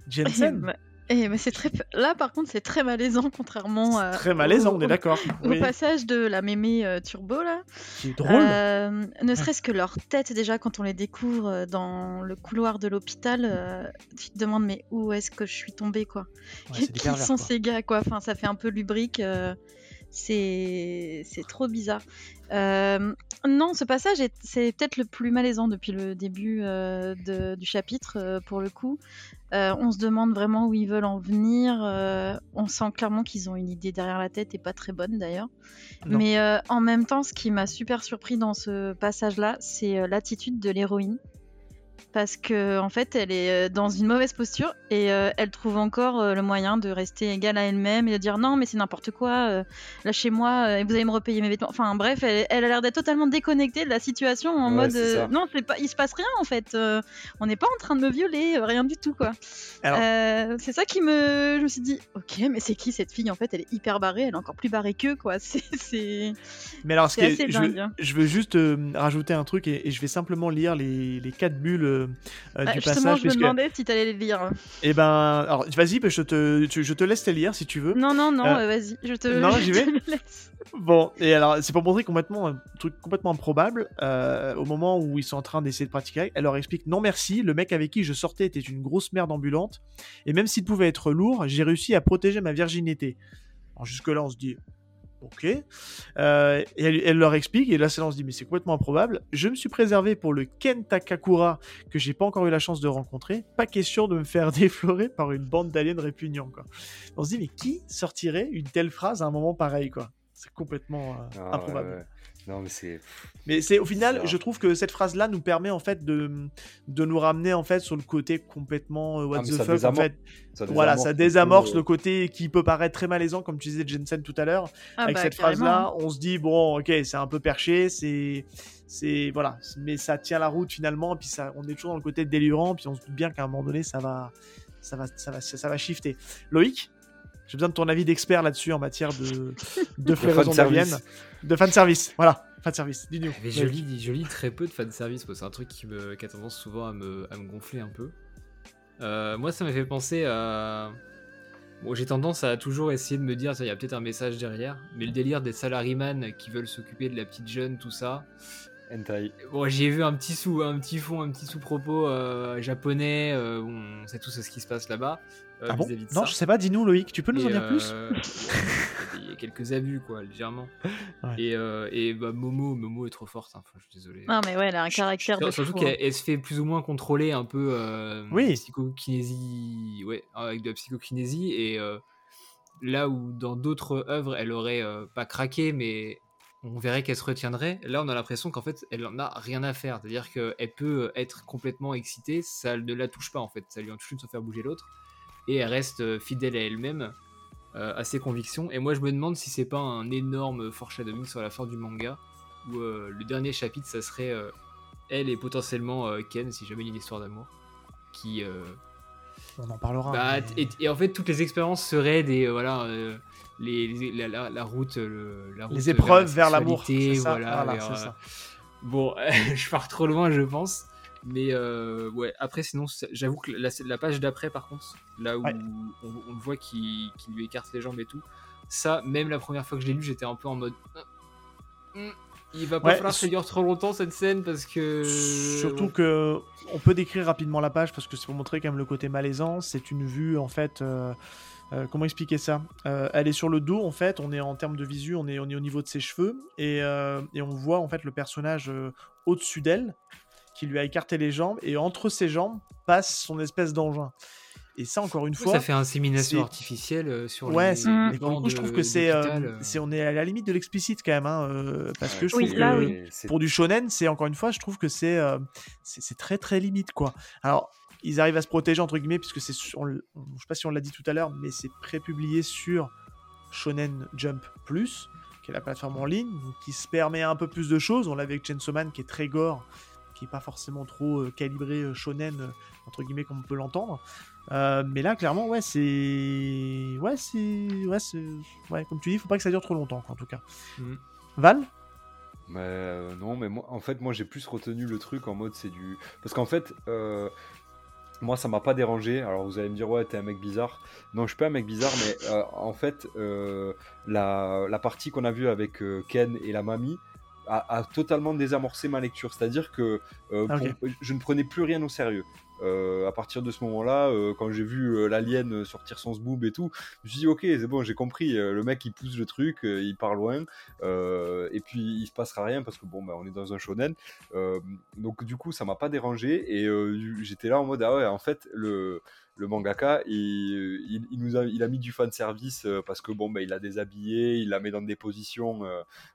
Jensen. <laughs> Et mais c'est très là par contre c'est très malaisant contrairement à très malaisant, au, on est d'accord. <laughs> au Oui, passage de la mémé euh, turbo là. qui est drôle. Euh, ne serait-ce que leur tête déjà quand on les découvre euh, dans le couloir de l'hôpital, euh, tu te demandes mais où est-ce que je suis tombée quoi? Ouais, c'est Qui pervers, sont quoi. ces gars quoi? Enfin ça fait un peu lubrique. C'est trop bizarre. Euh, non, ce passage est c'est peut-être le plus malaisant depuis le début euh, de- du chapitre euh, pour le coup. On se demande vraiment où ils veulent en venir. on sent clairement qu'ils ont une idée derrière la tête et pas très bonne d'ailleurs. Mais en même temps, ce qui m'a super surpris dans ce passage-là, c'est l'attitude de l'héroïne. Parce que en fait, elle est euh, dans une mauvaise posture et euh, elle trouve encore euh, le moyen de rester égale à elle-même et de dire non, mais c'est n'importe quoi, euh, lâchez-moi et vous allez me repayer mes vêtements. Enfin bref, elle, elle a l'air d'être totalement déconnectée de la situation en Ouais, mode non, c'est pas, il se passe rien en fait. on n'est pas en train de me violer, rien du tout quoi. Alors- c'est ça qui me, je me suis dit, ok, mais c'est qui cette fille en fait Elle est hyper barrée, elle est encore plus barrée qu'eux quoi. <laughs> C'est. Mais alors, ce je, veux, dingue, hein. je veux juste rajouter un truc et, et je vais simplement lire les, les quatre bulles euh, euh, Ah, du justement, passage. je me demandais si t'allais les lire. Eh ben, alors, vas-y, je te, tu- je te laisse les lire si tu veux. Non, non, non, Euh, euh, vas-y, je te, non, <laughs> je te vais laisse. Bon, et alors, c'est pour montrer complètement un truc complètement improbable. euh, au moment où ils sont en train d'essayer de pratiquer, elle leur explique non merci, le mec avec qui je sortais était une grosse merde ambulante, et même s'il pouvait être lourd, j'ai réussi à protéger ma virginité. Alors jusque-là, on se dit ok. Euh, et elle, elle leur explique, et là, on se dit mais c'est complètement improbable. Je me suis préservé pour le Ken Takakura que j'ai pas encore eu la chance de rencontrer. Pas question de me faire <laughs> déflorer par une bande d'aliens répugnants, quoi. On se dit mais qui sortirait une telle phrase à un moment pareil, quoi? C'est complètement euh, Ah, improbable. ouais, ouais. Non, mais c'est. Mais c'est au final, je trouve que cette phrase-là nous permet en fait de, de nous ramener en fait sur le côté complètement euh, what Ah, the fuck. En désamorce- fait, Ça voilà, ça désamorce le côté qui peut paraître très malaisant, comme tu disais Jensen tout à l'heure. Ah Avec bah, cette phrase-là, on se dit bon, ok, c'est un peu perché, c'est, c'est voilà, mais ça tient la route finalement. Puis ça, on est toujours dans le côté délirant, puis on se doute bien qu'à un moment donné, ça va, ça va, ça va, ça va shifter. Loïc, j'ai besoin de ton avis d'expert là-dessus en matière de de floraison de fan service. Voilà, fan service. Dis-nous. Mais je lis, je lis très peu de fanservice, moi, c'est un truc qui, me, qui a tendance souvent à me, à me gonfler un peu. Euh, moi, ça m'a fait penser à. Bon, j'ai tendance à toujours essayer de me dire, il y a peut-être un message derrière, mais le délire des salaryman qui veulent s'occuper de la petite jeune, tout ça. Hentai. Bon, j'ai vu un petit sous, un petit fond, un petit sous-propos euh, japonais, euh, on sait tous ce qui se passe là-bas. Euh, Ah bon vis-à-vis de Non, ça. je sais pas. Dis-nous, Loïc. Tu peux nous en dire plus euh, <laughs> Il y a quelques abus, quoi, légèrement. Ouais. Et, euh, et bah, Momo, Momo est trop forte, hein, enfin, je suis désolé. Non, mais ouais, elle a un caractère de Surtout fou, qu'elle hein. elle se fait plus ou moins contrôler un peu euh, Oui. psychokinésie, ouais, avec de la psychokinésie et euh, là où dans d'autres œuvres elle aurait euh, pas craqué mais on verrait qu'elle se retiendrait. Là on a l'impression qu'en fait elle en a rien à faire, c'est-à-dire qu'elle peut être complètement excitée, ça ne la touche pas en fait, ça lui en touche une sans faire bouger l'autre et elle reste euh, fidèle à elle-même. euh, à ses convictions et moi je me demande si c'est pas un énorme foreshadowing sur la fin du manga où euh, le dernier chapitre ça serait euh, elle et potentiellement Ken, si jamais il y a une histoire d'amour, qui. On en parlera. bah, mais- et, et en fait, toutes les expériences seraient des. voilà. les, les- la, la- la route, le- la route Les épreuves vers la l'amour. Voilà, voilà. Bon, <laughs> je pars trop loin, je pense. Mais euh, ouais, après, sinon, j'avoue que la, la page d'après, par contre, là où Ouais. on, on le voit qui lui écarte les jambes et tout, ça, même la première fois que je l'ai lu, j'étais un peu en mode. Hum, Il va pas Ouais, falloir que ça dure trop longtemps cette scène parce que. Surtout que on peut décrire rapidement la page parce que c'est pour montrer quand même le côté malaisant. C'est une vue en fait. euh, euh, comment expliquer ça Euh, Elle est sur le dos en fait. On est en termes de visu, on est, on est au niveau de ses cheveux et, et on voit en fait le personnage au-dessus d'elle qui lui a écarté les jambes et entre ses jambes passe son espèce d'engin. Et ça encore une fois. ça fait insémination c'est- artificielle euh, sur Ouais, les. Mm. bancs coup, je trouve que c'est, euh, euh. c'est, on est à la limite de l'explicite quand même, hein, euh, parce que je Oui, trouve là, que oui. pour du shonen, c'est encore une fois, je trouve que c'est, euh, c'est, c'est très très limite quoi. Alors, ils arrivent à se protéger entre guillemets puisque c'est, sur- on je sais pas si on l'a dit tout à l'heure, mais c'est prépublié sur Shonen Jump Plus, qui est la plateforme en ligne, qui se permet un peu plus de choses. On l'avait avec Chainsaw Man qui est très gore, qui est pas forcément trop euh, calibré euh, shonen euh, entre guillemets comme on peut l'entendre. Euh, mais là, clairement, ouais, c'est, ouais, c'est, ouais, c'est, ouais, comme tu dis, faut pas que ça dure trop longtemps, quoi, en tout cas. Mhm. Val, Mais euh, non, mais moi, en fait, moi j'ai plus retenu le truc en mode c'est du. Parce qu'en fait, euh, moi ça m'a pas dérangé. Alors vous allez me dire, ouais, t'es un mec bizarre. Non, je suis pas un mec bizarre, mais euh, en fait, euh, la, la partie qu'on a vue avec euh, Ken et la mamie a, a totalement désamorcé ma lecture. C'est-à-dire que euh, Ah, pour- je ne prenais plus rien au sérieux. Euh, à partir de ce moment-là, euh, quand j'ai vu euh, l'alien sortir son sboob et tout, je me suis dit ok, c'est bon, j'ai compris. le mec il pousse le truc, il part loin, et puis il se passera rien parce que bon, bah, on est dans un shonen. Donc du coup, ça m'a pas dérangé et j'étais là en mode ah ouais, en fait le le mangaka, il, il, nous a, il a mis du fan service parce que bon, bah, il l'a déshabillé, il la met dans des positions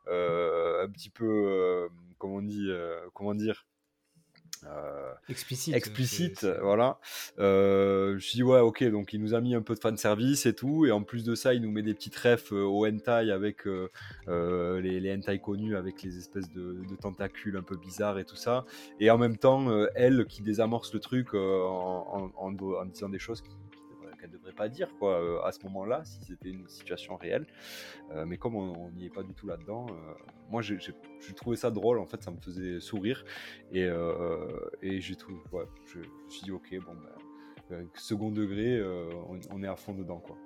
un petit peu, comment on comment dire. Euh, Explicite. explicite, voilà. Euh, je dis ouais, ok, donc il nous a mis un peu de fan service et tout, et en plus de ça, il nous met des petites refs euh, au hentai avec euh, les, les hentai connus avec les espèces de, de tentacules un peu bizarres et tout ça, et en même temps, elle qui désamorce le truc en, en- en- en disant des choses qui- qu'elle devrait pas dire quoi euh, à ce moment-là si c'était une situation réelle Euh, mais comme on n'y est pas du tout là-dedans euh, moi j'ai trouvé ça drôle en fait ça me faisait sourire et, euh, et j'ai trouvé ouais, je, je me suis dit ok bon bah, euh, second degré euh, on, on est à fond dedans quoi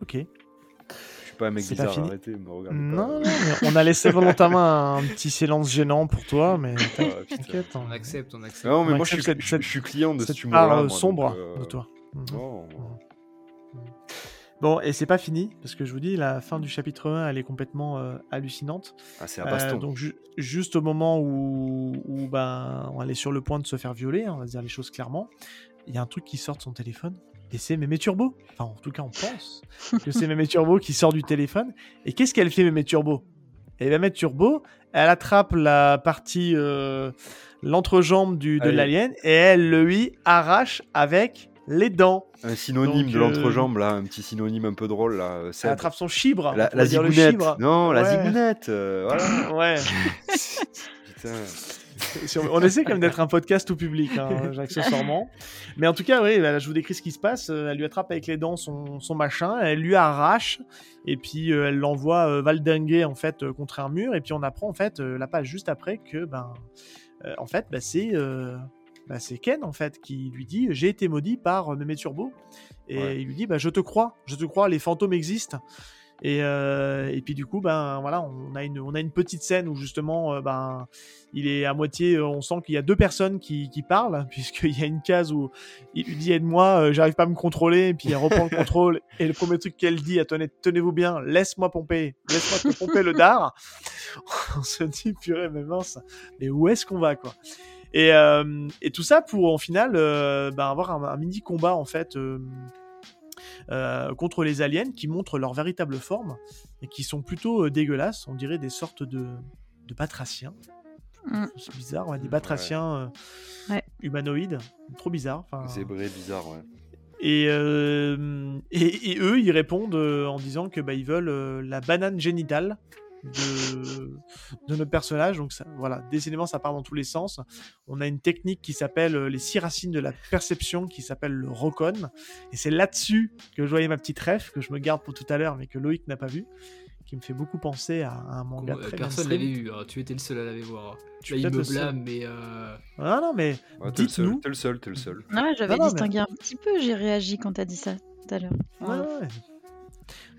ok. je suis pas un mec bizarre fini arrêtez me regardez Non, pas non, mais on a laissé volontairement un petit silence gênant pour toi, mais Ah, t'inquiète. On accepte, on accepte. non mais On moi je suis, je, suis client de cette cet part humour-là euh, sombre donc, euh, de toi. Mhm. Bon, et c'est pas fini, parce que je vous dis, la fin du chapitre 1, elle est complètement euh, hallucinante. ah, c'est un Euh, baston donc, ju- juste au moment où, où ben, elle est sur le point de se faire violer, hein, on va dire les choses clairement, il y a un truc qui sort de son téléphone, et c'est Mémé Turbo. Enfin, en tout cas, on pense <laughs> que c'est Mémé Turbo qui sort du téléphone. Et qu'est-ce qu'elle fait, Mémé Turbo? Et Mémé Turbo, elle attrape la partie, euh, l'entrejambe de l'alien, et elle le lui arrache avec les dents. un synonyme donc, de euh, l'entrejambe là un petit synonyme un peu drôle là euh, Elle attrape son chibre. la, le zigounette chibre. non la zigounette euh, voilà <laughs> Ouais. putain on, essaie quand même d'être un podcast tout public, hein, <laughs> accessoirement. Mais en tout cas, oui, là, je vous décris ce qui se passe. Euh, Elle lui attrape avec les dents son, son machin, elle lui arrache, et puis euh, elle l'envoie euh, valdinguer en fait euh, contre un mur. Et puis on apprend en fait euh, la page juste après que ben, euh, en fait, bah, c'est euh, bah, c'est Ken en fait qui lui dit j'ai été maudit par euh, Mémé Turbo, et Ouais. il lui dit bah je te crois, je te crois, les fantômes existent. Et, euh, et puis du coup, ben voilà, on a une, on a une petite scène où justement, euh, ben il est à moitié, euh, on sent qu'il y a deux personnes qui, qui parlent, <laughs> puisqu'il y a une case où il lui dit aide-moi, j'arrive pas à me contrôler, et puis elle reprend le contrôle, <laughs> et le premier truc qu'elle dit, attendez, tenez-vous bien, laisse-moi pomper, laisse-moi te pomper le dard. <laughs> on se dit, purée, mais mince, mais où est-ce qu'on va, quoi? Et, euh, et tout ça pour, en final, euh, ben, avoir un, un mini combat, en fait, euh, euh, contre les aliens qui montrent leur véritable forme et qui sont plutôt euh, dégueulasses. On dirait des sortes de, de batraciens. Mm. C'est bizarre, ouais, des Ouais. batraciens euh, Ouais. humanoïdes. Trop bizarre. zébré bizarre ouais Et, euh, et, et eux, ils répondent euh, en disant que bah, ils veulent euh, la banane génitale de, de notre personnage. Donc ça, voilà, décidément, ça part dans tous les sens. On a une technique qui s'appelle euh, les six racines de la perception, qui s'appelle le Rokon. Et c'est là-dessus que je voyais ma petite ref, que je me garde pour tout à l'heure, mais que Loïc n'a pas vu. qui me fait beaucoup penser à, un manga. Comment- très personne l'avait vu. hein. Tu étais le seul à l'avoir voir. Je Là, suis il me le seul. blâme, mais. euh, Ah non, mais Ouais, t'es le seul, dites-nous. t'es le seul, t'es le seul. J'avais Non, mais- distingué un petit peu, j'ai réagi quand t'as dit ça tout à l'heure. Ouais, ouais.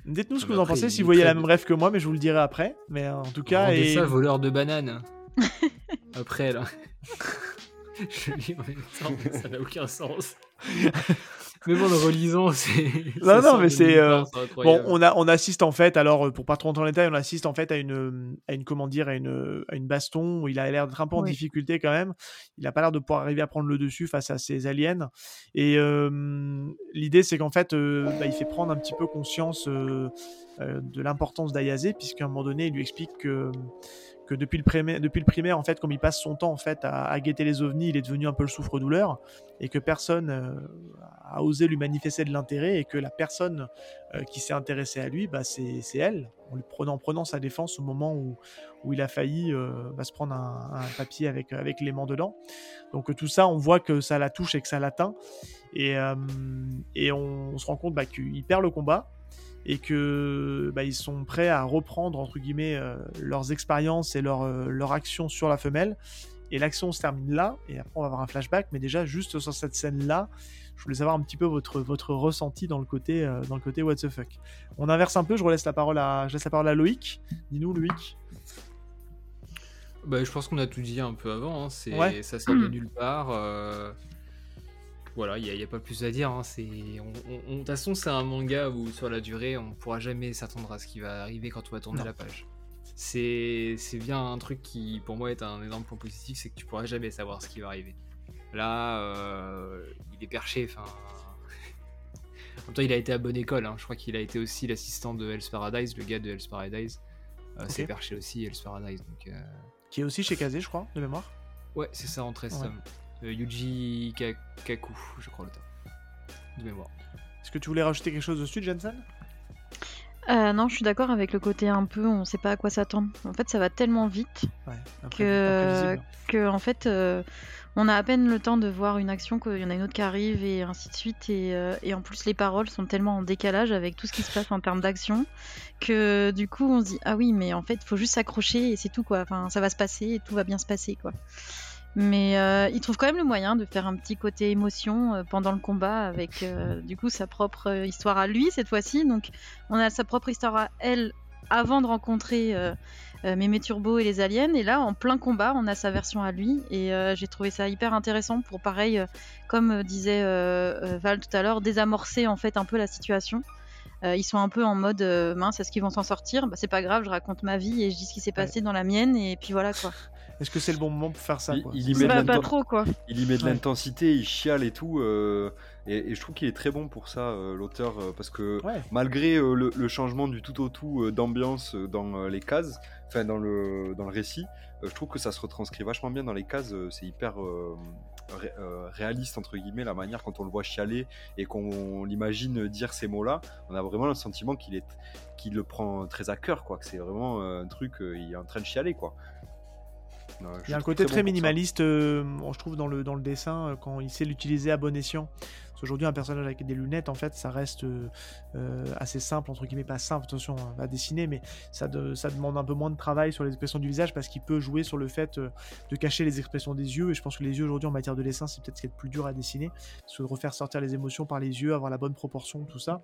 Dites-nous ce Ah que bah vous en pensez, si vous voyez la même rêve que moi, mais je vous le dirai après. Mais en tout cas, rendez et... ça voleur de bananes. <laughs> Après, là. <laughs> Je lis en même temps, mais ça n'a aucun sens. <laughs> Même en le relisant, <laughs> c'est. Non, non, mais c'est, euh, Bon, on, a, on assiste en fait, alors euh, pour pas trop rentrer dans les détails, on assiste en fait à une, à une comment dire, à une, à une baston où il a l'air d'être un peu en Oui. difficulté quand même. Il a pas l'air de pouvoir arriver à prendre le dessus face à ces aliens. Et euh, l'idée, c'est qu'en fait, euh, bah, il fait prendre un petit peu conscience euh, euh, de l'importance d'Ayazé, puisqu'à un moment donné, il lui explique que que depuis le primaire, depuis le primaire en fait, comme il passe son temps en fait à, guetter les ovnis, il est devenu un peu le souffre-douleur et que personne euh, a osé lui manifester de l'intérêt et que la personne euh, qui s'est intéressée à lui, bah, c'est elle, en, lui prenant, en prenant sa défense au moment où, où il a failli euh, bah, se prendre un, papier avec, avec l'aimant dedans. Donc euh, tout ça, on voit que ça la touche et que ça l'atteint. Et, euh, et on, on se rend compte bah, qu'il perd le combat et que bah, ils sont prêts à reprendre entre guillemets euh, leurs expériences et leur, euh, leur action sur la femelle. Et l'action se termine là, et après on va avoir un flashback, mais déjà juste sur cette scène-là, je voulais savoir un petit peu votre, votre ressenti dans le côté euh, dans le côté what the fuck. On inverse un peu, je relaisse la parole à je laisse la parole à Loïc. Dis-nous Loïc. Bah, je pense qu'on a tout dit un peu avant. hein. C'est, Ouais. Ça sort de nulle part. Voilà, il n'y a, y a pas plus à dire. hein. C'est... De toute façon, c'est un manga où sur la durée, on pourra jamais s'attendre à ce qui va arriver quand on va tourner Non. la page. C'est... c'est bien un truc qui, pour moi, est un énorme point positif, c'est que tu pourras jamais savoir ce qui va arriver. Là, euh, il est perché. Enfin, en même temps, il a été à bonne école. hein. Je crois qu'il a été aussi l'assistant de Hell's Paradise, le gars de Hell's Paradise. Euh, C'est perché aussi, Hell's Paradise. Donc, euh, Qui est aussi chez Kazé, je crois, de mémoire. Ouais, c'est ça en 13 Ouais. Euh, Yuji Ka- Kaku, je crois l'auteur. De mémoire. Est-ce que tu voulais rajouter quelque chose dessus, Jensen? Euh, non, je suis d'accord avec le côté un peu, on sait pas à quoi s'attendre. En fait, ça va tellement vite Ouais. que, imprévisible. que en fait, euh, on a à peine le temps de voir une action qu'il y en a une autre qui arrive et ainsi de suite. Et, euh, et en plus, les paroles sont tellement en décalage avec tout ce qui se passe en termes d'action que du coup, on se dit ah oui, mais en fait, il faut juste s'accrocher et c'est tout quoi. Enfin, ça va se passer et tout va bien se passer quoi. Mais euh, il trouve quand même le moyen de faire un petit côté émotion euh, pendant le combat avec euh, du coup sa propre histoire à lui cette fois-ci. Donc on a sa propre histoire à elle avant de rencontrer Mémé Turbo et les aliens. Et là, en plein combat, on a sa version à lui. Et j'ai trouvé ça hyper intéressant pour, pareil, comme disait Val tout à l'heure, désamorcer en fait un peu la situation. Euh, ils sont un peu en mode euh, mince, est-ce qu'ils vont s'en sortir? Bah, C'est pas grave, je raconte ma vie et je dis ce qui s'est passé dans la mienne. Et puis voilà quoi. Est-ce que c'est le bon moment pour faire ça Il- quoi il y met Bah, pas trop quoi. Il y met de Ouais. l'intensité, il chiale et tout. euh, et, et je trouve qu'il est très bon pour ça, euh, l'auteur, euh, parce que Ouais. malgré euh, le, le changement du tout au tout euh, d'ambiance dans euh, les cases, enfin dans le, dans le récit, euh, je trouve que ça se retranscrit vachement bien dans les cases. euh, c'est hyper ré- réaliste, entre guillemets, la manière quand on le voit chialer et qu'on l'imagine dire ces mots-là. On a vraiment le sentiment qu'il est qu'il le prend très à cœur, quoi. Que c'est vraiment un truc, il est en train de chialer, quoi. Il y a un côté très minimaliste, euh, je trouve, dans le, dans le dessin, euh, quand il sait l'utiliser à bon escient. Parce qu'aujourd'hui, un personnage avec des lunettes, en fait, ça reste euh, euh, assez simple, entre guillemets, pas simple, attention, hein, à dessiner, mais ça, de- ça demande un peu moins de travail sur les expressions du visage parce qu'il peut jouer sur le fait euh, de cacher les expressions des yeux. Et je pense que les yeux, aujourd'hui, en matière de dessin, c'est peut-être ce qui est le plus dur à dessiner. Parce que de refaire sortir les émotions par les yeux, avoir la bonne proportion, tout ça.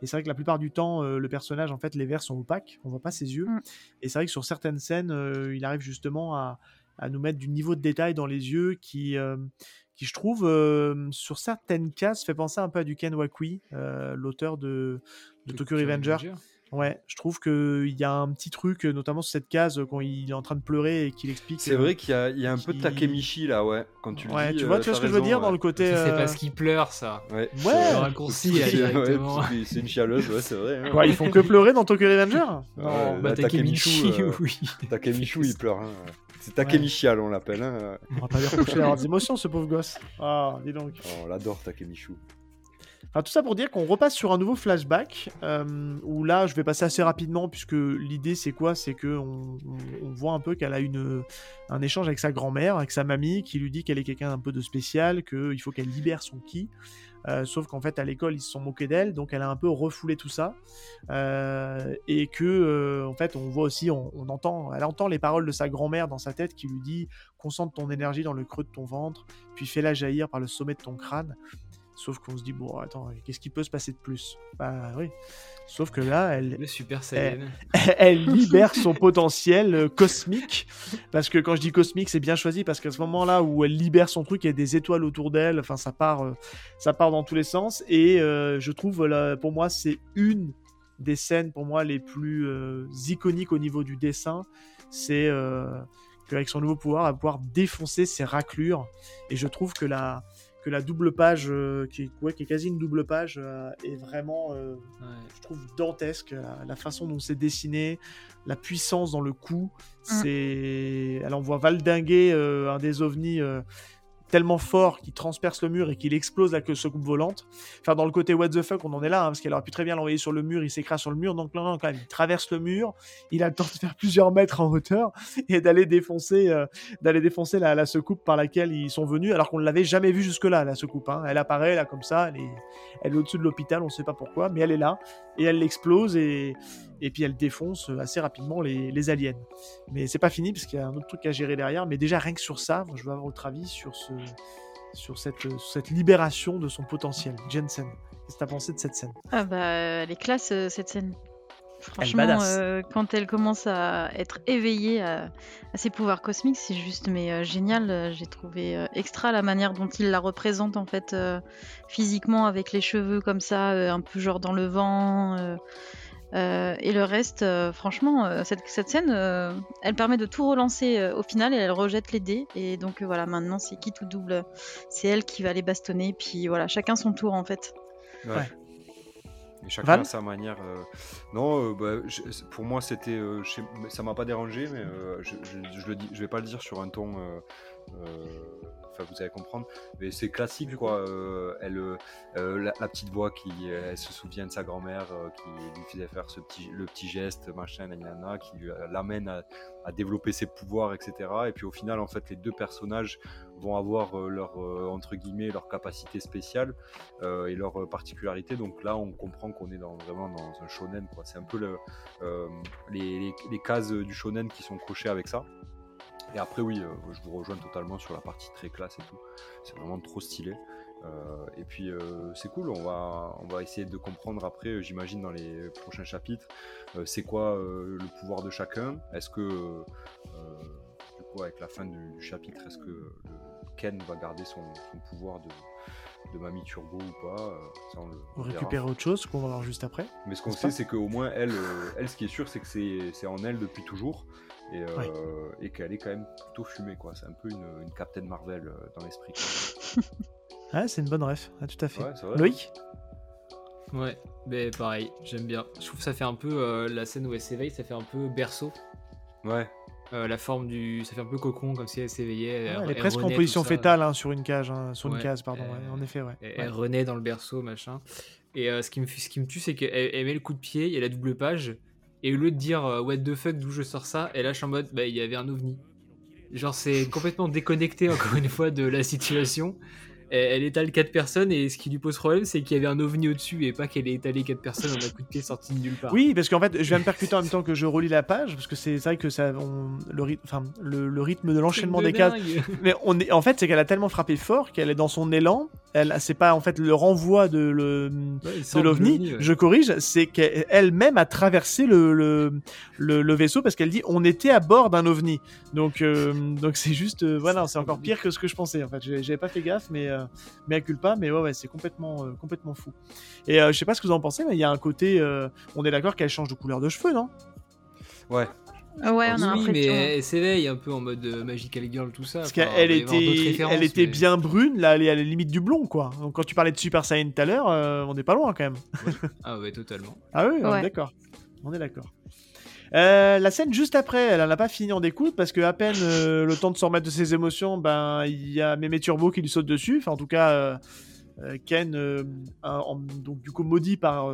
Et c'est vrai que la plupart du temps, euh, le personnage, en fait, les verres sont opaques, on voit pas ses yeux. Mm. Et c'est vrai que sur certaines scènes, euh, il arrive justement à, à nous mettre du niveau de détail dans les yeux qui, euh, qui je trouve, euh, sur certaines cases, fait penser un peu à du Ken Wakui, euh, l'auteur de, de Tokyo Revenger. Ouais, je trouve qu'il y a un petit truc, notamment sur cette case, quand il est en train de pleurer et qu'il explique. C'est euh, vrai qu'il y, a- il y a un peu de Takemichi là, ouais. Quand tu le Ouais, dis, tu vois, tu vois ce que je veux dire dans ouais. le côté. C'est parce qu'il pleure, ça. Ouais, Ouais. Ouais, c'est- une chialeuse, ouais, c'est vrai. hein. Quoi, ils font que pleurer dans Tokyo Revenger? Ouais, Non, bah, là, Takemichi, Takemichi, euh, <laughs> oui. Takemichi, il pleure. hein. C'est Takemichial, on l'appelle. Hein. On va pas lui reprocher d'avoir des émotions, ce pauvre gosse. Ah, dis donc. Oh, on l'adore, Takemichu. Enfin, tout ça pour dire qu'on repasse sur un nouveau flashback, euh, où là, je vais passer assez rapidement, puisque l'idée, c'est quoi? C'est que on, voit un peu qu'elle a une, un échange avec sa grand-mère, avec sa mamie, qui lui dit qu'elle est quelqu'un d'un peu de spécial, qu'il faut qu'elle libère son ki. Euh, sauf qu'en fait, à l'école, ils se sont moqués d'elle, donc elle a un peu refoulé tout ça. Euh, et que, euh, en fait, on voit aussi, on, on entend, elle entend les paroles de sa grand-mère dans sa tête qui lui dit Concentre ton énergie dans le creux de ton ventre, puis fais-la jaillir par le sommet de ton crâne. Sauf qu'on se dit, bon, attends, qu'est-ce qui peut se passer de plus? Bah oui. Sauf que là, elle, Le Super Saiyan. <laughs> elle libère son potentiel euh, cosmique. Parce que quand je dis cosmique, c'est bien choisi parce qu'à ce moment-là où elle libère son truc, il y a des étoiles autour d'elle. Enfin, ça part, euh, ça part dans tous les sens. Et euh, je trouve, là, pour moi, c'est une des scènes pour moi les plus euh, iconiques au niveau du dessin. C'est qu'avec son nouveau pouvoir, elle va pouvoir défoncer ses raclures. Et je trouve que la que la double page, euh, qui, est, ouais, qui est quasi une double page, euh, est vraiment euh, Ouais. je trouve dantesque la, la façon dont c'est dessiné, la puissance dans le coup. C'est, elle envoie valdinguer euh, un des ovnis euh, tellement fort qu'il transperce le mur et qu'il explose la queue coupe volante. Enfin, dans le côté what the fuck, on en est là, hein, parce qu'elle aurait pu très bien l'envoyer sur le mur, il s'écrase sur le mur. Donc, non, non, quand même, il traverse le mur, il a le temps de faire plusieurs mètres en hauteur et d'aller défoncer, euh, d'aller défoncer la, la secoupe par laquelle ils sont venus, alors qu'on ne l'avait jamais vue jusque-là, la secoupe. hein. Elle apparaît là comme ça, elle est, elle est au-dessus de l'hôpital, on ne sait pas pourquoi, mais elle est là et elle l'explose et, et puis elle défonce euh, assez rapidement les, les aliens. Mais c'est pas fini parce qu'il y a un autre truc à gérer derrière. Mais déjà rien que sur ça, moi, je veux avoir votre avis sur ce, sur cette, euh, cette libération de son potentiel. Jensen, qu'est-ce que t'as pensé de cette scène? Ah bah, elle est classe euh, cette scène. Elle Franchement, badass. euh, quand elle commence à être éveillée à, à ses pouvoirs cosmiques, c'est juste mais euh, génial. J'ai trouvé euh, extra la manière dont il la représente en fait euh, physiquement avec les cheveux comme ça, euh, un peu genre dans le vent. Euh, et le reste, euh, franchement, euh, cette, cette scène, euh, elle permet de tout relancer euh, au final et elle rejette les dés. Et donc euh, voilà, maintenant c'est qui tout double C'est elle qui va les bastonner. Puis voilà, chacun son tour en fait. Ouais. Et chacun Val à sa manière. euh, Non, euh, bah, je- pour moi, c'était. euh, Ça m'a pas dérangé, mais euh, je, je- je le dis, je vais pas le dire sur un ton. Enfin, vous allez comprendre. Mais c'est classique, quoi. euh, elle, euh, euh, la, la petite voix qui elle se souvient de sa grand-mère euh, qui lui faisait faire ce petit, le petit geste, machin, nanana, qui l'amène à, à développer ses pouvoirs, etc. Et puis au final, en fait, les deux personnages vont avoir leur entre guillemets leur capacité spéciale et leur particularité. Donc là, on comprend qu'on est dans, vraiment dans un shonen. quoi. C'est un peu le, les, les- les cases du shonen qui sont cochées avec ça. Et après, oui, euh, je vous rejoins totalement sur la partie très classe et tout. C'est vraiment trop stylé. Euh, et puis euh, c'est cool, on va, on va essayer de comprendre après, euh, j'imagine dans les prochains chapitres, c'est quoi le pouvoir de chacun. Est-ce que, du coup, avec la fin du, du chapitre, est-ce que le Ken va garder son, son pouvoir de, de Mamie Turbo ou pas ça, on le récupère autre chose qu'on va voir juste après. Mais ce qu'on sait, c'est qu'au moins, elle, elle, ce qui est sûr, c'est que c'est en elle depuis toujours. Et, euh, Ouais. et qu'elle est quand même plutôt fumée, quoi. C'est un peu une, une Captain Marvel euh, dans l'esprit. <laughs> Ah, c'est une bonne ref, ah, tout à fait. Ouais. Loïc Ouais, mais pareil, j'aime bien. Je trouve que ça fait un peu euh, la scène où elle s'éveille, ça fait un peu berceau. Ouais, Euh, la forme du. Ça fait un peu cocon, comme si elle s'éveillait. Ouais, elle, Elle est presque en position fétale hein, sur une cage, hein, sur une case, pardon. euh, ouais, en effet, ouais. Elle, Ouais. elle renaît dans le berceau, machin. Et euh, ce, qui me, ce qui me tue, c'est qu'elle elle met le coup de pied, il y a la double page. Et au lieu de dire euh, What the fuck, d'où je sors ça, elle lâche en mode Bah, il y avait un ovni. Genre, c'est complètement déconnecté, <laughs> encore une fois, de la situation. Elle, étale 4 personnes, et ce qui lui pose problème, c'est qu'il y avait un ovni au-dessus, et pas qu'elle ait étalé 4 personnes en un coup de pied sorti de nulle part. Oui, parce qu'en fait, je viens me percuter en même temps que je relis la page, parce que c'est vrai que ça, on- le, rythme, enfin, le, le rythme de l'enchaînement de des cases. <laughs> Mais on est, en fait, c'est qu'elle a tellement frappé fort qu'elle est dans son élan. Elle, c'est pas en fait le renvoi de le Ouais, l'ovni. ouais. Je corrige, c'est qu'elle-même a traversé le, le, le, le vaisseau parce qu'elle dit on était à bord d'un ovni. Donc euh, donc c'est juste euh, voilà, c'est encore pire que ce que je pensais en fait. J'avais pas fait gaffe, mais euh, mais à culpa, mais ouais ouais, c'est complètement euh, complètement fou. Et euh, je sais pas ce que vous en pensez, mais il y a un côté, euh, on est d'accord qu'elle change de couleur de cheveux, non? Ouais. Ah ouais, on a oui, mais l'impression. elle s'éveille un peu en mode euh, Magical Girl, tout ça. Parce Enfin, qu'elle était, elle était mais- bien brune, là, elle est à la limite du blond, quoi. Donc quand tu parlais de Super Saiyan tout à l'heure, euh, on n'est pas loin quand même. Ah ouais, totalement. Ah oui, on est Ouais. d'accord. On est d'accord. Euh, la scène juste après, elle en a pas fini en découte parce que à peine euh, le temps de se remettre de ses émotions, ben il y a Mémé Turbo qui lui saute dessus. Enfin, en tout cas, euh, Ken, en- donc du coup maudit par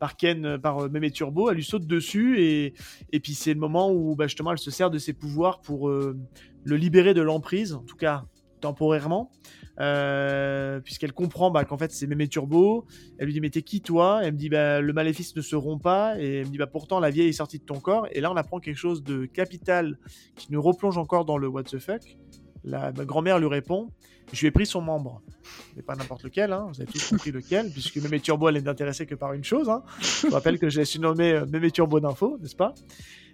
par Ken, par Mémé Turbo, elle lui saute dessus et et puis c'est le moment où bah, justement elle se sert de ses pouvoirs pour le libérer de l'emprise. En tout cas, temporairement, euh, puisqu'elle comprend bah, qu'en fait c'est Mémé Turbo. Elle lui dit mais t'es qui toi? Elle me dit bah, le maléfice ne se rompt pas, et elle me dit bah pourtant la vieille est sortie de ton corps. Et là on apprend quelque chose de capital qui nous replonge encore dans le what the fuck. La ma grand-mère lui répond je lui ai pris son membre. Mais pas n'importe lequel, hein. vous avez tous compris lequel, <laughs> puisque Mémé Turbo, elle n'est intéressée que par une chose. Hein. Je vous rappelle que je l'ai surnommé euh, Mémé Turbo d'info, n'est-ce pas?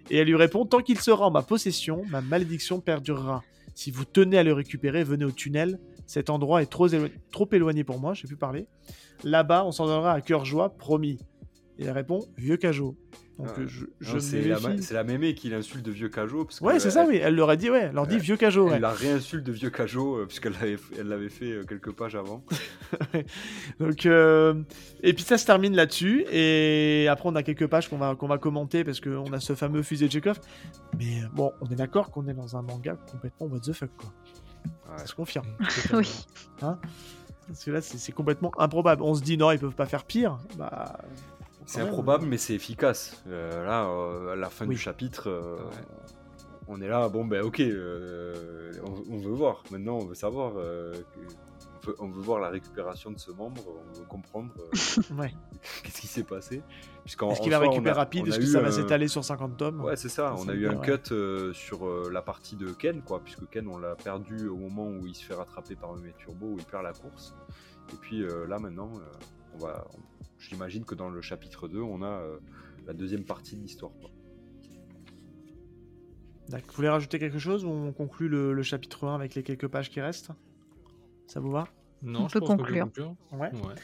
Et elle lui répond Tant qu'il sera en ma possession, ma malédiction perdurera. Si vous tenez à le récupérer, venez au tunnel. Cet endroit est trop, élo- trop éloigné pour moi, je sais plus parler. Là-bas, on s'en donnera à cœur joie, promis. Et elle répond Vieux Cajot. Donc Ah, je, je Non, C'est la, c'est mémé qui l'insulte de vieux cajot. Parce que Ouais, c'est ça, oui. Elle leur a dit, ouais. Elle leur dit. Vieux Cajot, ouais. Elle la réinsulte de vieux cajot, euh, puisqu'elle l'avait elle l'avait fait euh, quelques pages avant. <laughs> Donc, euh, et puis ça se termine là-dessus. Et après, on a quelques pages qu'on va, qu'on va commenter parce qu'on a ce fameux fusée de Chekhov. Mais bon, on est d'accord qu'on est dans un manga complètement what the fuck, quoi. Ouais. Ça se confirme. <laughs> Oui. Hein? Parce que là, c'est complètement improbable. On se dit, non, ils peuvent pas faire pire. Bah. C'est improbable, mais c'est efficace. Euh, là, euh, à la fin Oui. du chapitre, euh, on est là, bon, ben ok, euh, on, on veut voir. Maintenant, on veut savoir. Euh, on, veut, on veut voir la récupération de ce membre, on veut comprendre euh, <laughs> Ouais. qu'est-ce qui s'est passé. Est-ce qu'il va récupérer rapide? Est-ce que ça va un- s'étaler sur 50 tomes? Ouais, c'est ça. On a eu un cut euh, sur euh, la partie de Ken, quoi, puisque Ken, on l'a perdu au moment où il se fait rattraper par Mémé Turbo, où il perd la course. Et puis euh, là, maintenant, euh, on va. J'imagine que dans le chapitre 2, on a euh, la deuxième partie de l'histoire. Vous voulez rajouter quelque chose ou on conclut le, le chapitre 1 avec les quelques pages qui restent? Ça vous va? Non, On je peut pense conclure. conclure. Ouais. Ouais.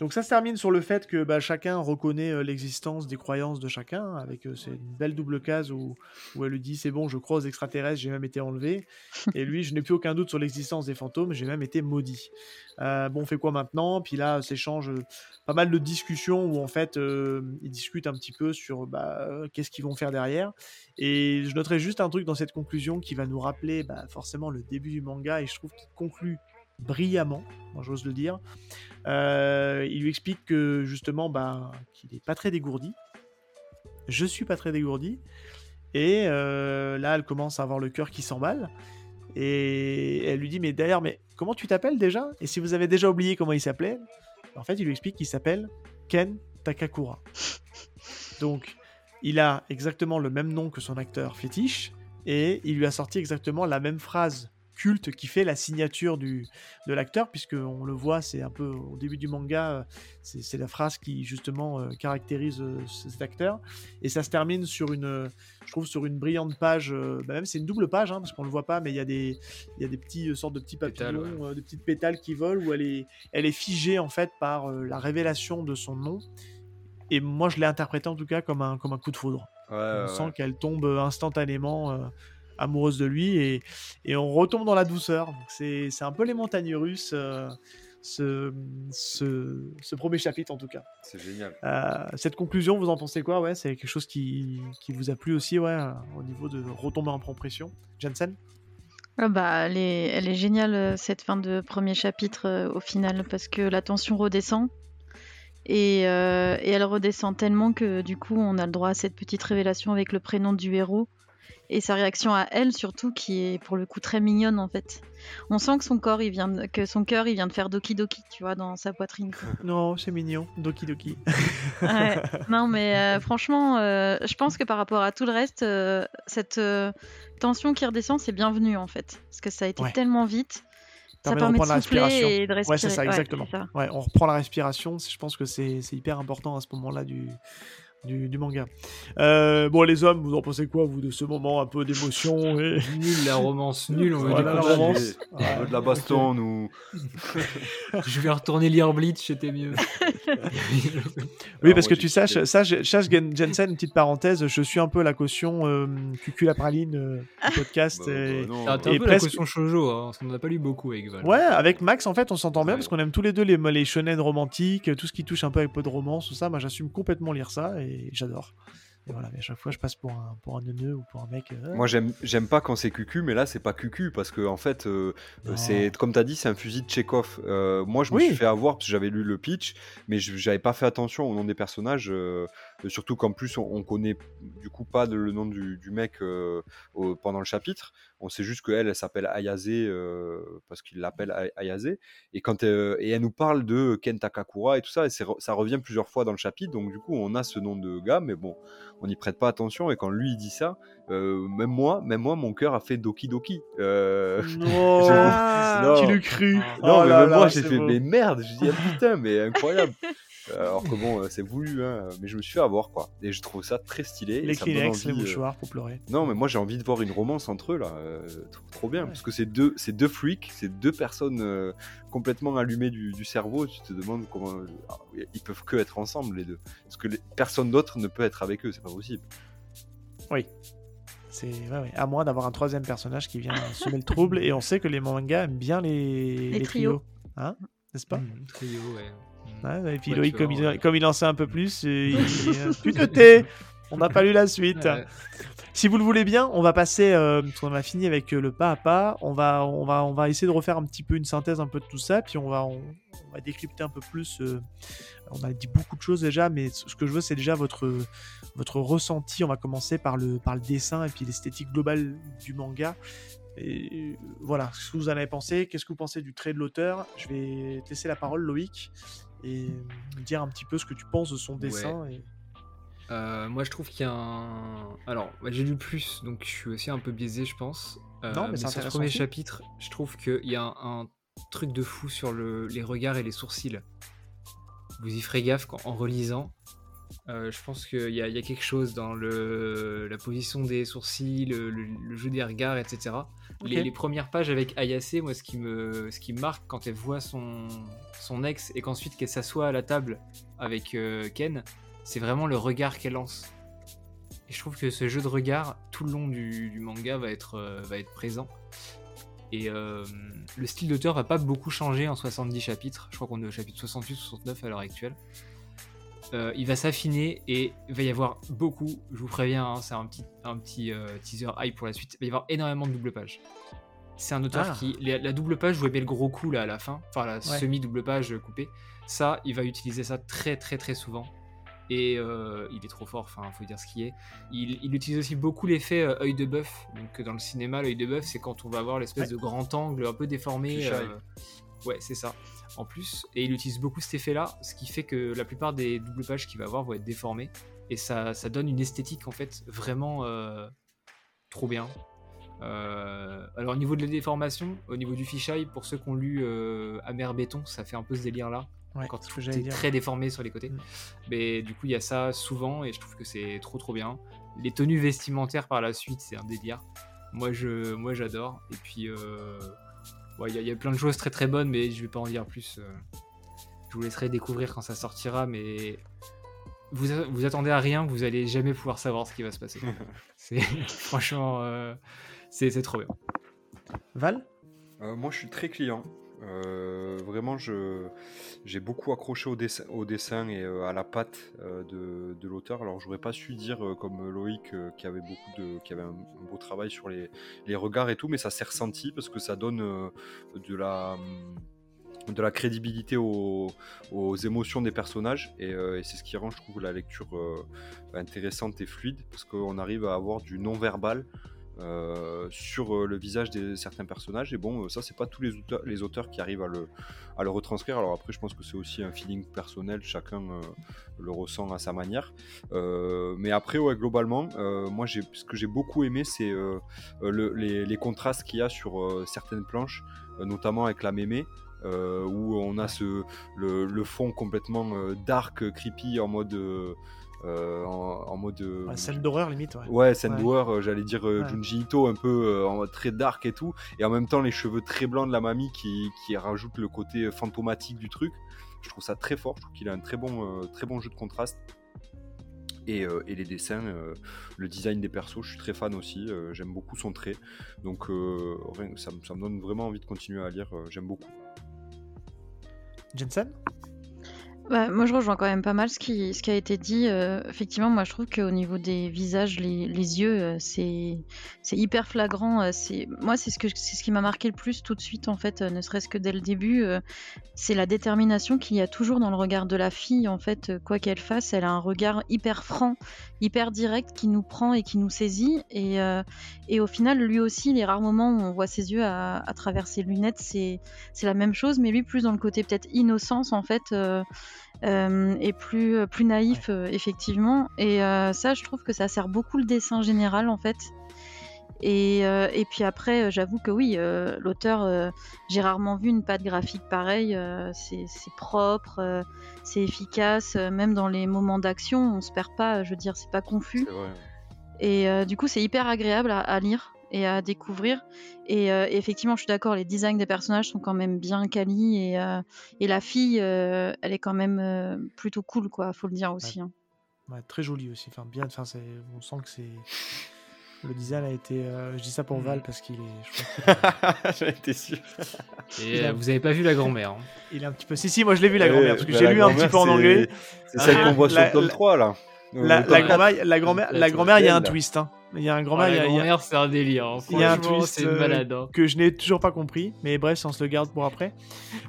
Donc ça se termine sur le fait que bah, chacun reconnaît euh, l'existence des croyances de chacun, avec euh, c'est une belle double case où, où elle lui dit c'est bon, je crois aux extraterrestres, j'ai même été enlevé, <laughs> et lui je n'ai plus aucun doute sur l'existence des fantômes, j'ai même été maudit. Euh, bon, on fait quoi maintenant? Puis là s'échange euh, pas mal de discussions où en fait euh, ils discutent un petit peu sur bah, euh, qu'est-ce qu'ils vont faire derrière. Et je noterai juste un truc dans cette conclusion qui va nous rappeler bah, forcément le début du manga, et je trouve qu'il conclut brillamment, j'ose le dire. Euh, il lui explique que justement, bah, qu'il est pas très dégourdi. Je suis pas très dégourdi. Et euh, là, elle commence à avoir le cœur qui s'emballe. Et elle lui dit, mais d'ailleurs, mais comment tu t'appelles déjà? Et si vous avez déjà oublié comment il s'appelait? En fait, il lui explique qu'il s'appelle Ken Takakura. Donc, il a exactement le même nom que son acteur fétiche. Et il lui a sorti exactement la même phrase culte qui fait la signature du, de l'acteur, puisque on le voit, c'est un peu au début du manga, euh, c'est la phrase qui justement euh, caractérise euh, cet acteur, et ça se termine sur une, euh, je trouve, sur une brillante page, bah même c'est une double page, hein, parce qu'on le voit pas, mais il y a des, il y a des petits sortes de petits papillons, euh, de petites pétales qui volent, où elle est, elle est figée en fait par la révélation de son nom, et moi je l'ai interprété en tout cas comme un, comme un coup de foudre. Ouais, On ouais, sent qu'elle tombe instantanément amoureuse de lui et, et on retombe dans la douceur. C'est c'est un peu les montagnes russes, euh, ce, ce, ce premier chapitre en tout cas. C'est génial. Euh, cette conclusion, vous en pensez quoi? Ouais, c'est quelque chose qui, qui vous a plu aussi, ouais, au niveau de retomber en pression. Jensen? Ah bah, elle, est, elle est géniale, euh, cette fin de premier chapitre, euh, au final, parce que la tension redescend. Et, euh, et elle redescend tellement que du coup, on a le droit à cette petite révélation avec le prénom du héros. Et sa réaction à elle, surtout, qui est pour le coup très mignonne en fait. On sent que son corps, il vient de- que son cœur, il vient de faire doki doki, tu vois, dans sa poitrine. quoi. <laughs> Non, c'est mignon. Doki Doki. <laughs> Ouais. Non, mais euh, franchement, euh, je pense que par rapport à tout le reste, euh, cette tension qui redescend, c'est bienvenu en fait. Parce que ça a été Ouais. tellement vite. Ça Permet de permet de la souffler respiration. et de respirer. Ouais, c'est ça, exactement. ça. On reprend la respiration. Je pense que c'est hyper important à ce moment-là du, du, du manga. Euh, bon, les hommes, vous en pensez quoi, vous, de ce moment un peu d'émotion et... Nul la romance, <laughs> nul. On veut Voilà, la romance. On veut de la baston, nous. <laughs> Je vais retourner lire Bleach, c'était mieux. <laughs> Oui, parce moi, que tu saches, sache Jensen, une petite parenthèse, je suis un peu la caution euh, Cucu la praline euh, du podcast. Bah, et- bah, non, Ah, T'es un Et peu presque- la caution shoujo, hein. on en a pas lu beaucoup avec Val. Ouais, avec Max, en fait, on s'entend bien Ouais. parce qu'on aime tous les deux les, les shonen romantiques, tout ce qui touche un peu avec peu de romance, tout ça. Moi, j'assume complètement lire ça et j'adore. Et voilà, mais à chaque fois, je passe pour un, pour un neuneu ou pour un mec. euh, Moi j'aime j'aime pas quand c'est cucu, mais là c'est pas cucu parce que en fait euh, euh, c'est comme t'as dit c'est un fusil de Chekhov. Euh, moi je me Oui. suis fait avoir parce que j'avais lu le pitch, mais je- j'avais pas fait attention au nom des personnages. Euh, surtout qu'en plus, on, on, connaît du coup pas le nom du, du mec pendant le chapitre. On sait juste qu'elle, elle, s'appelle Ayase parce qu'il l'appelle Ayase. Et, quand, et elle nous parle de Ken Takakura et tout ça, et ça revient plusieurs fois dans le chapitre. Donc du coup, on a ce nom de gars, mais bon, on n'y prête pas attention. Et quand lui il dit ça, même moi, même moi, mon cœur a fait Doki Doki. <laughs> non, tu l'as cru. Non, oh mais même moi, j'ai fait, mais merde, je dis, ah, putain, mais incroyable. <laughs> Alors que bon, euh, c'est voulu, hein, mais je me suis fait avoir quoi. Et je trouve ça très stylé. Les Kleenex, les euh, mouchoirs pour pleurer. Non, mais moi j'ai envie de voir une romance entre eux là. Euh, trop, bien. Parce que c'est deux, c'est deux freaks, c'est deux personnes complètement allumées du, cerveau. Tu te demandes comment. Ah, ils peuvent que être ensemble les deux. Parce que personne d'autre ne peut être avec eux, c'est pas possible. Oui. C'est à moins d'avoir un troisième personnage qui vient <laughs> semer le trouble. Et on sait que les mangas aiment bien les, les, trios. Hein? N'est-ce pas? Mmh, Trio, ouais et puis Loïc, comme, il, comme il en sait un peu plus, euh, <laughs> il, euh, tu te tais On n'a pas lu la suite. Si vous le voulez bien, on va passer, euh, on a fini avec le pas à pas, on va, on, va, on va essayer de refaire un petit peu une synthèse un peu de tout ça, puis on va, on, va décrypter un peu plus. on a dit beaucoup de choses déjà, mais ce que je veux, c'est déjà votre, votre ressenti. On va commencer par le, par le dessin et puis l'esthétique globale du manga. Et voilà, ce que vous en avez pensé, qu'est-ce que vous pensez du trait de l'auteur? Je vais te laisser la parole, Loïc et dire un petit peu ce que tu penses de son dessin. Et... Euh, moi, je trouve qu'il y a un. Alors, j'ai lu plus, donc je suis aussi un peu biaisé, je pense. Euh, non, mais, c'est sur le premier chapitre, je trouve qu'il y a un, truc de fou sur le, les regards et les sourcils. Vous y ferez gaffe quand, en relisant. Euh, je pense qu'il y, y, a quelque chose dans le, la position des sourcils, le, le, jeu des regards, etc. Les, premières pages avec Ayase, moi, ce qui me, ce qui me marque quand elle voit son, son ex et qu'ensuite qu'elle s'assoit à la table avec euh, Ken, c'est vraiment le regard qu'elle lance. Et je trouve que ce jeu de regard, tout le long du, manga, va être, euh, va être présent. Et le style d'auteur va pas beaucoup changer en 70 chapitres. Je crois qu'on est au chapitre 68-69 à l'heure actuelle. Euh, il va s'affiner et il va y avoir beaucoup, je vous préviens, hein, c'est un petit, un petit euh, teaser hype pour la suite, il va y avoir énormément de double pages. C'est un auteur ah. qui. La, double page, vous voyez le gros coup là à la fin, enfin la semi-double page coupée. Ça, il va utiliser ça très très très souvent. Et euh, il est trop fort, enfin, faut dire ce qui est. Il, il utilise aussi beaucoup l'effet œil de bœuf. Donc, dans le cinéma, l'œil de bœuf, c'est quand on va avoir l'espèce de grand angle un peu déformé. Ouais, c'est ça en plus, et il utilise beaucoup cet effet-là, ce qui fait que la plupart des double pages qu'il va avoir vont être déformées, et ça, ça donne une esthétique en fait vraiment euh, trop bien. Euh, alors au niveau de la déformation, au niveau du fisheye, pour ceux qui ont lu euh, Amer Béton, ça fait un peu ce délire-là. quand il est très déformé sur les côtés. Mm. Mais du coup, il y a ça souvent et je trouve que c'est trop trop bien. Les tenues vestimentaires par la suite, c'est un délire. Moi, je, moi, j'adore. Et puis, il y, a plein de choses très très bonnes, mais je vais pas en dire plus. Euh. je vous laisserai découvrir quand ça sortira, mais vous, vous attendez à rien, vous allez jamais pouvoir savoir ce qui va se passer. <laughs> c'est <laughs> franchement, euh, c'est trop bien. Val? Euh, Moi, je suis très client. Vraiment, j'ai beaucoup accroché au dessin, et à la patte de, de l'auteur. Alors, j'aurais pas su dire comme Loïc qui avait beaucoup de, avait un, beau travail sur les, regards et tout, mais ça s'est ressenti parce que ça donne de la crédibilité aux, émotions des personnages et, et c'est ce qui rend je trouve la lecture intéressante et fluide parce qu'on arrive à avoir du non verbal euh, sur euh, le visage de certains personnages. Et bon, ça, c'est pas tous les auteurs, qui arrivent à le, à le retranscrire. Alors après, je pense que c'est aussi un feeling personnel, chacun euh, le ressent à sa manière. mais après, ouais, globalement, moi, ce que j'ai beaucoup aimé, c'est les, contrastes qu'il y a sur certaines planches, notamment avec la mémé. où on a ce, le fond complètement dark, creepy en mode euh, en, mode. Euh, scène d'horreur limite, ouais. Ouais, scène d'horreur, euh, j'allais dire Junji Ito, un peu en mode très dark et tout. Et en même temps, les cheveux très blancs de la mamie qui, qui rajoutent le côté fantomatique du truc. Je trouve ça très fort, je trouve qu'il a un très bon, très bon jeu de contraste. Et, et, les dessins, le design des persos, je suis très fan aussi, j'aime beaucoup son trait, donc ça, ça, me donne vraiment envie de continuer à lire, j'aime beaucoup. Jensen? Bah, moi, je rejoins quand même pas mal ce qui, ce qui a été dit. Euh, effectivement, moi, je trouve qu'au niveau des visages, les, les yeux, euh, c'est, c'est hyper flagrant. euh, c'est, moi, c'est ce, que, c'est ce qui m'a marqué le plus tout de suite, en fait, euh, ne serait-ce que dès le début. euh, c'est la détermination qu'il y a toujours dans le regard de la fille, en fait, quoi qu'elle fasse. Elle a un regard hyper franc, hyper direct qui nous prend et qui nous saisit. Et, et au final, lui aussi, les rares moments où on voit ses yeux à, à travers ses lunettes, c'est, c'est la même chose, mais lui, plus dans le côté peut-être innocence, en fait. Euh, et plus, euh, plus naïf, euh, effectivement. Et euh, ça, je trouve que ça sert beaucoup le dessin général, en fait. Et, euh, et puis après, j'avoue que oui, euh, l'auteur, euh, j'ai rarement vu une patte graphique pareille. euh, c'est propre, euh, c'est efficace. même dans les moments d'action, on se perd pas. Je veux dire, c'est pas confus. Et euh, du coup, c'est hyper agréable à, à lire et à découvrir. Et, euh, et effectivement, je suis d'accord, les designs des personnages sont quand même bien quali. Et, euh, et la fille, euh, elle est quand même euh, plutôt cool, quoi, faut le dire aussi. hein. Ouais, très joli aussi. Enfin, bien. Enfin, on sent que c'est. Le design a été. euh, je dis ça pour Mhm. Val parce qu'il <laughs> est. J'en étais sûr. Et Il a- vous avez pas vu la grand-mère. hein. il est un petit peu. Si, si, moi je l'ai vu la Ouais, grand-mère parce que bah, j'ai lu un petit peu en anglais. C'est celle Ah, qu'on voit sur le tome la- 3 là. La, la la grand-mère, la Lettre grand-mère, il y a un twist. Hein. Il y a un Oh, grand-mère, il y la a- il y a- grand-mère, c'est un délire. hein. il y a un twist c'est une euh, balade. hein. que je n'ai toujours pas compris, mais bref, ça on se le garde pour après.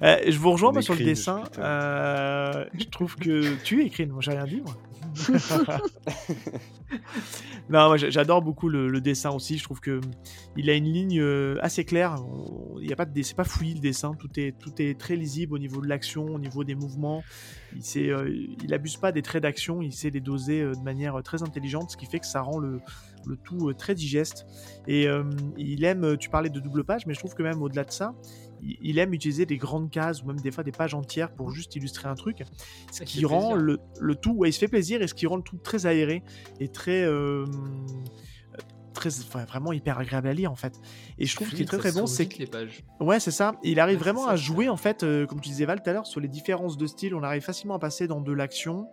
Euh, je vous rejoins moi, sur le dessin. Euh, je trouve que tu es cringe, moi j'ai rien dit. Moi. <laughs> non, moi j'a- j'adore beaucoup le, le dessin aussi. Je trouve que il a une ligne euh, assez claire. Il y a pas de, c'est pas fouillis le dessin. Tout est tout est très lisible au niveau de l'action, au niveau des mouvements. Il sait, euh, il abuse pas des traits d'action. Il sait les doser euh, de manière euh, très intelligente, ce qui fait que ça rend le le tout euh, très digeste. Et euh, il aime, euh, tu parlais de double page, mais je trouve que même au-delà de ça, il, aime utiliser des grandes cases ou même des fois des pages entières pour juste illustrer un truc. Ce Ça qui rend le, le tout, ouais, il se fait plaisir et ce qui rend le tout très aéré et très. euh, très enfin, vraiment hyper agréable à lire en fait et je trouve qu'il est très très bon c'est vite les pages. Ouais, c'est ça. Il arrive Ouais, vraiment ça, à jouer, en fait, euh, comme tu disais Val tout à l'heure, sur les différences de style. On arrive facilement à passer dans de l'action,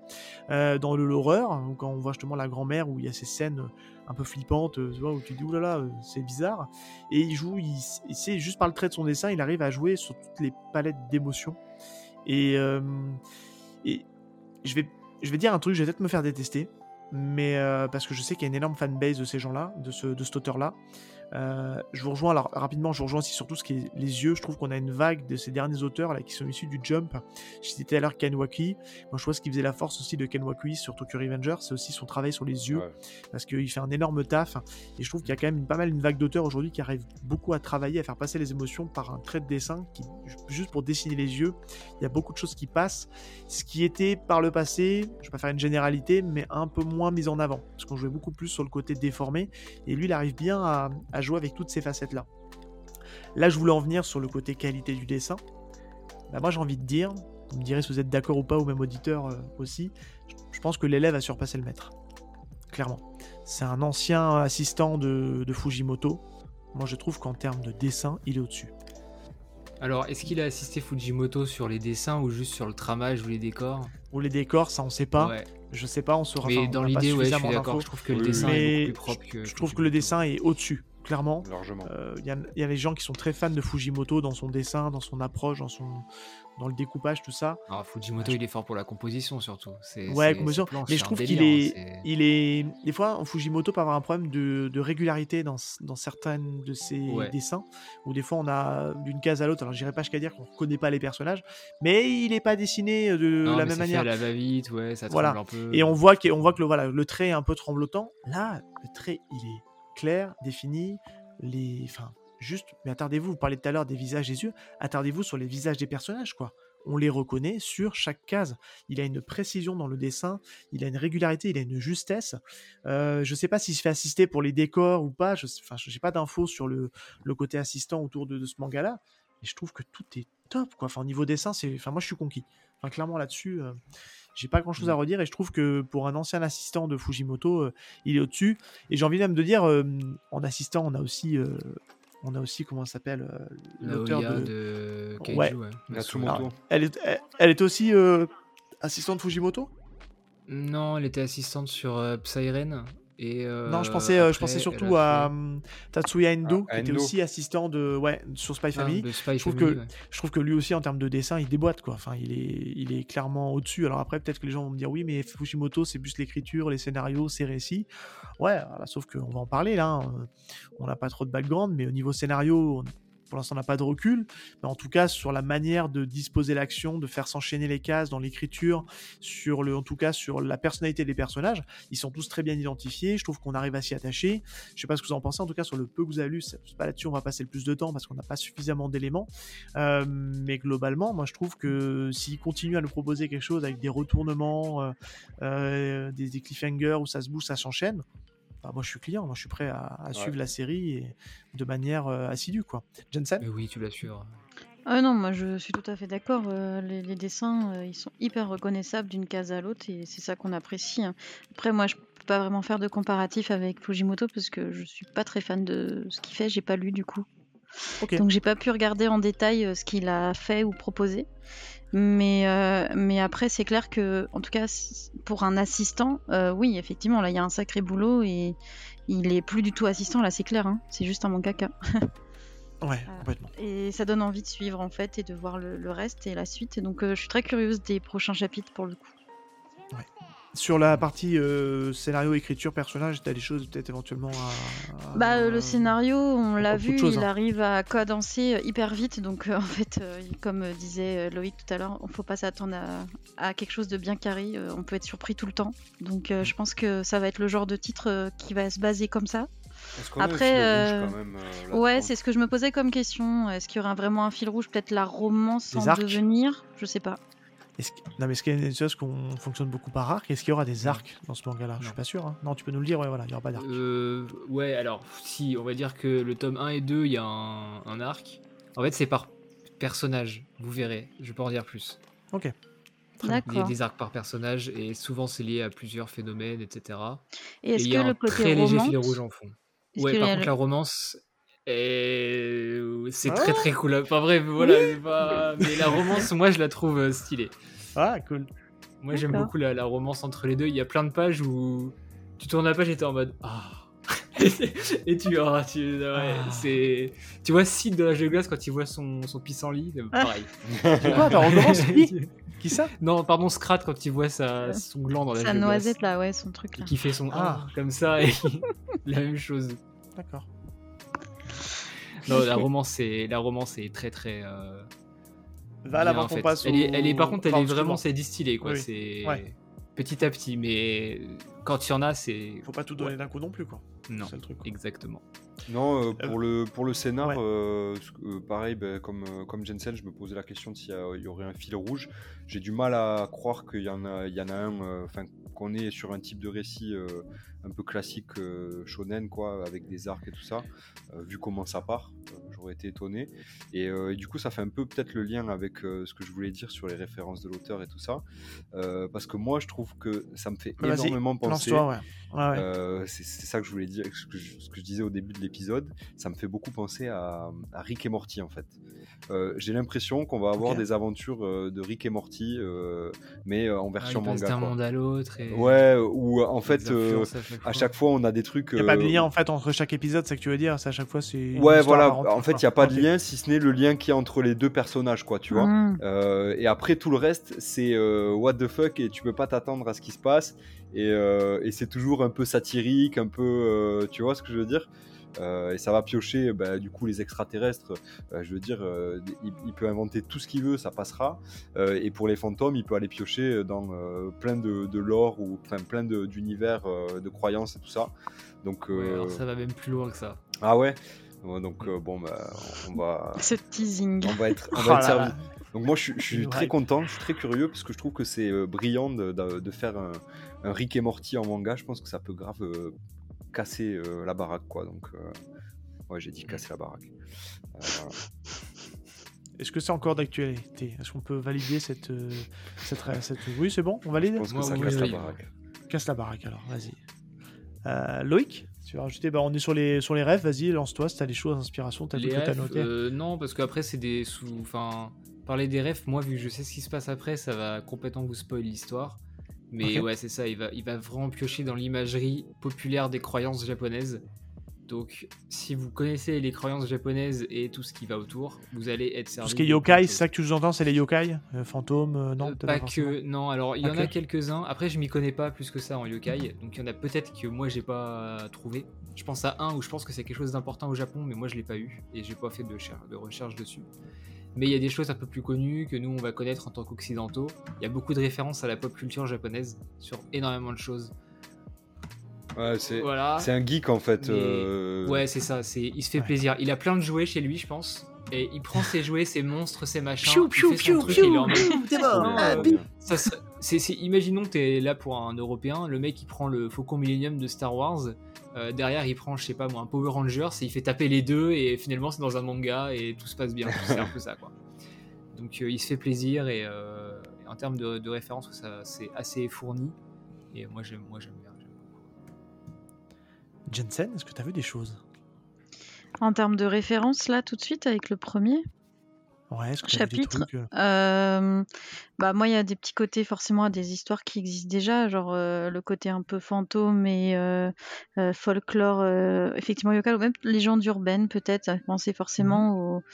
euh, dans de l'horreur. hein, Quand on voit justement la grand-mère où il y a ces scènes un peu flippantes, euh, tu vois, où tu dis, oulala, euh, c'est bizarre. Et il joue, il, sait, juste par le trait de son dessin, il arrive à jouer sur toutes les palettes d'émotions. Et, euh, et je, vais, je vais dire un truc, je vais peut-être me faire détester. Mais parce que je sais qu'il y a une énorme fanbase de ces gens-là, de, ce, de cet auteur-là. Euh, je vous rejoins alors rapidement, je vous rejoins aussi sur tout ce qui est les yeux. Je trouve qu'on a une vague de ces derniers auteurs là qui sont issus du Jump. Je citais l'heure Ken Wakui. Moi, je vois ce qui faisait la force aussi de Ken Wakui sur Tokyo Revenger, c'est aussi son travail sur les yeux Ouais. parce qu'il fait un énorme taf. Et je trouve qu'il y a quand même une- pas mal une vague d'auteurs aujourd'hui qui arrivent beaucoup à travailler, à faire passer les émotions par un trait de dessin qui, juste pour dessiner les yeux, il y a beaucoup de choses qui passent. Ce qui était par le passé, je vais pas faire une généralité, mais un peu moins mis en avant parce qu'on jouait beaucoup plus sur le côté déformé. Et lui, il arrive bien à, à jouer avec toutes ces facettes-là. Là, je voulais en venir sur le côté qualité du dessin. Bah, moi, j'ai envie de dire, vous me direz si vous êtes d'accord ou pas, ou même auditeur euh, aussi, je- pense que l'élève a surpassé le maître. Clairement. C'est un ancien assistant de, de Fujimoto. Moi, je trouve qu'en termes de dessin, il est au-dessus. Alors, est-ce qu'il a assisté Fujimoto sur les dessins ou juste sur le tramage ou les décors? Ou les décors, ça, on sait pas. Ouais. Je sais pas, on saura. Mais enfin, dans l'idée, ouais, je suis d'accord. Je trouve que le dessin mais est beaucoup plus propre que. Je trouve que le dessin est au-dessus, clairement. Largement. Euh, Il y, a- il y a les gens qui sont très fans de Fujimoto dans son dessin, dans son approche, dans, son, dans le découpage, tout ça. Alors, Fujimoto, il est fort pour la composition surtout. C'est, Ouais, composition. Mais je trouve qu'il est, hein, c'est- il est. Des fois, en Fujimoto peut avoir un problème de, de régularité dans, dans certains de ses Ouais. dessins, où des fois on a d'une case à l'autre. Alors, j'irai pas jusqu'à dire qu'on reconnaît pas les personnages, mais il n'est pas dessiné de Non, la mais même fait manière. à la va-vite, ouais, ça Voilà. tremble un peu. Et on voit, que, on voit que le, voilà, le trait est un peu tremblotant. Là, le trait, il est clair, défini. Les, enfin, juste, mais attardez-vous, vous parlez tout à l'heure des visages des yeux, attardez-vous sur les visages des personnages, quoi. On les reconnaît sur chaque case. Il a une précision dans le dessin, il a une régularité, il a une justesse. Euh, je sais pas s'il se fait assister pour les décors ou pas, je j'ai pas d'infos sur le, le côté assistant autour de, de ce manga-là, mais je trouve que tout est top, quoi. Enfin, au niveau dessin, c'est, enfin, moi, je suis conquis. Enfin, clairement, là-dessus, euh, j'ai pas grand chose à redire et je trouve que pour un ancien assistant de Fujimoto, euh, il est au-dessus. Et j'ai envie même de dire, euh, en assistant, on a aussi, euh, on a aussi comment ça s'appelle, euh, l'auteur de. de Kaiju, Ouais. ouais. Alors, elle, est, elle, elle est aussi euh, assistante Fujimoto? Non, elle était assistante sur euh, Psyren Et, non, je pensais, euh, je pensais surtout à hum, Tatsuya Endo, Ah, qui était aussi assistant de, ouais, sur Spy ah, Family. Spy je trouve Family, que- ouais. Je trouve que lui aussi, en termes de dessin, il déboîte, quoi. Enfin, il est, il est clairement au-dessus. Alors après, peut-être que les gens vont me dire, oui, mais Fujimoto, c'est plus l'écriture, les scénarios, ses récits. Ouais, voilà, sauf qu'on va en parler là. hein. On n'a pas trop de background, mais au niveau scénario, on- pour l'instant, on n'a pas de recul. Mais en tout cas, sur la manière de disposer l'action, de faire s'enchaîner les cases dans l'écriture, sur le, en tout cas, sur la personnalité des personnages, ils sont tous très bien identifiés. Je trouve qu'on arrive à s'y attacher. Je sais pas ce que vous en pensez. En tout cas, sur le peu que vous avez lu, c'est pas là-dessus on va passer le plus de temps parce qu'on n'a pas suffisamment d'éléments. Euh, mais globalement, moi, je trouve que s'ils continuent à nous proposer quelque chose avec des retournements, euh, euh, des, des cliffhangers où ça se bouge, ça s'enchaîne. Bah, moi, je suis client. Moi, je suis prêt à, à suivre la série et de manière euh, assidue, quoi. Jensen. Mais oui, tu l'assures. Ah non, moi je suis tout à fait d'accord. euh, les, les dessins, euh, ils sont hyper reconnaissables d'une case à l'autre et c'est ça qu'on apprécie. hein. Après, moi je peux pas vraiment faire de comparatif avec Fujimoto parce que je suis pas très fan de ce qu'il fait. J'ai pas lu du coup. Donc j'ai pas pu regarder en détail euh, ce qu'il a fait ou proposé. Mais, euh, mais après, c'est clair que, en tout cas, pour un assistant, euh, oui, effectivement, là, il y a un sacré boulot et il est plus du tout assistant, là, c'est clair. hein. C'est juste un mangaka. <laughs> Ouais, complètement. Et ça donne envie de suivre, en fait, et de voir le, le reste et la suite. Et donc, euh, je suis très curieuse des prochains chapitres pour le coup. Sur la partie euh, scénario, écriture, personnage, t'as des choses peut-être éventuellement à. à- Bah, euh, le scénario, on l'a vu, il hein. arrive à cadencer euh, hyper vite. Donc, euh, <laughs> en fait, euh, comme disait Loïc tout à l'heure, on faut pas s'attendre à, à quelque chose de bien carré. euh, on peut être surpris tout le temps. Donc, euh, je pense que ça va être le genre de titre euh, qui va se baser comme ça. Est-ce qu'on a un Après, fil euh, rouge quand même, euh, Ouais, c'est ce que je me posais comme question. Est-ce qu'il y aura vraiment un fil rouge Peut-être la romance Des en arcs devenir? Je sais pas. Est-ce que- Non, mais est-ce qu'il y a des choses qu'on fonctionne beaucoup par arc? Est-ce qu'il y aura des arcs dans ce manga-là? Je suis pas sûr. hein. Non, tu peux nous le dire, ouais, voilà, il y aura pas d'arc. Euh, ouais, alors, si, on va dire que le tome 1 et 2, il y a un, un arc. En fait, c'est par personnage, vous verrez. Je vais pas en dire plus. Ok. Il y a des arcs par personnage et souvent c'est lié à plusieurs phénomènes, etc. Et Et est-ce il y a que le un côté très léger romance fil rouge en fond. est-ce Ouais, par a contre, le- la romance, est- c'est Ah très très cool. Enfin bref, voilà, pas- mais la romance, moi je la trouve euh, stylée. Ah, cool. Moi j'aime beaucoup la, la romance entre les deux. Il y a plein de pages où tu tournes la page et t'es en mode Ah <laughs> Et tu, ah, tu, ouais, Ah. c'est, tu vois Sid de l'âge de glace quand il voit son, son pissenlit, euh, Ah. pareil. Quoi, attends, on commence Qui <laughs> Qui ça? Non, pardon, Scrat quand il voit sa, son gland dans l'âge Sa de glace. noisette là, ouais, son truc Et là. qui fait son Ah. ah comme ça et <laughs> la même chose. D'accord. <laughs> Non, la romance est, la romance est très très. euh, Va là bien qu'on faite. passe elle, est, elle est, par contre, elle est vraiment, c'est distillé quoi. Oui. C'est Ouais. petit à petit, mais quand il y en a, c'est Faut pas tout donner d'un coup non plus, quoi. non, C'est le truc. quoi. exactement. Non, euh, pour, le, pour le scénar, ouais. euh, euh, pareil, ben, comme, euh, comme Jensen, je me posais la question de s'il y, aurait un fil rouge. J'ai du mal à croire qu'il y en a, il y en a un, euh, enfin qu'on est sur un type de récit euh, un peu classique euh, shonen, quoi, avec des arcs et tout ça, euh, vu comment ça part. euh, J'aurais été étonné. Et, euh, et du coup, ça fait un peu peut-être le lien avec euh, ce que je voulais dire sur les références de l'auteur et tout ça. Euh, parce que moi, je trouve que ça me fait Vas-y, énormément penser. Ouais. Ouais. Euh, c'est c'est ça que je voulais dire, ce que je, ce que je disais au début de l'épisode. Ça me fait beaucoup penser à, à Rick et Morty en fait. Euh, J'ai l'impression qu'on va avoir des aventures euh, de Rick et Morty, euh, mais euh, en version Ah, il passe manga. d'un quoi. monde à l'autre. Et... Ouais, où en fait, euh, chaque à chaque fois, on a des trucs. Il n'y a pas de euh, lien en fait entre chaque épisode, c'est ce que tu veux dire. C'est à chaque fois, c'est. Ouais, voilà. En fait, il n'y a pas de lien, si ce n'est le lien qu'il y a entre les deux personnages, quoi, tu vois. Mmh. Euh, et après tout le reste, c'est euh, what the fuck et tu peux pas t'attendre à ce qui se passe. Et, euh, et c'est toujours un peu satirique, un peu, euh, tu vois ce que je veux dire? Euh, et ça va piocher, bah, du coup, les extraterrestres. euh, je veux dire, euh, il, il peut inventer tout ce qu'il veut, ça passera. Euh, et pour les fantômes, il peut aller piocher dans euh, plein de, de lore ou enfin, plein de- d'univers, euh, de croyances et tout ça. Donc, Ouais, alors ça va même plus loin que ça. ah ouais? Donc euh, bon, bah, on va, <laughs> Ce teasing. on va être, on <laughs> Oh va être là servi. là. Donc moi je, suis- je suis Une très content, je suis très curieux parce que je trouve que c'est brillant de, de- de faire un, un Rick et Morty en manga. Je pense que ça peut grave euh, casser euh, la baraque quoi. Donc euh, ouais j'ai dit casser la baraque. Euh, voilà. Est-ce que c'est encore d'actualité? Est-ce qu'on peut valider cette, euh, cette, cette- Oui, c'est bon, on valide? Je pense que Moi, ça oui, casse la baraque. Casse la baraque alors, vas-y. Euh, Loïc, tu vas rajouter bah, On est sur les, sur les rêves, vas-y, lance-toi si t'as des choses, inspiration, t'as refs, noté. euh, non, parce qu'après, c'est des sous. Enfin, parler des refs, moi, vu que je sais ce qui se passe après, ça va complètement vous spoil l'histoire. Mais ouais, c'est ça, il va, il va vraiment piocher dans l'imagerie populaire des croyances japonaises. Donc, si vous connaissez les croyances japonaises et tout ce qui va autour, vous allez être servi. Tout ce qui est yokai, c'est ça que tu entends, c'est les yokai euh, Fantômes, euh, non Euh, pas que, non, alors il y en a quelques-uns. Après, je m'y connais pas plus que ça en yokai. Donc, il y en a peut-être que moi j'ai pas trouvé. Je pense à un où je pense que c'est quelque chose d'important au Japon, mais moi je l'ai pas eu et j'ai pas fait de, de recherche dessus. Mais il y a des choses un peu plus connues que nous on va connaître en tant qu'occidentaux. Il y a beaucoup de références à la pop culture japonaise sur énormément de choses. Ouais, c'est Voilà. c'est un geek en fait. Mais- euh, Ouais, c'est ça. C'est, il se fait Ouais. plaisir. Il a plein de jouets chez lui, je pense. Et il prend ses jouets, ses monstres, ses machins. En mode- piou, t'es mort. Ah, euh, imaginons que t'es là pour un Européen, le mec il prend le Faucon Millennium de Star Wars, euh, derrière il prend, je sais pas moi, un Power Rangers et il fait taper les deux et finalement c'est dans un manga et tout se passe bien. <laughs> c'est un peu ça quoi. Donc euh, il se fait plaisir et, euh, et en termes de, ça, c'est assez fourni. Et moi j'aime, moi j'aime bien. Jensen, est-ce que tu as vu des choses? En termes de référence, là, tout de suite, avec le premier, Ouais, t'as vu des Chapitre. trucs euh, Euh, bah moi il y a des petits côtés forcément à des histoires qui existent déjà genre euh, le côté un peu fantôme et euh, folklore effectivement yokai ou même légende urbaine peut-être à penser forcément au-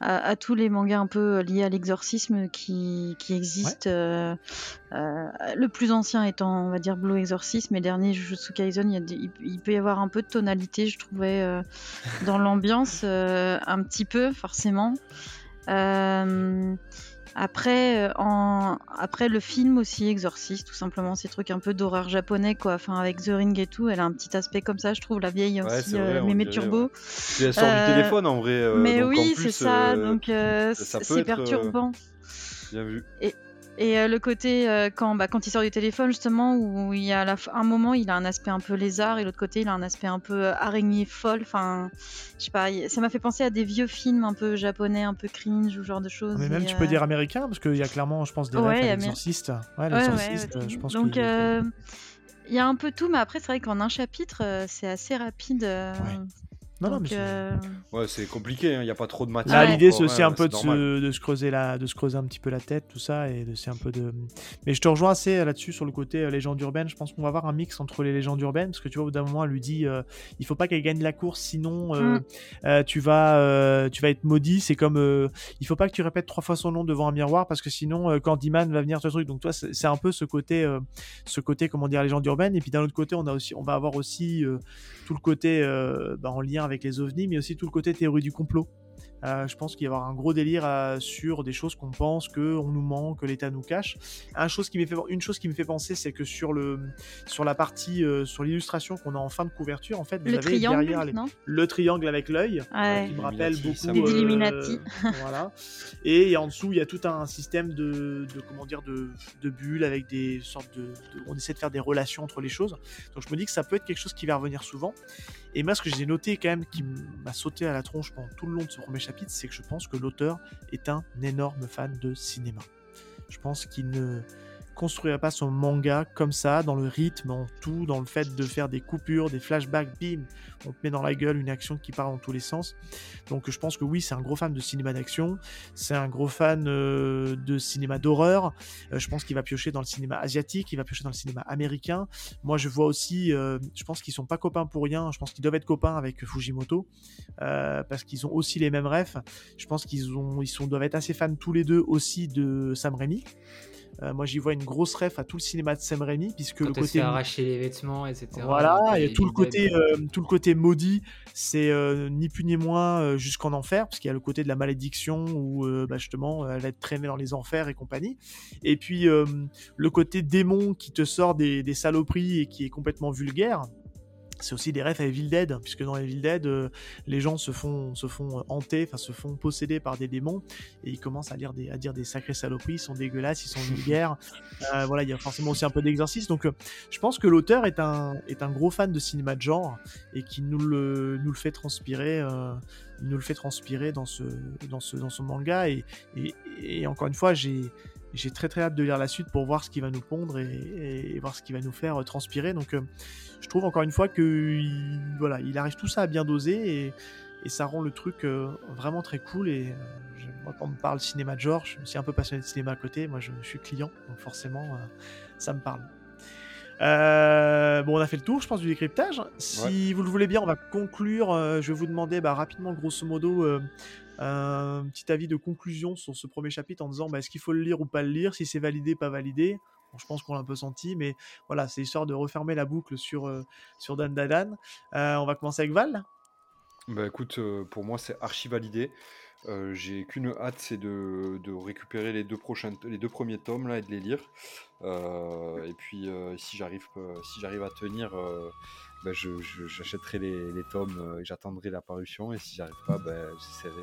à, à tous les mangas un peu liés à l'exorcisme qui, qui existent le plus ancien étant on va dire Blue Exorcism et le dernier Jujutsu Kaisen il, il, il peut y avoir un peu de tonalité je trouvais dans l'ambiance un petit peu forcément après, euh, en... après le film aussi, Exorcist, tout simplement, ces trucs un peu d'horreur japonais, quoi. Enfin, avec The Ring et tout, elle a un petit aspect comme ça, je trouve. La vieille Ouais, aussi, vrai, euh, Mémé Turbo. Puis elle sort Euh, du téléphone en vrai. euh, Mais donc oui, c'est ça. euh, donc, euh, c'est euh, perturbant. Bien vu. Et euh, le côté, euh, quand, bah, quand il sort du téléphone, justement, où il y a la un moment, il a un aspect un peu lézard, et l'autre côté, il a un aspect un peu euh, araignée folle. Enfin, je sais pas, ça m'a fait penser à des vieux films un peu japonais, un peu cringe, ou genre de choses. Mais même et, tu peux dire américain, parce qu'il y a clairement, je pense, des Ouais, Amé- l'exorciste. Ouais, Ouais, euh, je pense Donc, il y a un peu tout, mais après, c'est vrai qu'en un chapitre, c'est assez rapide. Non, non, mais c'est- euh, Ouais, c'est compliqué, il n'y a pas trop de matière. Là, l'idée, c'est aussi un peu de se, de se creuser la, de se creuser un petit peu la tête, tout ça, et de c'est un peu de. Mais je te rejoins assez euh, là-dessus sur le côté euh, légende urbaine. Je pense qu'on va avoir un mix entre les légendes urbaines, parce que tu vois, au bout d'un moment, elle lui dit, euh, il faut pas qu'elle gagne la course, sinon euh, Mm. euh, tu vas, euh, tu vas être maudit. C'est comme, euh, il faut pas que tu répètes trois fois son nom devant un miroir, parce que sinon, euh, Candyman va venir te truc. Donc toi, c'est c'est un peu ce côté, euh, ce côté, comment dire, légende urbaine. Et puis d'un autre côté, on a aussi, on va avoir aussi euh, tout le côté euh, bah, en lien avec les ovnis, mais aussi tout le côté théorie du complot. Euh, je pense qu'il va y avoir un gros délire euh, sur des choses qu'on pense que on nous ment, que l'État nous cache. Un chose qui me fait, une chose qui me fait penser, c'est que sur le, sur la partie, euh, sur l'illustration qu'on a en fin de couverture, en fait, vous le avez triangle, derrière les- le triangle avec l'œil, Ouais. qui me rappelle Illuminati, beaucoup ça Des euh, Illuminati. <laughs> voilà. Et en dessous, il y a tout un système de, de comment dire, de, de bulles avec des sortes de, de- on essaie de faire des relations entre les choses. Donc je me dis que ça peut être quelque chose qui va revenir souvent. Et moi, ce que j'ai noté quand même, qui m'a sauté à la tronche pendant tout le long de ce premier chapitre, c'est que je pense que l'auteur est un énorme fan de cinéma. Je pense qu'il ne construirait pas son manga comme ça, dans le rythme, en tout, dans le fait de faire des coupures, des flashbacks, bim, on te met dans la gueule une action qui part dans tous les sens. Donc je pense que oui, c'est un gros fan de cinéma d'action, c'est un gros fan euh, de cinéma d'horreur. Euh, je pense qu'il va piocher dans le cinéma asiatique, il va piocher dans le cinéma américain. Moi, je vois aussi, euh, je pense qu'ils sont pas copains pour rien. Je pense qu'ils doivent être copains avec Fujimoto parce qu'ils ont aussi les mêmes refs. Je pense qu'ils ils doivent être assez fans tous les deux aussi de Sam Raimi. Euh, moi, j'y vois une grosse ref à tout le cinéma de Sam Raimi puisque Quand le côté arracher les vêtements, etc. voilà, et tout le côté, euh, tout le côté maudit, c'est euh, ni plus ni moins jusqu'en enfer, parce qu'il y a le côté de la malédiction où bah, justement elle va être traînée dans les enfers et compagnie. Et puis le côté démon qui te sort des, des saloperies et qui est complètement vulgaire. C'est aussi des refs à Evil Dead, puisque dans Evil Dead, euh, les gens se font, se font euh, hanter, enfin se font posséder par des démons, et ils commencent à, lire des, à dire des sacrées saloperies, ils sont dégueulasses, ils sont <laughs> vulgaires. Euh, voilà, il y a forcément aussi un peu d'exorcisme. Donc, euh, je pense que l'auteur est un, est un gros fan de cinéma de genre et qui nous le, nous le fait transpirer, il nous le fait transpirer dans ce, dans ce, dans son manga. Et, et, et encore une fois, j'ai, j'ai très très hâte de lire la suite pour voir ce qu'il va nous pondre et, et- et voir ce qu'il va nous faire euh, transpirer. Donc, euh, je trouve encore une fois que il, voilà, il arrive tout ça à bien doser et, et ça rend le truc euh, vraiment très cool. Et euh, je- moi, quand on me parle cinéma de genre, je suis un peu passionné de cinéma à côté. Moi, je, je suis client, donc forcément, ça me parle. Euh, bon, on a fait le tour, je pense, du décryptage. Si vous le voulez bien, on va conclure. euh, je vais vous demander bah, rapidement, grosso modo, euh, un petit avis de conclusion sur ce premier chapitre en disant bah, est-ce qu'il faut le lire ou pas le lire, si c'est validé, pas validé. Je pense qu'on l'a un peu senti, mais voilà, c'est histoire de refermer la boucle sur, euh, sur Dan Dadan. Euh, on va commencer avec Val. Bah écoute, euh, pour moi c'est archi validé. Euh, j'ai qu'une hâte, c'est de, récupérer les deux prochains, les deux premiers tomes là et de les lire. Et puis si j'arrive, si à tenir, je- j'achèterai les, les tomes euh, et j'attendrai la parution. Et si j'arrive pas, bah, j'essaierai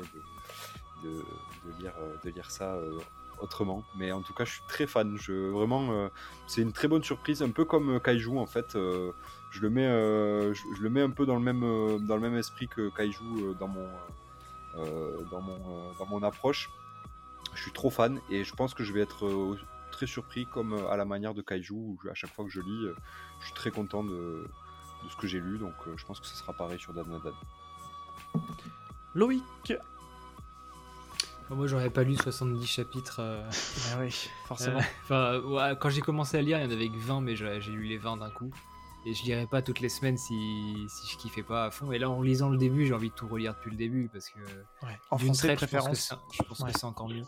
de, de, lire, euh, de lire ça euh, autrement. Mais en tout cas, je suis très fan. Je, vraiment, c'est une très bonne surprise, un peu comme Kaiju en fait. je le mets, je, le mets un peu dans le même, dans le même esprit que Kaiju dans mon, dans mon, dans mon approche. Je suis trop fan et je pense que je vais être très surpris comme à la manière de Kaiju à chaque fois que je lis, je suis très content de, de ce que j'ai lu. Donc euh, je pense que ce sera pareil sur Dan Dan Dan. Loïc. Moi, j'aurais pas lu 70 chapitres. euh, <laughs> Ah oui, forcément. euh, Enfin, ouais, quand j'ai commencé à lire, il y en avait que 20, mais j'ai lu les 20 d'un coup. Et je lirai pas toutes les semaines si, si je kiffais pas à fond. Et là, en lisant le début, j'ai envie de tout relire depuis le début parce que Ouais. En français, je pense que c'est- Ouais. encore mieux.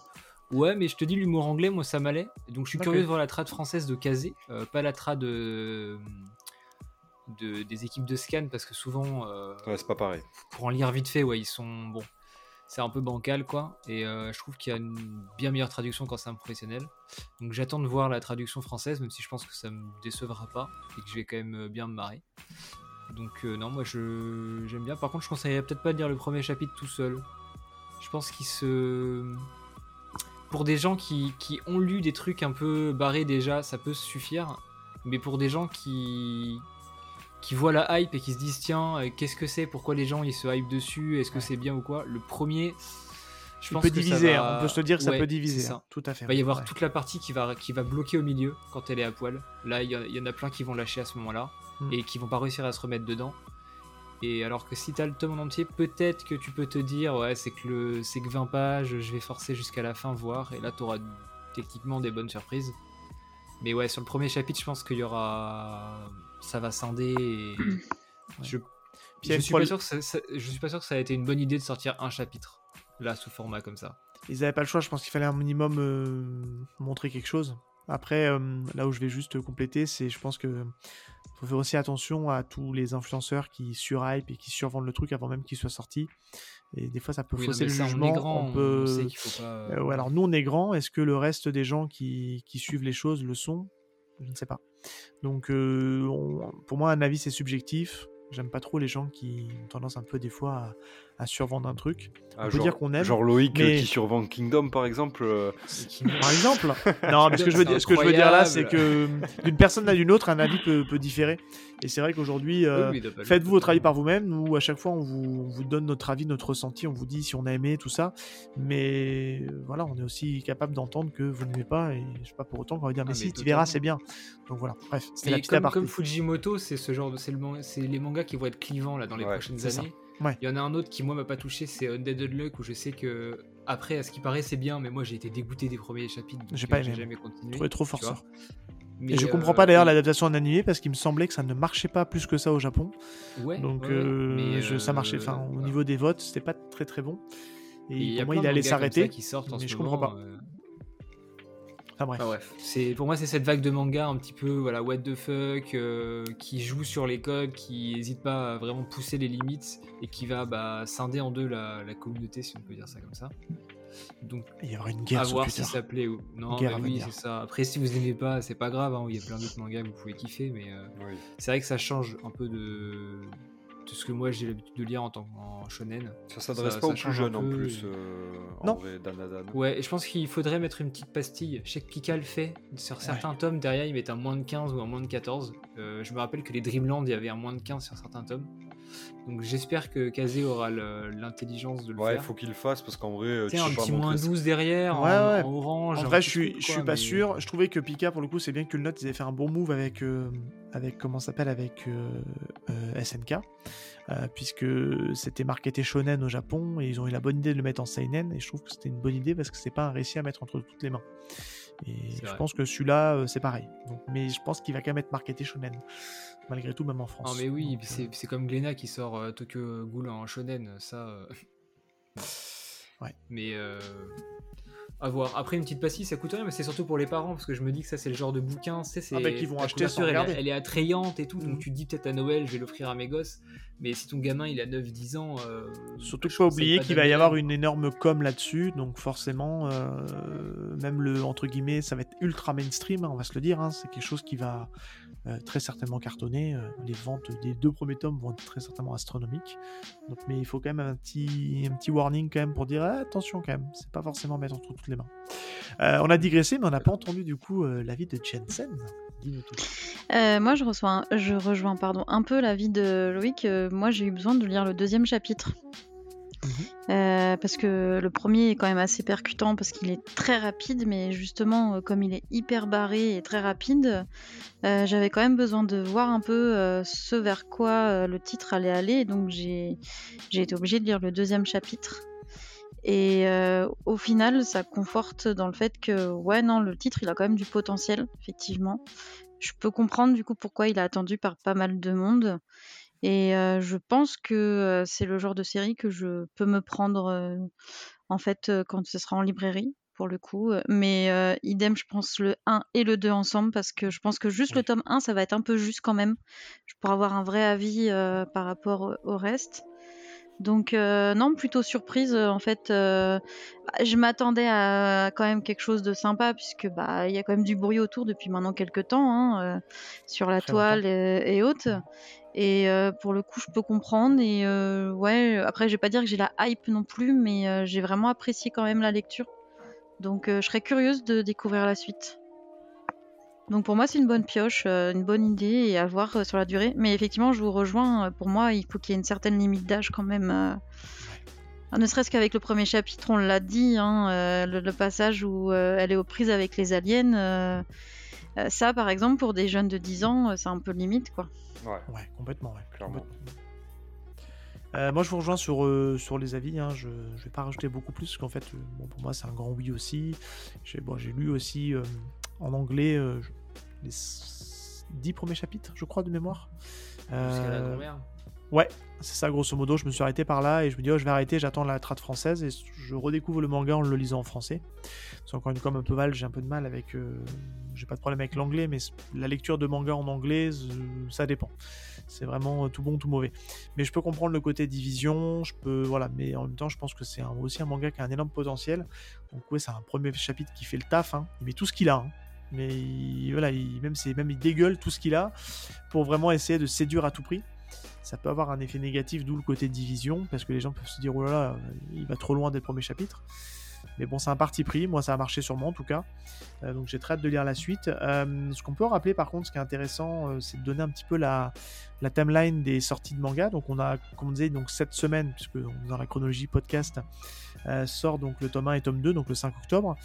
Ouais, mais je te dis, l'humour anglais, moi, ça m'allait. Donc, je suis curieux de voir la trad française de Kazé, euh, pas la trad de, de- des équipes de scan, parce que souvent, euh, Ouais, c'est pas pareil. pour en lire vite fait, ouais, ils sont bon. C'est un peu bancal, quoi. Et euh, je trouve qu'il y a une bien meilleure traduction quand c'est un professionnel. Donc j'attends de voir la traduction française, même si je pense que ça me décevra pas et que je vais quand même euh, bien me marrer. Donc euh, non, moi je j'aime bien. Par contre, je conseillerais peut-être pas de lire le premier chapitre tout seul. Je pense qu'il se pour des gens qui, qui ont lu des trucs un peu barrés déjà, ça peut suffire. Mais pour des gens qui qui voient la hype et qui se disent tiens euh, qu'est-ce que c'est? Pourquoi les gens ils se hype dessus? Est-ce que c'est bien ou quoi? Le premier je pense peut que ça diviser, va- hein, on peut se dire que ça peut diviser. ça. hein, Tout à fait. il va y avoir ouais. toute la partie qui va, qui va bloquer au milieu quand elle est à poil. Là, il y, en a plein qui vont lâcher à ce moment-là Mm. et qui vont pas réussir à se remettre dedans. Et alors que si t'as le tome en entier, peut-être que tu peux te dire, ouais, c'est que, le, c'est que 20 pages, je vais forcer jusqu'à la fin, voir, et là, t'auras techniquement des bonnes surprises. Mais ouais, sur le premier chapitre, je pense qu'il y aura. Ça va scinder et. <clears throat> Je, suis pas sûr que ça, ça- je suis pas sûr que ça a été une bonne idée de sortir un chapitre là sous format comme ça. Ils n'avaient pas le choix, je pense qu'il fallait un minimum euh, montrer quelque chose. Après, euh, là où je vais juste compléter, c'est je pense que faut faire aussi attention à tous les influenceurs qui surhype et qui survendent le truc avant même qu'il soit sorti. Et des fois, ça peut Oui, fausser le ça, jugement. on est grand, on peut... on sait qu'il faut pas. Euh, ouais, alors nous, on est grand. Est-ce que le reste des gens qui, qui suivent les choses le sont? Je ne sais pas. Donc, euh, pour moi, un avis, c'est subjectif. J'aime pas trop les gens qui ont tendance un peu des fois à, survendre un truc. Ah, On peut genre, dire qu'on aime, genre Loïc euh, mais- qui survend Kingdom par exemple. euh, Par exemple Non, mais ce que je veux, C'est dire, ce que je veux dire là, c'est que d'une personne à une autre, un avis peut, peut différer. Et c'est vrai qu'aujourd'hui, euh, Oui, oui, faites-vous votre avis par vous-même. Nous, à chaque fois, on vous, on vous donne notre avis, notre ressenti, on vous dit si on a aimé, tout ça. Mais voilà, on est aussi capable d'entendre que vous n'aimez pas. Et je sais pas pour autant qu'on va dire, mais Ah, si, mais tu verras, c'est bien. Donc voilà, bref, c'était la Mais petite comme, aparté. comme Fujimoto, c'est ce genre de, c'est le man- c'est les mangas qui vont être clivants là dans les Ouais, prochaines ça. Ouais. Il y en a un autre qui moi m'a pas touché, c'est Undead Unluck où je sais que après à ce qui paraît c'est bien, mais moi j'ai été dégoûté des premiers chapitres. J'ai pas euh, aimé. jamais Je continué. trouvais trop forceur. Mais, Et je comprends euh, pas d'ailleurs l'adaptation en animé parce qu'il me semblait que ça ne marchait pas plus que ça au Japon. Ouais, Donc ouais, euh, je- ça marchait. euh, Enfin, au voilà. niveau des votes, c'était pas très très bon. Et, Et il y a pour moi, il allait s'arrêter. qui sortent en mais ce je moment, comprends pas. Enfin bref. Enfin, bref, c'est pour moi c'est cette vague de manga un petit peu voilà what the fuck euh, qui joue sur les codes, qui hésite pas à vraiment pousser les limites et qui va bah, scinder en deux la, la communauté si on peut dire ça comme ça. Donc Il y aura une à guerre sur voir si ça plaît ou non. À oui c'est ça. Après si vous aimez pas c'est pas grave, hein, il y a plein d'autres mangas que vous pouvez kiffer, mais euh, oui. c'est vrai que ça change un peu de, de ce que moi j'ai l'habitude de lire en tant en shonen. Ça s'adresse pas aux plus jeunes en plus. et- euh, Non. En vrai, Dan Dan Dan. Ouais, et je pense qu'il faudrait mettre une petite pastille. Je sais que Pika le fait. Sur certains tomes, derrière, ils mettent un moins de 15 ou un moins de 14. Euh, je me rappelle que les Dreamland, il y avait un moins de 15 sur certains tomes. Donc j'espère que Kazé aura le- l'intelligence de le Ouais, il faire. faut qu'il le fasse parce qu'en vrai, euh, Tu un petit moins montrer 12 derrière, Ouais, en, ouais. en orange. En vrai, je suis, je pas mais- sûr. Je trouvais que Pika, pour le coup, c'est bien que Note, ils avaient fait un bon move avec, euh, avec comment ça s'appelle, avec euh, euh, SNK, euh, puisque c'était marketé shonen au Japon et ils ont eu la bonne idée de le mettre en seinen. Et je trouve que c'était une bonne idée parce que c'est pas un récit à mettre entre toutes les mains. Et je vrai. pense que celui-là, euh, c'est pareil. Donc, mais je pense qu'il va quand même être marketé shonen, malgré tout, même en France. Non mais oui, euh, c'est comme Glénat qui sort euh, Tokyo Ghoul en shonen, ça. euh, <laughs> Ouais. Mais euh, à voir. Après une petite pastille, ça coûte rien, mais c'est surtout pour les parents parce que je me dis que ça c'est le genre de bouquin, tu sais, c'est Ah bah, qu'ils vont acheter couverture, elle, elle est attrayante et tout, Mhm. donc tu te dis peut-être à Noël, je vais l'offrir à mes gosses. Mais si ton gamin il a 9-10 ans, euh, Surtout faut pas oublier qu'il va y avoir une énorme com là-dessus, donc forcément, euh, même le entre guillemets, ça va être ultra mainstream, hein, on va se le dire. hein, c'est quelque chose qui va euh, très certainement cartonner. euh, les ventes des deux premiers tomes vont être très certainement astronomiques. Donc, mais il faut quand même un petit, un petit warning quand même pour dire ah, attention quand même, c'est pas forcément mettre entre toutes les mains. Euh, on a digressé, mais on n'a pas entendu du coup l'avis de Jensen. Dis-nous moi, je, reçois je rejoins pardon, un peu l'avis de Loïc. Moi, j'ai eu besoin de lire le deuxième chapitre. Euh, parce que le premier est quand même assez percutant parce qu'il est très rapide, mais justement, euh, comme il est hyper barré et très rapide, euh, j'avais quand même besoin de voir un peu ce vers quoi le titre allait aller. Donc, j'ai été obligée de lire le deuxième chapitre. Et au final, ça conforte dans le fait que, ouais, non, le titre, il a quand même du potentiel, effectivement. Je peux comprendre du coup pourquoi il est attendu par pas mal de monde. Et je pense que c'est le genre de série que je peux me prendre en fait quand ce sera en librairie pour le coup. Mais idem, je pense le 1 et le 2 ensemble parce que je pense que juste le Oui. tome 1, ça va être un peu juste quand même. Je pourrais avoir un vrai avis par rapport au- au reste. Donc non, plutôt surprise en fait. bah, je m'attendais à quand même quelque chose de sympa puisque bah il y a quand même du bruit autour depuis maintenant quelques temps hein, sur la Très toile et, et autres. Et euh, pour le coup, je peux comprendre. Et euh, ouais, après, je vais pas dire que j'ai la hype non plus, mais euh, j'ai vraiment apprécié quand même la lecture. Donc je serais curieuse de découvrir la suite. Donc pour moi, c'est une bonne pioche, une bonne idée et à voir sur la durée. Mais effectivement, je vous rejoins. Pour moi, il faut qu'il y ait une certaine limite d'âge quand même. ne serait-ce qu'avec le premier chapitre, on l'a dit, hein, le, le passage où elle est aux prises avec les aliens. Euh, ça, par exemple, pour des jeunes de 10 ans, euh, c'est un peu limite, quoi. Ouais, Ouais, complètement, ouais. Clairement. complètement. Euh, moi, je vous rejoins sur, euh, sur les avis. hein. Je ne vais pas rajouter beaucoup plus, parce qu'en fait, euh, bon, pour moi, c'est un grand oui aussi. J'ai bon, j'ai lu aussi euh, en anglais euh, les dix premiers chapitres, je crois, de mémoire. Jusqu'à la grand-mère. Ouais, c'est ça grosso modo. Je me suis arrêté par là et je me dis, oh, je vais arrêter, j'attends la trad française et je redécouvre le manga en le lisant en français. C'est encore une com un peu mal, j'ai un peu de mal avec. euh, j'ai pas de problème avec l'anglais, mais la lecture de manga en anglais, euh, ça dépend. C'est vraiment euh, tout bon, tout mauvais. Mais je peux comprendre le côté division, je peux. Voilà, mais en même temps, je pense que c'est aussi un manga qui a un énorme potentiel. Donc, ouais, c'est un premier chapitre qui fait le taf. hein. Il met tout ce qu'il a. hein. Mais il- voilà, il, même, même il dégueule tout ce qu'il a pour vraiment essayer de séduire à tout prix ça peut avoir un effet négatif, d'où le côté division, parce que les gens peuvent se dire oh là là, il va trop loin dès le premier chapitre. Mais bon, c'est un parti pris, moi ça a marché sur moi en tout cas. Euh, donc j'ai très hâte de lire la suite. Euh, ce qu'on peut rappeler par contre, ce qui est intéressant, euh, c'est de donner un petit peu la, timeline des sorties de manga. Donc on a, comme on disait, donc cette semaine, puisque dans la chronologie podcast, sort donc le tome 1 et tome 2, donc le 5 octobre.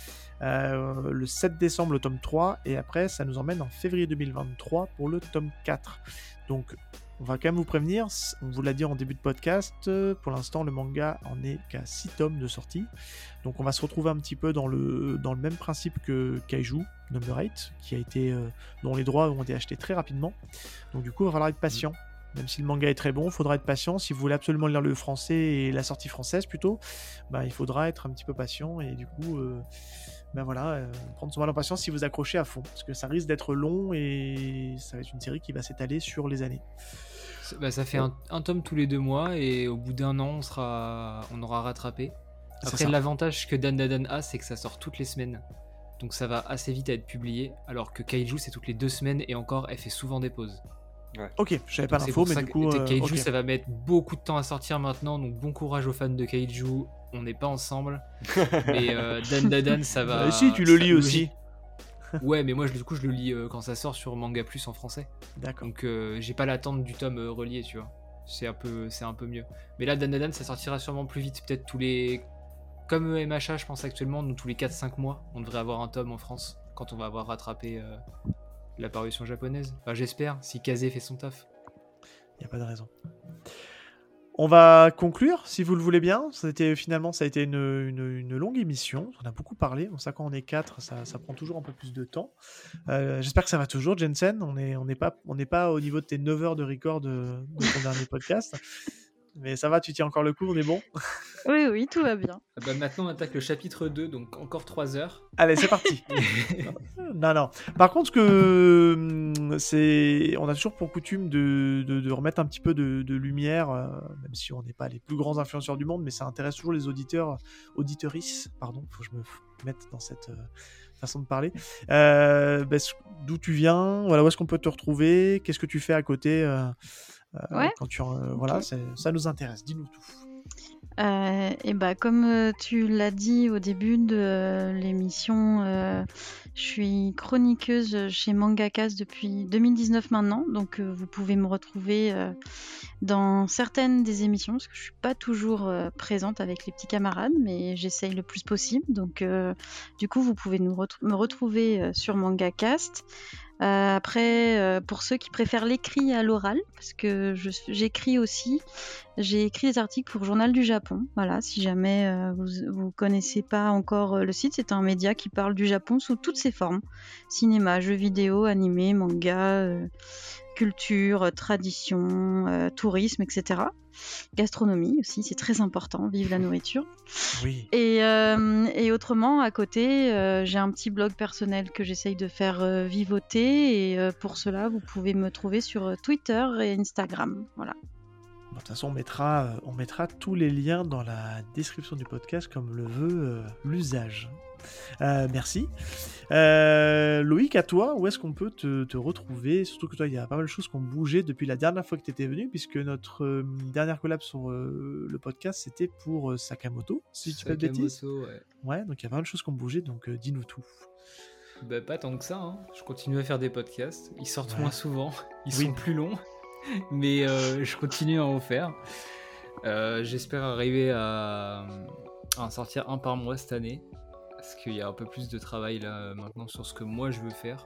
Le 7 décembre, le tome 3, et après ça nous emmène en février 2023 pour le tome 4. Donc on va quand même vous prévenir, on vous l'a dit en début de podcast, euh, pour l'instant le manga en est qu'à 6 tomes de sortie. Donc on va se retrouver un petit peu dans le, dans le même principe que Kaiju Number 8, qui a été, euh, dont les droits ont été achetés très rapidement. Donc du coup il va falloir être patient. Même si le manga est très bon, il faudra être patient. Si vous voulez absolument lire le français et la sortie française plutôt, bah, il faudra être un petit peu patient et du coup, euh, ben voilà, euh, prendre son mal en patience si vous accrochez à fond, parce que ça risque d'être long et ça va être une série qui va s'étaler sur les années. Ça- bah, ça fait un, un tome tous les deux mois et au bout d'un an, on, sera, on aura rattrapé. C'est Après, l'avantage que Dan Dan a, c'est que ça sort toutes les semaines. Donc ça va assez vite à être publié, alors que Kaiju, c'est toutes les deux semaines et encore, elle fait souvent des pauses. Ok, je savais pas l'info, mais ça du coup, euh, Kaiju, ça va mettre beaucoup de temps à sortir maintenant, donc bon courage aux fans de Kaiju. On n'est pas ensemble. <laughs> mais euh, Dan Dan Dan, ça va. Euh, si, tu le lis aussi. Ouais, mais moi, je- du coup, je le lis euh, quand ça sort sur Manga Plus en français. D'accord. Donc euh, j'ai pas l'attente du tome euh, relié, tu vois. C'est un peu, c'est un peu mieux. Mais là, Dan Dan ça sortira sûrement plus vite, peut-être tous les, comme euh, MHA, je pense actuellement, nous tous les 4-5 mois, on devrait avoir un tome en France quand on va avoir rattrapé la parution japonaise. Enfin, j'espère, si Kazé fait son taf. Il n'y a pas de raison. On va conclure, si vous le voulez bien. Finalement, ça a été une, longue émission. On a beaucoup parlé. Bon, ça, quand on est quatre, ça, prend toujours un peu plus de temps. Euh, J'espère que ça va toujours, Jensen. On n'est on pas, on pas au niveau de tes 9 heures de record de, de ton dernier podcast. Mais ça va, tu tiens encore le coup, on est bon <laughs> Oui, oui, tout va bien. Ah bah, maintenant, on attaque le chapitre 2, donc encore 3 heures. Allez, c'est parti. <laughs> non, non. Par contre, que hum, c'est, on a toujours pour coutume de, de- de remettre un petit peu de, de lumière, euh, même si on n'est pas les plus grands influenceurs du monde, mais ça intéresse toujours les auditeurs, auditrices, pardon, faut que je me mette dans cette euh, façon de parler. Euh, ben, D'où tu viens, voilà, où est-ce qu'on peut te retrouver, qu'est-ce que tu fais à côté, euh, Ouais. quand tu, euh, voilà, ça nous intéresse. Dis-nous tout. Euh, et bah, comme euh, tu l'as dit au début de euh, l'émission, euh, je suis chroniqueuse chez Mangakas depuis 2019 maintenant, donc euh, vous pouvez me retrouver euh, dans certaines des émissions, parce que je suis pas toujours euh, présente avec les petits camarades, mais j'essaye le plus possible. Donc, euh, du coup, vous pouvez nous me retrouver euh, sur Mangacast. Euh, après, euh, pour ceux qui préfèrent l'écrit à l'oral, parce que j'écris aussi, j'ai écrit des articles pour Journal du Japon. Voilà, si jamais euh, vous vous connaissez pas encore le site, c'est un média qui parle du Japon sous toutes ses formes cinéma, jeux vidéo, animé, manga, culture, tradition, tourisme, etc. Gastronomie aussi, c'est très important. Vive la nourriture. Oui. Et, euh, et autrement, à côté, euh, j'ai un petit blog personnel que j'essaye de faire euh, vivoter. Et pour cela, vous pouvez me trouver sur Twitter et Instagram. Voilà. De toute façon, on mettra, on mettra tous les liens dans la description du podcast comme le veut l'usage. Euh, merci. Euh, Loïc, à toi, où est-ce qu'on peut te, te retrouver? Surtout que toi, il y a pas mal de choses qui ont bougé depuis la dernière fois que tu étais venu, puisque notre euh, dernière collab sur le podcast, c'était pour Sakamoto, si tu fais de bêtises. Ouais. Ouais, donc il y a pas mal de choses qui ont bougé, donc dis-nous tout. Bah, pas tant que ça, hein. je continue à faire des podcasts. Ils sortent Ouais. moins souvent, <laughs> ils Oui. sont plus longs, <laughs> mais je continue à en faire. J'espère arriver à, à en sortir un par mois cette année, parce qu'il y a un peu plus de travail là maintenant sur ce que moi je veux faire.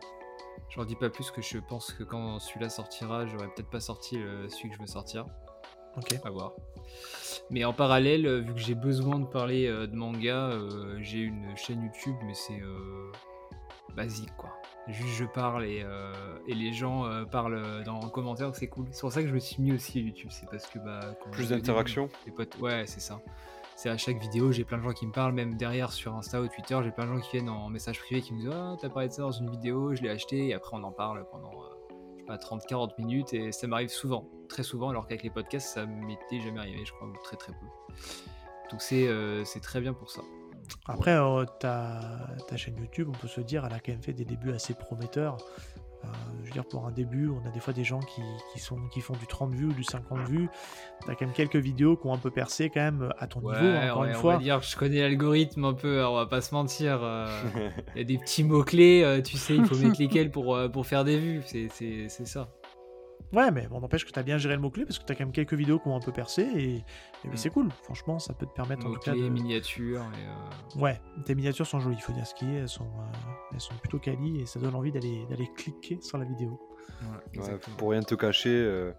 Je leur dis pas plus que je pense que quand celui-là sortira, j'aurais peut-être pas sorti le- celui que je veux sortir. Ok. À voir. Mais en parallèle, euh, vu que j'ai besoin de parler euh, de manga, euh, j'ai une chaîne YouTube, mais c'est euh, basique quoi. Juste je parle et, euh, et les gens euh, parlent euh, dans les commentaires, c'est cool. C'est pour ça que je me suis mis aussi à YouTube, c'est parce que bah. Plus d'interaction. les potes, ouais, c'est ça. C'est à chaque vidéo, j'ai plein de gens qui me parlent, même derrière sur Insta ou Twitter, j'ai plein de gens qui viennent en message privé qui me disent Ah, t'as parlé de ça dans une vidéo, je l'ai acheté, et après on en parle pendant euh, je sais pas, 30-40 minutes, et ça m'arrive souvent, très souvent, alors qu'avec les podcasts, ça m'était jamais arrivé, je crois, ou très très peu. Donc c'est euh, très bien pour ça. Après, euh, ta, ta chaîne YouTube, on peut se dire, elle a quand même fait des débuts assez prometteurs. Euh, je veux dire, pour un début, on a des fois des gens qui, qui sont, qui font du 30 vues ou du 50 vues. T'as quand même quelques vidéos qui ont un peu percé quand même à ton Ouais, niveau, hein, encore ouais, une on fois. va dire, je connais l'algorithme un peu, alors on va pas se mentir. euh, <laughs> Il y a des petits mots-clés, euh, tu sais, il faut mettre lesquels pour, euh, pour faire des vues, c'est- c'est c'est ça. Ouais, mais bon, n'empêche que t'as bien géré le mot-clé parce que t'as quand même quelques vidéos qui ont un peu percé et, et Mm. c'est cool. Franchement, ça peut te permettre en tout cas de... miniatures, et, euh, Ouais, tes miniatures sont jolies, il faut dire ce qui est. Elles sont, euh, elles sont plutôt quali et ça donne envie d'aller d'aller cliquer sur la vidéo. Ouais, pour rien te cacher, euh,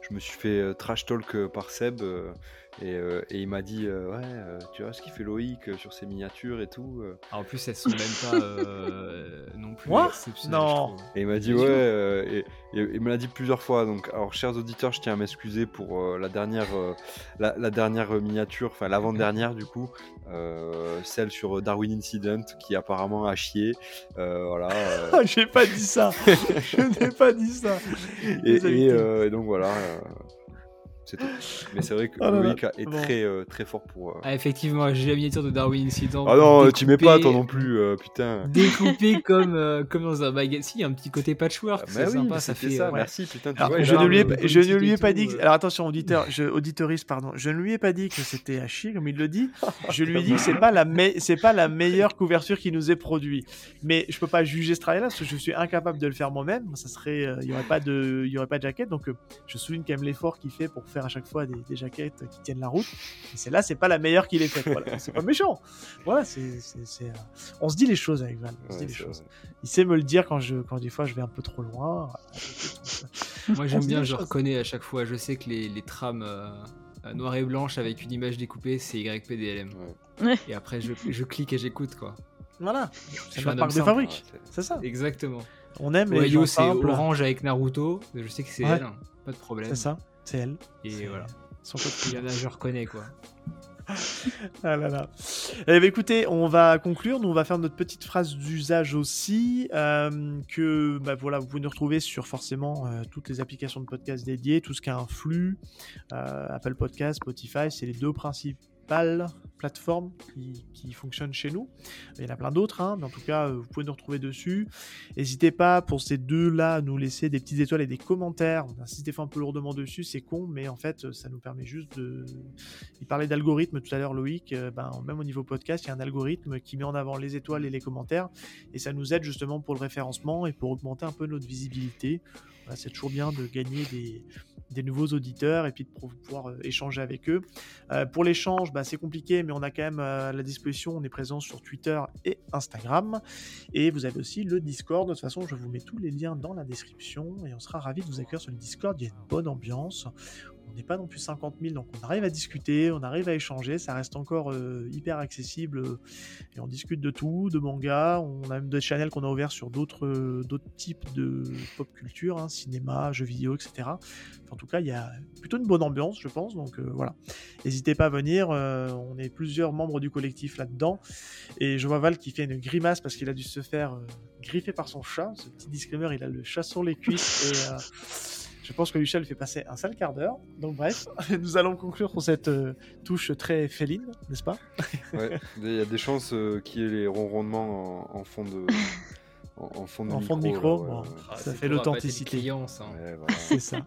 je me suis fait trash talk par Seb euh, et, euh, et il m'a dit euh, Ouais, euh, tu vois ce qu'il fait Loïc euh, sur ses miniatures et tout. euh. Ah, en plus, elles sont même pas euh, non plus exceptionnelles. Non. Et il m'a dit Ouais, euh, et, et il me l'a dit plusieurs fois. Donc, alors, chers auditeurs, je tiens à m'excuser pour euh, la dernière, euh, la, la dernière miniature, enfin l'avant-dernière du coup, euh, celle sur Darwin Incident qui apparemment a chié. Euh, voilà. <laughs> J'ai pas dit ça <laughs> Je n'ai pas dit ça euh, et donc voilà. C'est tout. Mais c'est vrai que là, Loïc est bon. très, euh, très fort pour. euh, Ah, effectivement, j'ai la miniature de Darwin Incident. Ah non, tu mets pas toi non plus, euh, putain. Découpé <laughs> comme, euh, comme dans un magazine. Si, il y a un petit côté patchwork, Ah, c'est oui, sympa, ça fait. ça, merci, putain, tu Alors, vois, il je, ne lui ai, je ne lui ai pas tout, dit. que-. Alors attention, auditeur, je, auditoriste, pardon. Je ne lui ai pas dit que c'était à chier, comme il le dit. Je lui ai dit que c'est pas la c'est pas la meilleure couverture qui nous est produite. Mais je peux pas juger ce travail-là parce que je suis incapable de le faire moi-même. Ça serait, il y aurait pas de, il y aurait pas de jaquette. Donc je souligne quand même l'effort qu'il fait pour faire à chaque fois des, des jaquettes qui tiennent la route. Et celle-là, c'est pas la meilleure qu'il ait faite. Voilà. C'est pas méchant. Voilà, c'est, c'est- c'est, euh, on se dit les choses avec Val. On se dit les choses. vrai. Il sait me le dire quand je, quand des fois je vais un peu trop loin. <laughs> Moi, j'aime bien, je choses. reconnais à chaque fois. Je sais que les, les trames. euh, euh, noir et blanche avec une image découpée, c'est YPDLM. Ouais. Ouais. Et après, je, je clique et j'écoute, quoi. Voilà, Je c'est un marque de fabrique. Ouais, c'est- C'est ça. Exactement. On aime les gens c'est simples. orange avec Naruto. Je sais que c'est Ouais. elle, hein, pas de problème. C'est ça, c'est elle. Et voilà. Son Il y en a, je reconnais, quoi. <laughs> Ah là là. Eh ben, écoutez, on va conclure. Nous, on va faire notre petite phrase d'usage aussi. euh, que bah, voilà, vous pouvez nous retrouver sur forcément euh, toutes les applications de podcast dédiées, tout ce qui a un flux. euh, Apple Podcast, Spotify, c'est les deux principales plateformes qui, qui fonctionnent chez nous. Il y en a plein d'autres, hein, mais en tout cas, euh, vous pouvez nous retrouver dessus. N'hésitez pas pour ces deux-là à nous laisser des petites étoiles et des commentaires. On insiste des fois un peu lourdement dessus, c'est con, mais en fait, ça nous permet juste de, il parlait d'algorithme tout à l'heure, Loïc. euh, ben, même au niveau podcast, il y a un algorithme qui met en avant les étoiles et les commentaires. Et ça nous aide justement pour le référencement et pour augmenter un peu notre visibilité. C'est toujours bien de gagner des, nouveaux auditeurs et puis de pou- pouvoir euh, échanger avec eux. Euh, pour l'échange, bah, c'est compliqué, mais on a quand même euh, à la disposition. On est présent sur Twitter et Instagram. Et vous avez aussi le Discord. De toute façon, je vous mets tous les liens dans la description et on sera ravis de vous accueillir sur le Discord. Il y a une bonne ambiance. On n'est pas non plus 50 000, donc on arrive à discuter, on arrive à échanger. Ça reste encore euh, hyper accessible euh, et on discute de tout, de manga. On a même des channels qu'on a ouverts sur d'autres euh, types de pop culture, hein, cinéma, jeux vidéo, etc. En tout cas, il y a plutôt une bonne ambiance, je pense. Donc voilà. N'hésitez pas à venir. on est plusieurs membres du collectif là-dedans. Et je vois Val qui fait une grimace parce qu'il a dû se faire griffer par son chat. Ce petit disclaimer, il a le chat sur les cuisses. Je pense que Michel fait passer un sale quart d'heure. Donc bref, <laughs> nous allons conclure sur cette euh, touche très féline, n'est-ce pas? <laughs> Ouais, il y a des chances euh, qu'il y ait les ronronnements en, en fond de <laughs> en, en fond de En micro. fond de micro, là, ouais, bon. ouais. Ah, Ça fait l'authenticité. Ouais, voilà. C'est ça.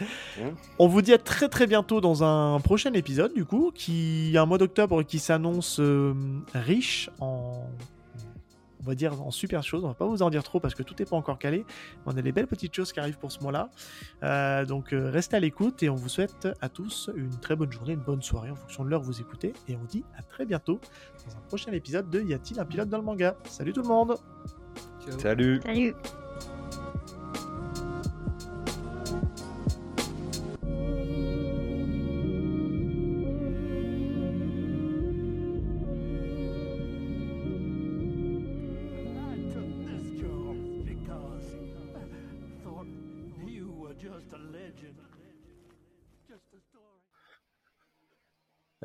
Hein On vous dit à très très bientôt dans un prochain épisode du coup, qui un mois d'octobre qui s'annonce euh, riche en on va dire en super choses. On va pas vous en dire trop parce que tout n'est pas encore calé. Mais on a des belles petites choses qui arrivent pour ce mois-là. Euh, donc euh, restez à l'écoute et on vous souhaite à tous une très bonne journée, une bonne soirée en fonction de l'heure où vous écoutez. Et on dit à très bientôt dans un prochain épisode de Y a-t-il un pilote dans le manga? Salut tout le monde Ciao. Salut. Salut.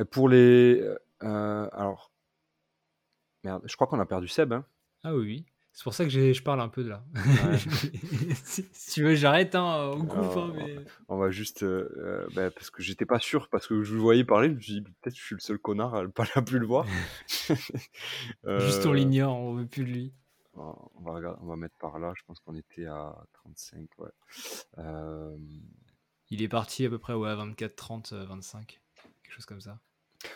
Pour les euh, alors merde, je crois qu'on a perdu Seb. Hein. Ah oui, oui. C'est pour ça que j'ai- je parle un peu de là. Ouais. <laughs> si, si tu veux, j'arrête, hein, on coupe. Hein, mais... On va juste euh, euh, bah, parce que j'étais pas sûr parce que je le voyais parler, je me suis dit peut-être je suis le seul connard à ne pas <laughs> à plus le voir. <laughs> Juste on Euh, l'ignore, on veut plus de lui. On va regarder, on va mettre par là. Je pense qu'on était à 35. Ouais. Euh, Il est parti à peu près ouais, à 24, 30, euh, 25. Quelque chose comme ça.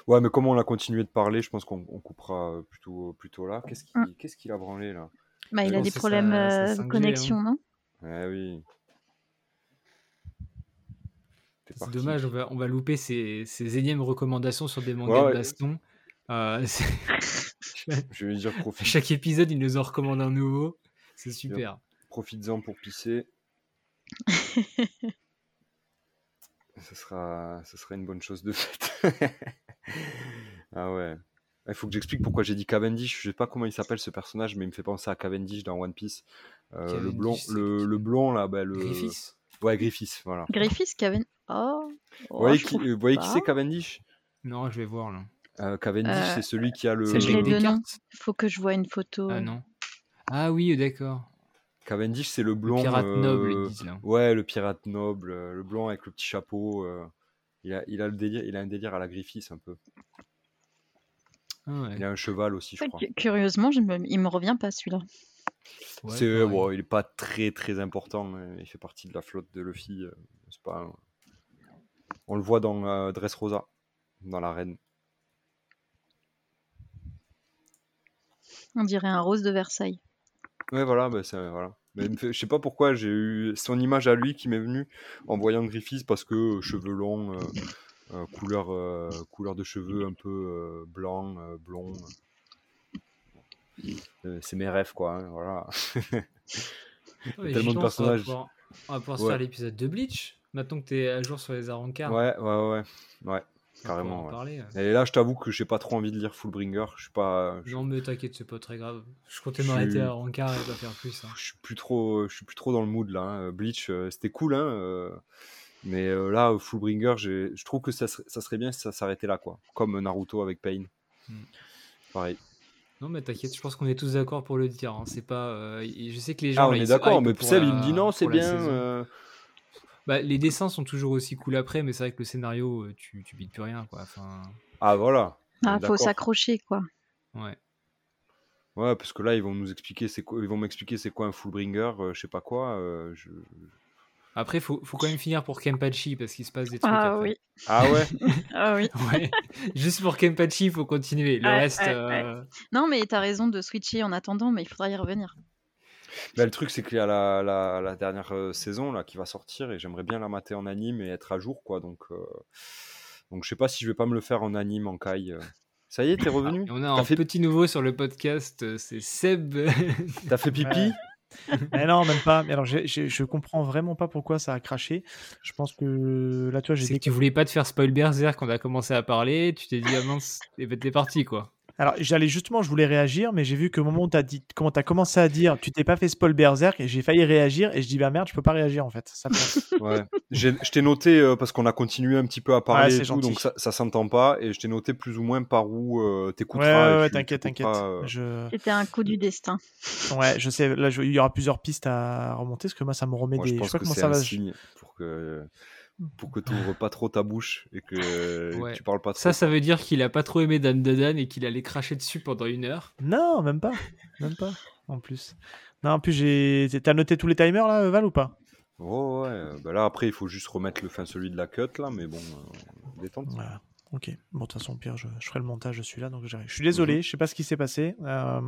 Ouais, mais comme on a continué de parler, je pense qu'on on coupera plutôt, plutôt là. Qu'est-ce Mm. qu'il qu'est-ce qu'il a branlé là? Bah, il a des problèmes sa- sa euh, 5G, de connexion, non? Ouais, oui. T'es C'est dommage, on va, on va louper ces, ces énièmes recommandations sur des mangas Ouais, de ouais. baston. Euh, <laughs> Je vais dire à <laughs> profite, chaque épisode, il nous en recommande un nouveau. C'est super. profites-en pour pisser. <laughs> ce sera, ce sera une bonne chose de faite. Ah ouais. Il faut que j'explique pourquoi j'ai dit Cavendish. Je sais pas comment il s'appelle ce personnage, mais il me fait penser à Cavendish dans One Piece. Euh, le Cavendish, blond, le, le blond là, bah, le. Griffiths Ouais, Griffiths, voilà. Griffiths, Kevin. Oh, Vous oh, voyez qui, vous voyez qui c'est Cavendish? Non, je vais voir là. Euh, Cavendish, Euh, c'est celui qui a le. C'est deux noms. cartes? Faut que je vois une photo. Ah non. Ah oui, d'accord. Cavendish, c'est le Le blond. pirate noble, euh, ils disent là. Ouais, le pirate noble, le blond avec le petit chapeau. Il, a, il a le délire, il a un délire à la Griffiths un peu. Ah ouais. Il a un cheval aussi, je Ouais, crois. cu- curieusement, je me... il me revient pas celui-là. Ouais, c'est bon, il est pas très très important. Il fait partie de la flotte de Luffy. euh, C'est pas. un- On le voit dans euh, Dressrosa, dans l'arène. On dirait un rose de Versailles. Ouais, voilà, bah, c'est voilà. Mais me fait- je sais pas pourquoi j'ai eu son image à lui qui m'est venue en voyant Griffiths parce que euh, cheveux longs, euh, euh, couleur, euh, couleur de cheveux un peu blanc, blond. C'est mes rêves quoi, hein, voilà. Ouais, <laughs> tellement de va personnages. pouvoir- On va pouvoir se Ouais. faire l'épisode de Bleach. Maintenant que t'es à jour sur les Arancars, Ouais, ouais, ouais. Ouais, on carrément. en ouais. parler. euh. Et là, je t'avoue que j'ai pas trop envie de lire Fullbringer. Je suis pas. Je, Non, mais t'inquiète, c'est pas très grave. Je comptais m'arrêter à Arancars et pas faire plus. hein. je suis plus trop, je suis plus trop dans le mood là. hein. Bleach, euh, c'était cool, hein. euh, mais euh, là, Fullbringer, je trouve que ça serait, ça serait bien si ça s'arrêtait là, quoi. Comme Naruto avec Pain. Hmm. Pareil. Non, mais t'inquiète, je pense qu'on est tous d'accord pour le dire. hein. C'est pas. euh, je sais que les gens. Ah, on là, est d'accord, mais Seb, la- il me dit non, c'est bien. Bah, les dessins sont toujours aussi cool après, mais c'est vrai que le scénario, euh, tu, tu bites plus rien, quoi. Enfin, Ah, voilà. Ah, faut s'accrocher, quoi. ouais. Ouais, parce que là, ils vont nous expliquer, c'est quoi, ils vont m'expliquer c'est quoi un Fullbringer, euh, je sais pas quoi. euh, je... Après, faut, faut quand même finir pour Kenpachi parce qu'il se passe des trucs. Ah après. oui, Ah ouais? <laughs> <laughs> ah oui. Ouais. Juste pour Kenpachi, il faut continuer. Le Ouais, reste. ouais, euh, Non, mais t'as raison de switcher en attendant, mais il faudra y revenir. Bah, le truc, c'est qu'il y a la, la, la dernière euh, saison là qui va sortir et j'aimerais bien la mater en anime et être à jour, quoi. Donc, euh, donc je sais pas si je vais pas me le faire en anime, en kai. euh. Ça y est, t'es revenu? Et on a un fait, petit nouveau sur le podcast, euh, c'est Seb. <laughs> t'as fait pipi? Ouais. Mais non, même pas. Mais alors, j'ai- je comprends vraiment pas pourquoi ça a craché. Je pense que là, tu vois, j'ai c'est que tu voulais pas te faire spoil Berserk quand on a commencé à parler. Tu t'es dit, ah mince, et ben t'es parti, quoi. Alors, j'allais justement, je voulais réagir, mais j'ai vu que au moment où tu as dit, comment tu as commencé à dire, tu t'es pas fait spoil berserk, et j'ai failli réagir, et je dis, bah merde, je peux pas réagir en fait. Ça passe. <laughs> Ouais. Je t'ai noté euh, parce qu'on a continué un petit peu à parler et tout, donc ça, ça s'entend pas. Et je t'ai noté plus ou moins par où euh, ouais, t'écouteras. ouais, ouais, tu- t'inquiète, t'inquiète. euh, Je... C'était un coup du destin. <laughs> Ouais, je sais, là, je- il y aura plusieurs pistes à remonter, parce que moi, ça me remet Moi, des. je Je pense sais pas que comment ça un va. signe pour que pour que tu ouvres pas trop ta bouche et que <laughs> Ouais. tu parles pas trop. Ça, ça veut dire qu'il a pas trop aimé Dan Dan et qu'il allait cracher dessus pendant une heure. Non, même pas. Même pas, en plus. Non, en plus, j'ai. T'as noté tous les timers là, Val, ou pas? Oh, ouais, euh, bah là après il faut juste remettre le fin celui de la cut là, mais bon, euh, détente. Voilà. Ok. Bon, de toute façon, Pierre, je, je ferai le montage de celui-là, donc j'arrive. Je suis désolé, je sais pas ce qui s'est passé. Euh,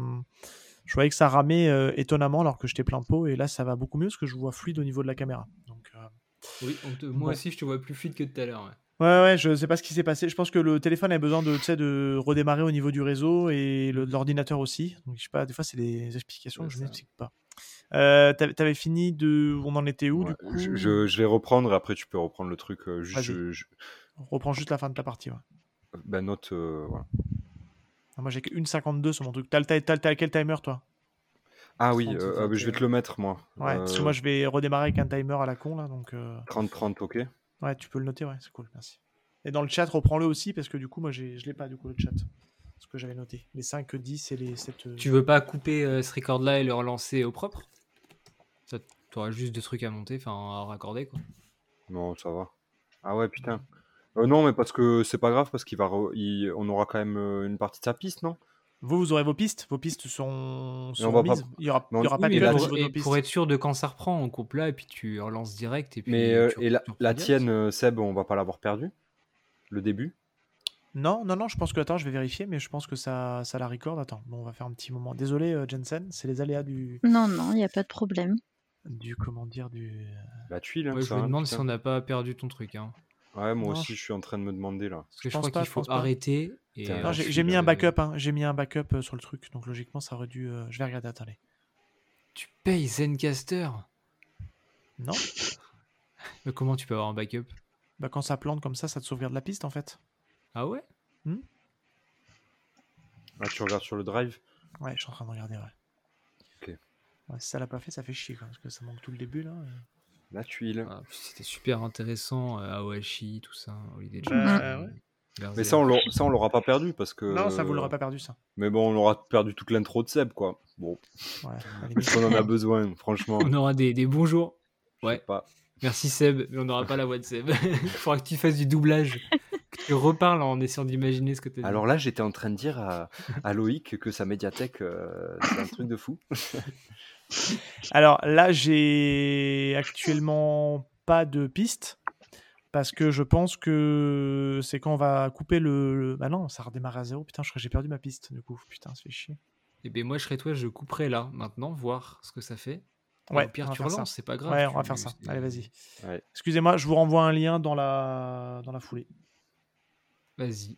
je voyais que ça ramait euh, étonnamment alors que j'étais plein pot, et là, ça va beaucoup mieux parce que je vois fluide au niveau de la caméra. Oui, on te- moi Bon. aussi, je te vois plus fluide que tout à l'heure. ouais. Ouais, ouais, je sais pas ce qui s'est passé. Je pense que le téléphone a besoin de, tu sais, de redémarrer au niveau du réseau et l'ordinateur aussi. Donc, je sais pas, des fois, c'est des explications Ouais, que je ça. m'explique pas. Euh, t'avais fini de. On en était où Ouais, du coup? je, je- je vais reprendre et après tu peux reprendre le truc. euh, juste, Vas-y. je- je- On reprend juste la fin de ta partie. Ouais. bah, note, euh, voilà. Ah, Moi, j'ai que 1,52 sur mon truc. T'as le ti- t'as- t'as quel timer, toi? Ah oui, 30, euh, ah, je vais te le mettre moi. Ouais, parce que Euh, moi, je vais redémarrer avec un timer à la con, là. Donc, euh, 30-30, ok. ouais, tu peux le noter, ouais, c'est cool, merci. Et dans le chat, reprends-le aussi, parce que du coup, moi, je l'ai pas, du coup, le chat. Ce que j'avais noté. Les 5, 10 et les 7. euh, Tu veux pas couper euh, ce record-là et le relancer au propre? Ça, T'auras juste des trucs à monter, enfin à raccorder, quoi. Non, ça va. Ah ouais, putain. Euh, non, mais parce que c'est pas grave, parce qu'il va, re- il- on aura quand même euh, une partie de sa piste, non? Vous, vous aurez vos pistes. Vos pistes sont, sont va pas- mises. Il y aura, pas de pour, et pistes. être sûr de quand ça reprend, on coupe là et puis tu relances direct. Et puis Mais euh, tu- et la, tu la tienne, euh, Seb, on va pas l'avoir perdu Le début? Non, non, non, je pense que. Attends, je vais vérifier, mais je pense que ça, ça la record. Attends, bon, on va faire un petit moment. Désolé, euh, Jensen, c'est les aléas du. Non, non, il n'y a pas de problème. du comment dire du La tuile, hein, Ouais, je ça, me hein, demande si on n'a pas perdu ton truc. Hein. Ouais, moi Non, aussi, je suis en train de me demander là. Parce que je, pense crois qu'il faut arrêter. Et Non, Ah, j'ai mis un backup, hein, j'ai mis un backup euh, sur le truc, donc logiquement ça aurait dû. euh, Je vais regarder, attendez. Tu payes Zencaster? Non Mais comment tu peux avoir un backup? Bah quand ça plante comme ça, ça te sauvegarde la piste en fait. Ah ouais? Ah, tu regardes sur le drive? Ouais, je suis en train de regarder, ouais. Ok. Ouais, si ça l'a pas fait, ça fait chier, quoi, parce que ça manque tout le début là. euh. La tuile. Ah, C'était super intéressant, euh, Aoashi, tout ça, Holiday Bah, ouais. Berserk. Mais ça, on l'aura- ça, on l'aura pas perdu parce que. Non, ça vous l'aurez pas perdu ça. Mais bon, on aura perdu toute l'intro de Seb, quoi. Bon, Ouais, qu'on en a besoin, franchement. On aura des, des bons jours. Ouais. pas. Merci Seb, mais on n'aura pas la voix de Seb. <laughs> Il faudra que tu fasses du doublage. Que tu reparles en essayant d'imaginer ce que tu as dit. Alors là, j'étais en train de dire à, à Loïc que sa médiathèque, euh, c'est un truc de fou. Alors là, j'ai actuellement pas de piste parce que je pense que c'est quand on va couper le. le- Bah non, ça redémarre à zéro. Putain, je crois que j'ai perdu ma piste du coup. Putain, ça fait chier. Et ben moi, je serais toi, je couperai là, maintenant, voir ce que ça fait. Ouais, va tu faire ça. relances, c'est pas grave. Ouais, on va faire ça. Allez, vas-y. Ouais. Excusez-moi, je vous renvoie un lien dans la dans la foulée. Vas-y.